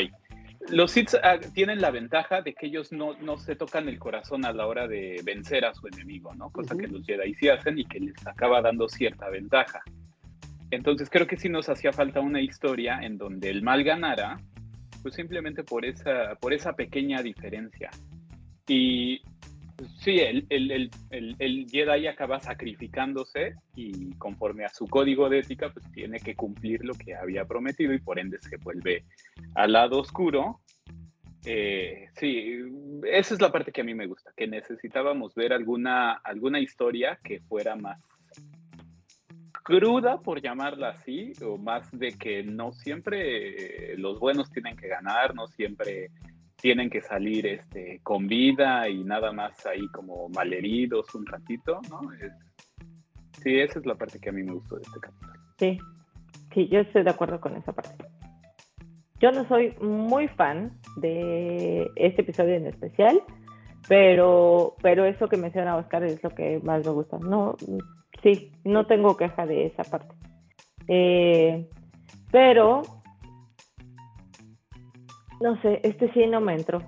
Los hits ah, tienen la ventaja de que ellos no, no se tocan el corazón a la hora de vencer a su enemigo, ¿no? Cosa que los Jedi sí hacen y que les acaba dando cierta ventaja. Entonces creo que sí nos hacía falta una historia en donde el mal ganara, pues simplemente por esa, por esa pequeña diferencia. Y sí, el, el, el, el, Jedi acaba sacrificándose y conforme a su código de ética, pues tiene que cumplir lo que había prometido y por ende se vuelve al lado oscuro. Eh, sí, esa es la parte que a mí me gusta, que necesitábamos ver alguna, alguna historia que fuera más cruda, por llamarla así, o más de que no siempre eh, los buenos tienen que ganar, no siempre tienen que salir este, con vida y nada más ahí como malheridos un ratito, ¿no? Es- sí, esa es la parte que a mí me gustó de este capítulo. Sí, sí, yo estoy de acuerdo con esa parte. Yo no soy muy fan de este episodio en especial, pero, pero eso que menciona Oscar es lo que más me gusta. No, sí, no tengo queja de esa parte. Eh, pero, no sé, este sí no me entró.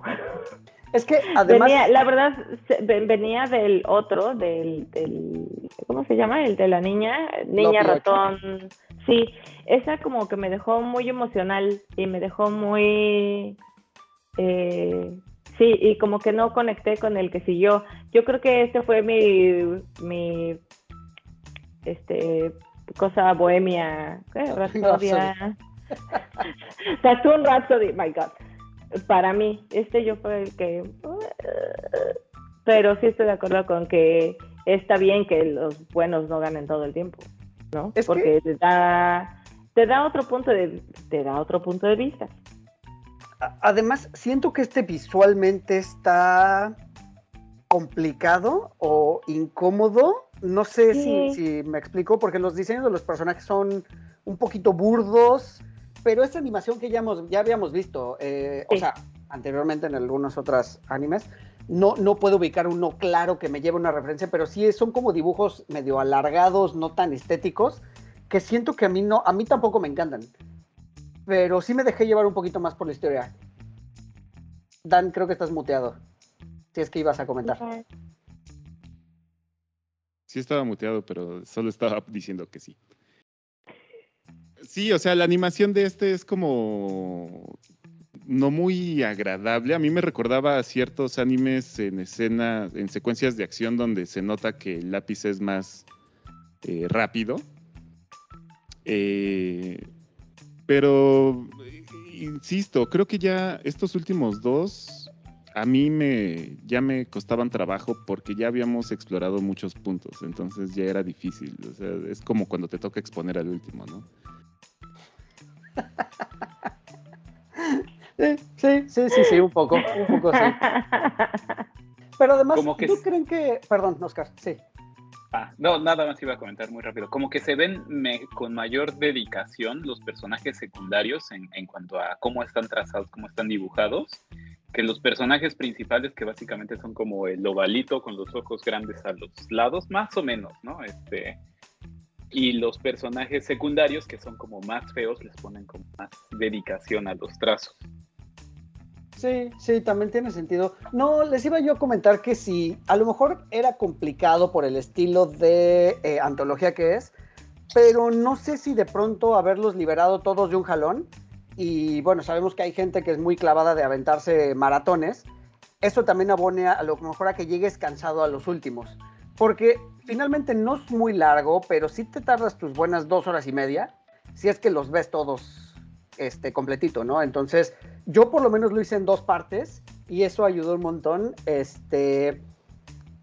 Es que además. Venía, la verdad, venía del otro, del, del, ¿cómo se llama? El de la niña, niña ratón. Sí, esa como que me dejó muy emocional y me dejó muy, eh, sí, y como que no conecté con el que siguió. Yo creo que este fue mi, mi, este, cosa bohemia, ¿qué? Tattoo Rhapsody, my God para mí, este yo fue el que... Pero sí estoy de acuerdo con que está bien que los buenos no ganen todo el tiempo, ¿no? Es que- Porque te da, te da otro punto de, te da otro punto de vista. Además, siento que este visualmente está complicado o incómodo. No sé si me explico, porque los diseños de los personajes son un poquito burdos, pero esta animación que ya, hemos, ya habíamos visto, eh, o sea, anteriormente en algunos otros animes, no, no puedo ubicar uno claro que me lleve una referencia, pero sí son como dibujos medio alargados, no tan estéticos, que siento que a mí no, a mí tampoco me encantan. Pero sí me dejé llevar un poquito más por la historia. Dan, creo que estás muteado. Si es que ibas a comentar. Sí estaba muteado, pero solo estaba diciendo que sí. Sí, o sea, la animación de este es como no muy agradable. A mí me recordaba a ciertos animes en escena, en secuencias de acción donde se nota que el lápiz es más eh, rápido. Eh, pero, eh, insisto, creo que ya estos últimos dos a mí me ya me costaban trabajo porque ya habíamos explorado muchos puntos, entonces ya era difícil. O sea, es como cuando te toca exponer al último, ¿no? Sí, sí, sí, sí, un poco, un poco sí. Pero además, Como que ¿no s- creen que... Perdón, Oscar, sí. Ah, no, nada más iba a comentar muy rápido. Como que se ven me- con mayor dedicación los personajes secundarios en, en cuanto a cómo están trazados, cómo están dibujados, que los personajes principales que básicamente son como el ovalito con los ojos grandes a los lados, más o menos, ¿no? Este, y los personajes secundarios que son como más feos les ponen como más dedicación a los trazos. Sí, sí, también tiene sentido. No, les iba yo a comentar que sí, a lo mejor era complicado por el estilo de eh, antología que es, pero no sé si de pronto haberlos liberado todos de un jalón. Y bueno, sabemos que hay gente que es muy clavada de aventarse maratones. eso también abone a, lo mejor a que llegues cansado a los últimos. Porque finalmente no es muy largo, pero sí te tardas tus buenas dos horas y media, si es que los ves todos este, completito, ¿no? Entonces, yo por lo menos lo hice en dos partes y eso ayudó un montón. Este,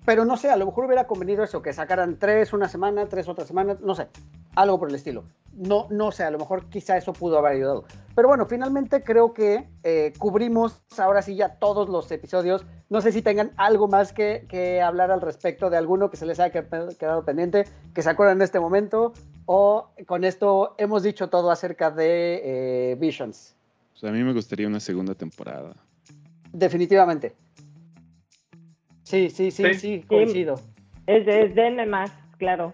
pero no sé, a lo mejor hubiera convenido eso, que sacaran tres una semana, tres otra semana, no sé, algo por el estilo. No, no sé, a lo mejor quizá eso pudo haber ayudado. Pero bueno, finalmente creo que eh, cubrimos ahora sí ya todos los episodios. No sé si tengan algo más que, que hablar al respecto de alguno que se les haya quedado pendiente, que se acuerdan en este momento, o con esto hemos dicho todo acerca de eh, Visions. Pues a mí me gustaría una segunda temporada. Definitivamente. Sí, sí, sí, sí, coincido. Es, de más, claro.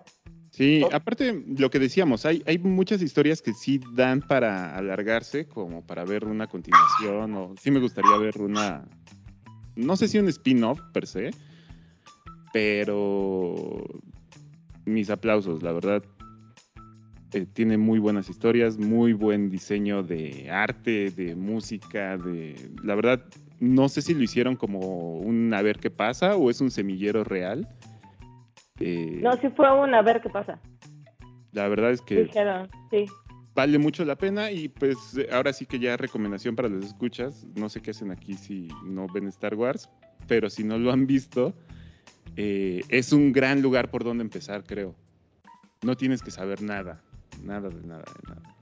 Sí, aparte lo que decíamos, hay, hay muchas historias que sí dan para alargarse, como para ver una continuación, o sí me gustaría ver una, no sé si un spin-off per se, pero mis aplausos, la verdad, eh, tiene muy buenas historias, muy buen diseño de arte, de música, de, la verdad, no sé si lo hicieron como un a ver qué pasa o es un semillero real. Eh, no, sí fue un a ver qué pasa. La verdad es que sí. vale mucho la pena y pues ahora sí que ya recomendación para los escuchas. No sé qué hacen aquí si no ven Star Wars, pero si no lo han visto, eh, es un gran lugar por donde empezar, creo. No tienes que saber nada, nada de nada, de nada.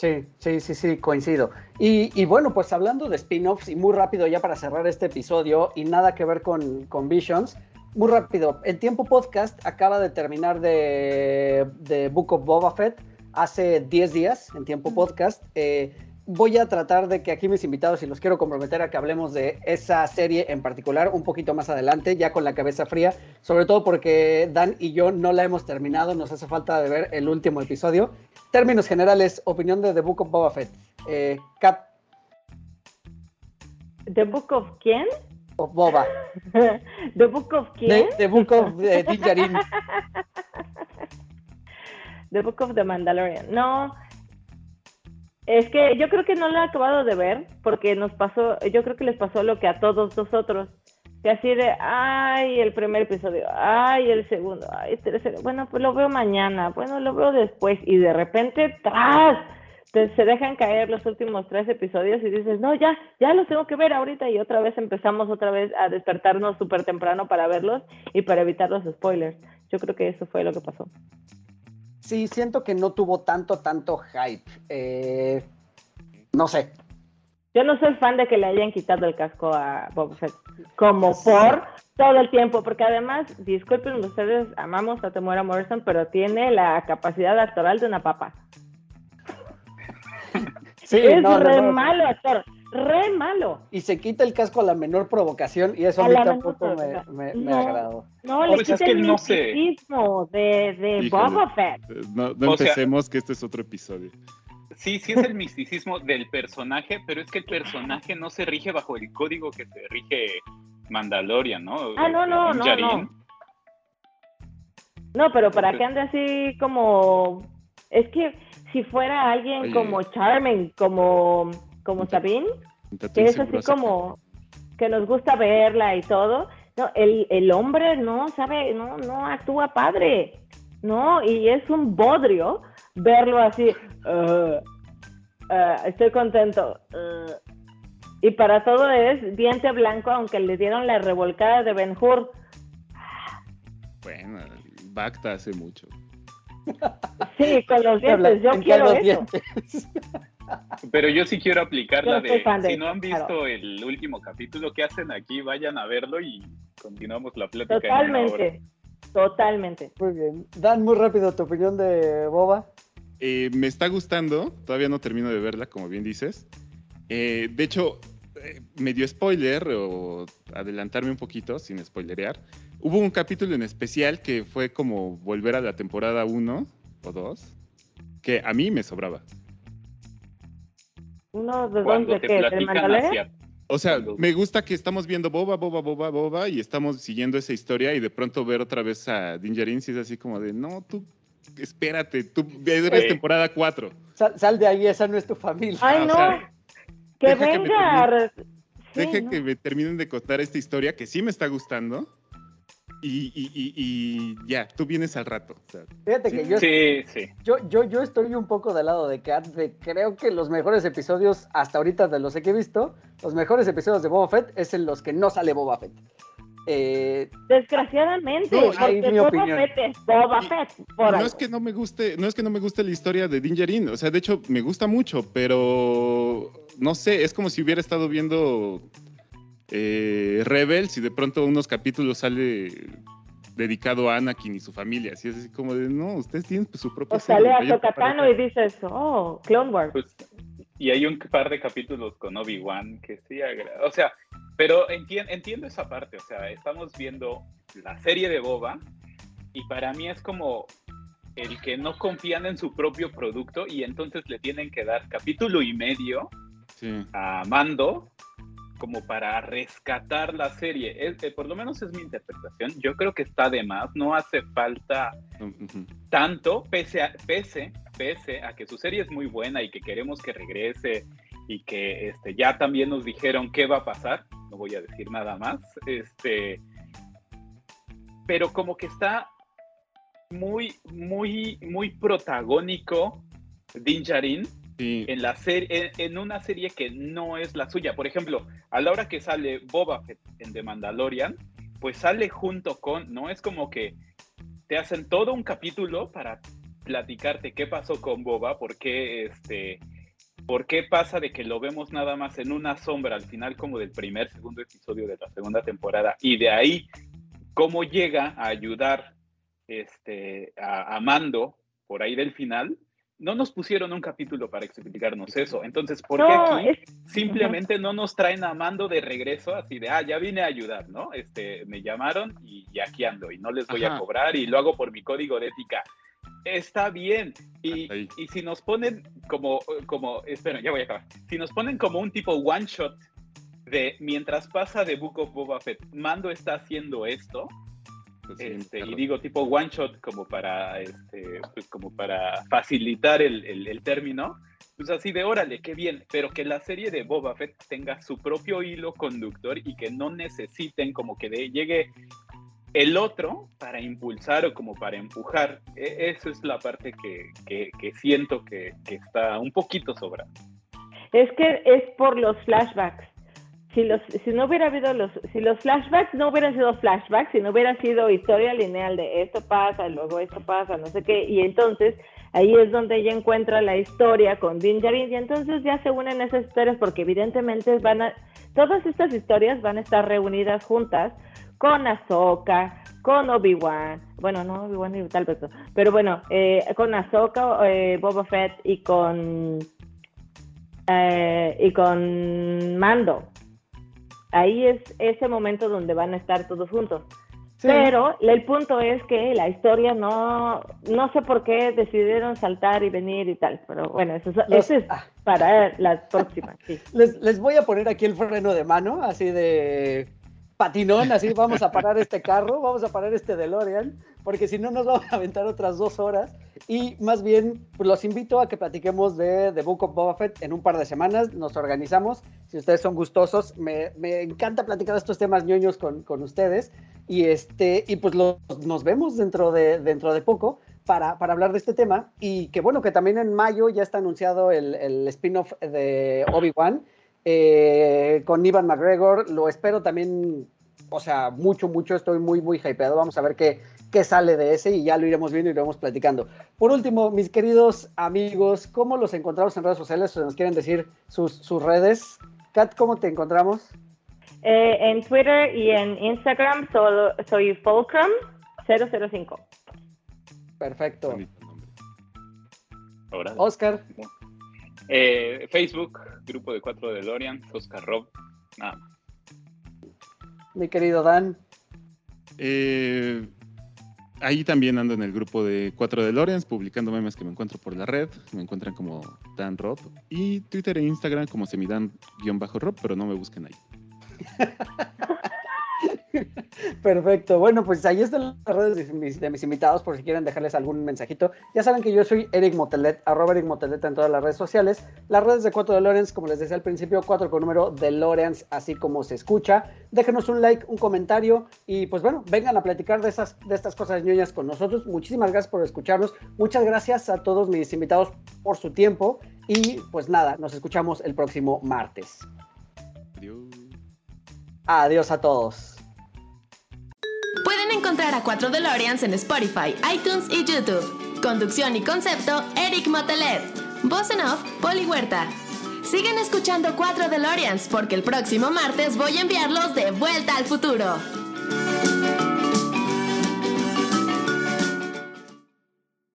Sí, sí, sí, sí, coincido. Y, bueno, pues hablando de spin-offs y muy rápido ya para cerrar este episodio y nada que ver con, con Visions, muy rápido, el Tiempo Podcast acaba de terminar de, de Book of Boba Fett hace 10 días en Tiempo Podcast. Eh, voy a tratar de que aquí mis invitados, y los quiero comprometer a que hablemos de esa serie en particular un poquito más adelante, ya con la cabeza fría, sobre todo porque Dan y yo no la hemos terminado, nos hace falta de ver el último episodio. Términos generales, opinión de The Book of Boba Fett. Eh, Kat. ¿The Book of quién? Of Boba. ¿The Book of quién? The, Book of uh, The Book of the Mandalorian. No, es que yo creo que no lo he acabado de ver porque nos pasó, yo creo que les pasó lo que a todos nosotros. Que así de, ay, el primer episodio, ay, el segundo, ay, el tercero, bueno, pues lo veo mañana, bueno, lo veo después, y de repente, ¡tras! Se dejan caer los últimos tres episodios y dices, no, ya, ya los tengo que ver ahorita, y otra vez empezamos otra vez a despertarnos súper temprano para verlos y para evitar los spoilers. Yo creo que eso fue lo que pasó. Sí, siento que no tuvo tanto, tanto hype. Eh, no sé. Yo no soy fan de que le hayan quitado el casco a Bob Fett, como por todo el tiempo, porque además, disculpen ustedes, amamos a Temuera Morrison, pero tiene la capacidad actoral de una papa. Sí, es re malo actor re malo. Y se quita el casco a la menor provocación y eso a, mí tampoco me, me, agradó. No, le quita el no de, de Boba Fett. Eh, no, empecemos que este es otro episodio. Sí, sí es el misticismo del personaje, pero es que el personaje no se rige bajo el código que se rige Mandalorian, ¿no? Ah, no, no, no, no. No, pero para que ande así como... Es que si fuera alguien como Charming, como como Sabine, que es así como que nos gusta verla y todo. No, el, el hombre no sabe, no, no actúa padre, no, y es un bodrio verlo así. Uh, uh, estoy contento. Uh, y para todo es diente blanco, aunque le dieron la revolcada de Ben Hur. Bueno, Bacta hace mucho. Sí, con los dientes, yo quiero eso. Pero yo sí quiero aplicar la de, si no han visto el último capítulo, ¿qué hacen aquí? Vayan a verlo y continuamos la plática. Totalmente, totalmente. Muy bien. Dan, muy rápido tu opinión de Boba. Eh, me está gustando, todavía no termino de verla, como bien dices. Eh, de hecho, eh, me dio spoiler o adelantarme un poquito, sin spoilerear. Hubo un capítulo en especial que fue como volver a la temporada 1 o 2, que a mí me sobraba. ¿Uno de dónde qué? O sea, me gusta que estamos viendo boba, boba, boba, boba y estamos siguiendo esa historia y de pronto ver otra vez a Dingerin si es así como de, no, tú espérate, tú eres temporada 4. Sal, de ahí, esa no es tu familia. Ay, ah, no. que venga. deje que me terminen de contar esta historia que sí me está gustando. Y, y, y, y ya, tú vienes al rato. o sea, Fíjate que yo, Sí, sí. yo, yo, yo estoy un poco del lado de Kat. de- creo que los mejores episodios, hasta ahorita de los que he visto, los mejores episodios de Boba Fett es en los que no sale Boba Fett. Eh, Desgraciadamente, No, porque mi Boba opinión. Fett es Boba Y- Fett. Por no algo. es que no me guste, no es que no me guste la historia de Dingerin, o sea, de hecho me gusta mucho, pero no sé, es como si hubiera estado viendo eh, Rebels y de pronto unos capítulos sale dedicado a Anakin y su familia, así es así como de, no, ustedes tienen pues, su propia O sale serie, a vayan Tocatano y dices, oh, Clone Wars. Pues, y hay un par de capítulos con Obi-Wan que sí agrada. O sea, pero entien- entiendo esa parte. O sea, estamos viendo la serie de Boba y para mí es como el que no confían en su propio producto y entonces le tienen que dar capítulo y medio Sí. a Mando como para rescatar la serie. Es- eh, por lo menos es mi interpretación. Yo creo que está de más. No hace falta tanto, pese a, pese, pese a que su serie es muy buena y que queremos que regrese y que este, ya también nos dijeron qué va a pasar, no voy a decir nada más, este, pero como que está muy, muy, muy protagónico Din Djarin En, una serie que no es la suya. Por ejemplo, a la hora que sale Boba en The Mandalorian, pues sale junto con, no es como que te hacen todo un capítulo para platicarte qué pasó con Boba, por qué, este, por qué pasa de que lo vemos nada más en una sombra al final como del primer, segundo episodio de la segunda temporada, y de ahí cómo llega a ayudar este, a Mando por ahí del final. No nos pusieron un capítulo para explicarnos eso. Entonces, ¿por qué No, aquí es- simplemente no nos traen a Mando de regreso así de, ah, ya vine a ayudar, ¿no? Este, me llamaron y, y aquí ando y no les voy Ajá. a cobrar y lo hago por mi código de ética. Está bien. Y, ahí. y si nos ponen como, como, espera, ya voy a acabar. Si nos ponen como un tipo one shot de mientras pasa de Book of Boba Fett, Mando está haciendo esto, este, y digo tipo one shot como para este, pues como para facilitar el, el- el término pues así de órale qué bien pero que la serie de Boba Fett tenga su propio hilo conductor y que no necesiten como que de- llegue el otro para impulsar o como para empujar. E- eso es la parte que, que- que siento que, que está un poquito sobrando. Es que es por los flashbacks. Si, los, si no hubiera habido los, si los flashbacks no hubieran sido flashbacks, si no hubiera sido historia lineal de esto pasa, luego esto pasa, no sé qué, y entonces ahí es donde ella encuentra la historia con Din y entonces ya se unen esas historias porque evidentemente van a, todas estas historias van a estar reunidas juntas con Ahsoka, con Obi-Wan, bueno, no Obi-Wan tal vez pero bueno, eh, con Ahsoka, eh, Boba Fett y con eh, y con Mando. Ahí es ese momento donde van a estar todos juntos. sí. Pero el punto es que la historia no, no sé por qué decidieron saltar y venir y tal. Pero bueno, eso, es- Los- eso es ah. para las próximas. Sí. Les, les voy a poner aquí el freno de mano, así de patinón, así vamos a parar este carro, vamos a parar este DeLorean, porque si no nos vamos a aventar otras dos horas. Y más bien, pues los invito a que platiquemos de The Book of Boba Fett en un par de semanas, nos organizamos, si ustedes son gustosos, me, me encanta platicar estos temas ñoños con, con ustedes. Y, este, y pues los- nos vemos dentro de, dentro de poco para, para hablar de este tema. Y que bueno, que también en mayo ya está anunciado el, el spin-off de Obi-Wan eh, con Ivan McGregor. Lo espero también, o sea, mucho, mucho. Estoy muy, muy hypeado. Vamos a ver qué, qué sale de ese y ya lo iremos viendo y lo iremos platicando. Por último, mis queridos amigos, ¿cómo los encontramos en redes sociales? Nos quieren decir sus, sus redes. Kat, ¿cómo te encontramos? Eh, en Twitter y en Instagram solo, soy Fulcrum005. Perfecto. Ahora Oscar, Eh, Facebook grupo de cuatro de Lorian Oscar Rob nada más. mi querido Dan. Eh, ahí también ando en el grupo de 4 de Lorenz, publicando memes que me encuentro por la red. Me encuentran como Dan Rob. Y Twitter e Instagram como semidan-rob, pero no me busquen ahí. Perfecto. Bueno, pues ahí están las redes de mis, invitados por si quieren dejarles algún mensajito. Ya saben que yo soy Eric Motelet, arroba Eric Motelet en todas las redes sociales. Las redes de 4 de Lorenz, como les decía al principio, 4 con número de Lorenz, así como se escucha. Déjenos un like, un comentario y pues bueno, vengan a platicar de, esas, de estas cosas ñoñas con nosotros. Muchísimas gracias por escucharnos. Muchas gracias a todos mis invitados por su tiempo y pues nada, nos escuchamos el próximo martes. Adiós. Adiós a todos. Pueden encontrar a 4 DeLoreans en Spotify, iTunes y YouTube. Conducción y concepto, Eric Motelet. Voz en off, Poli Huerta. Siguen escuchando 4 DeLoreans porque el próximo martes voy a enviarlos de vuelta al futuro.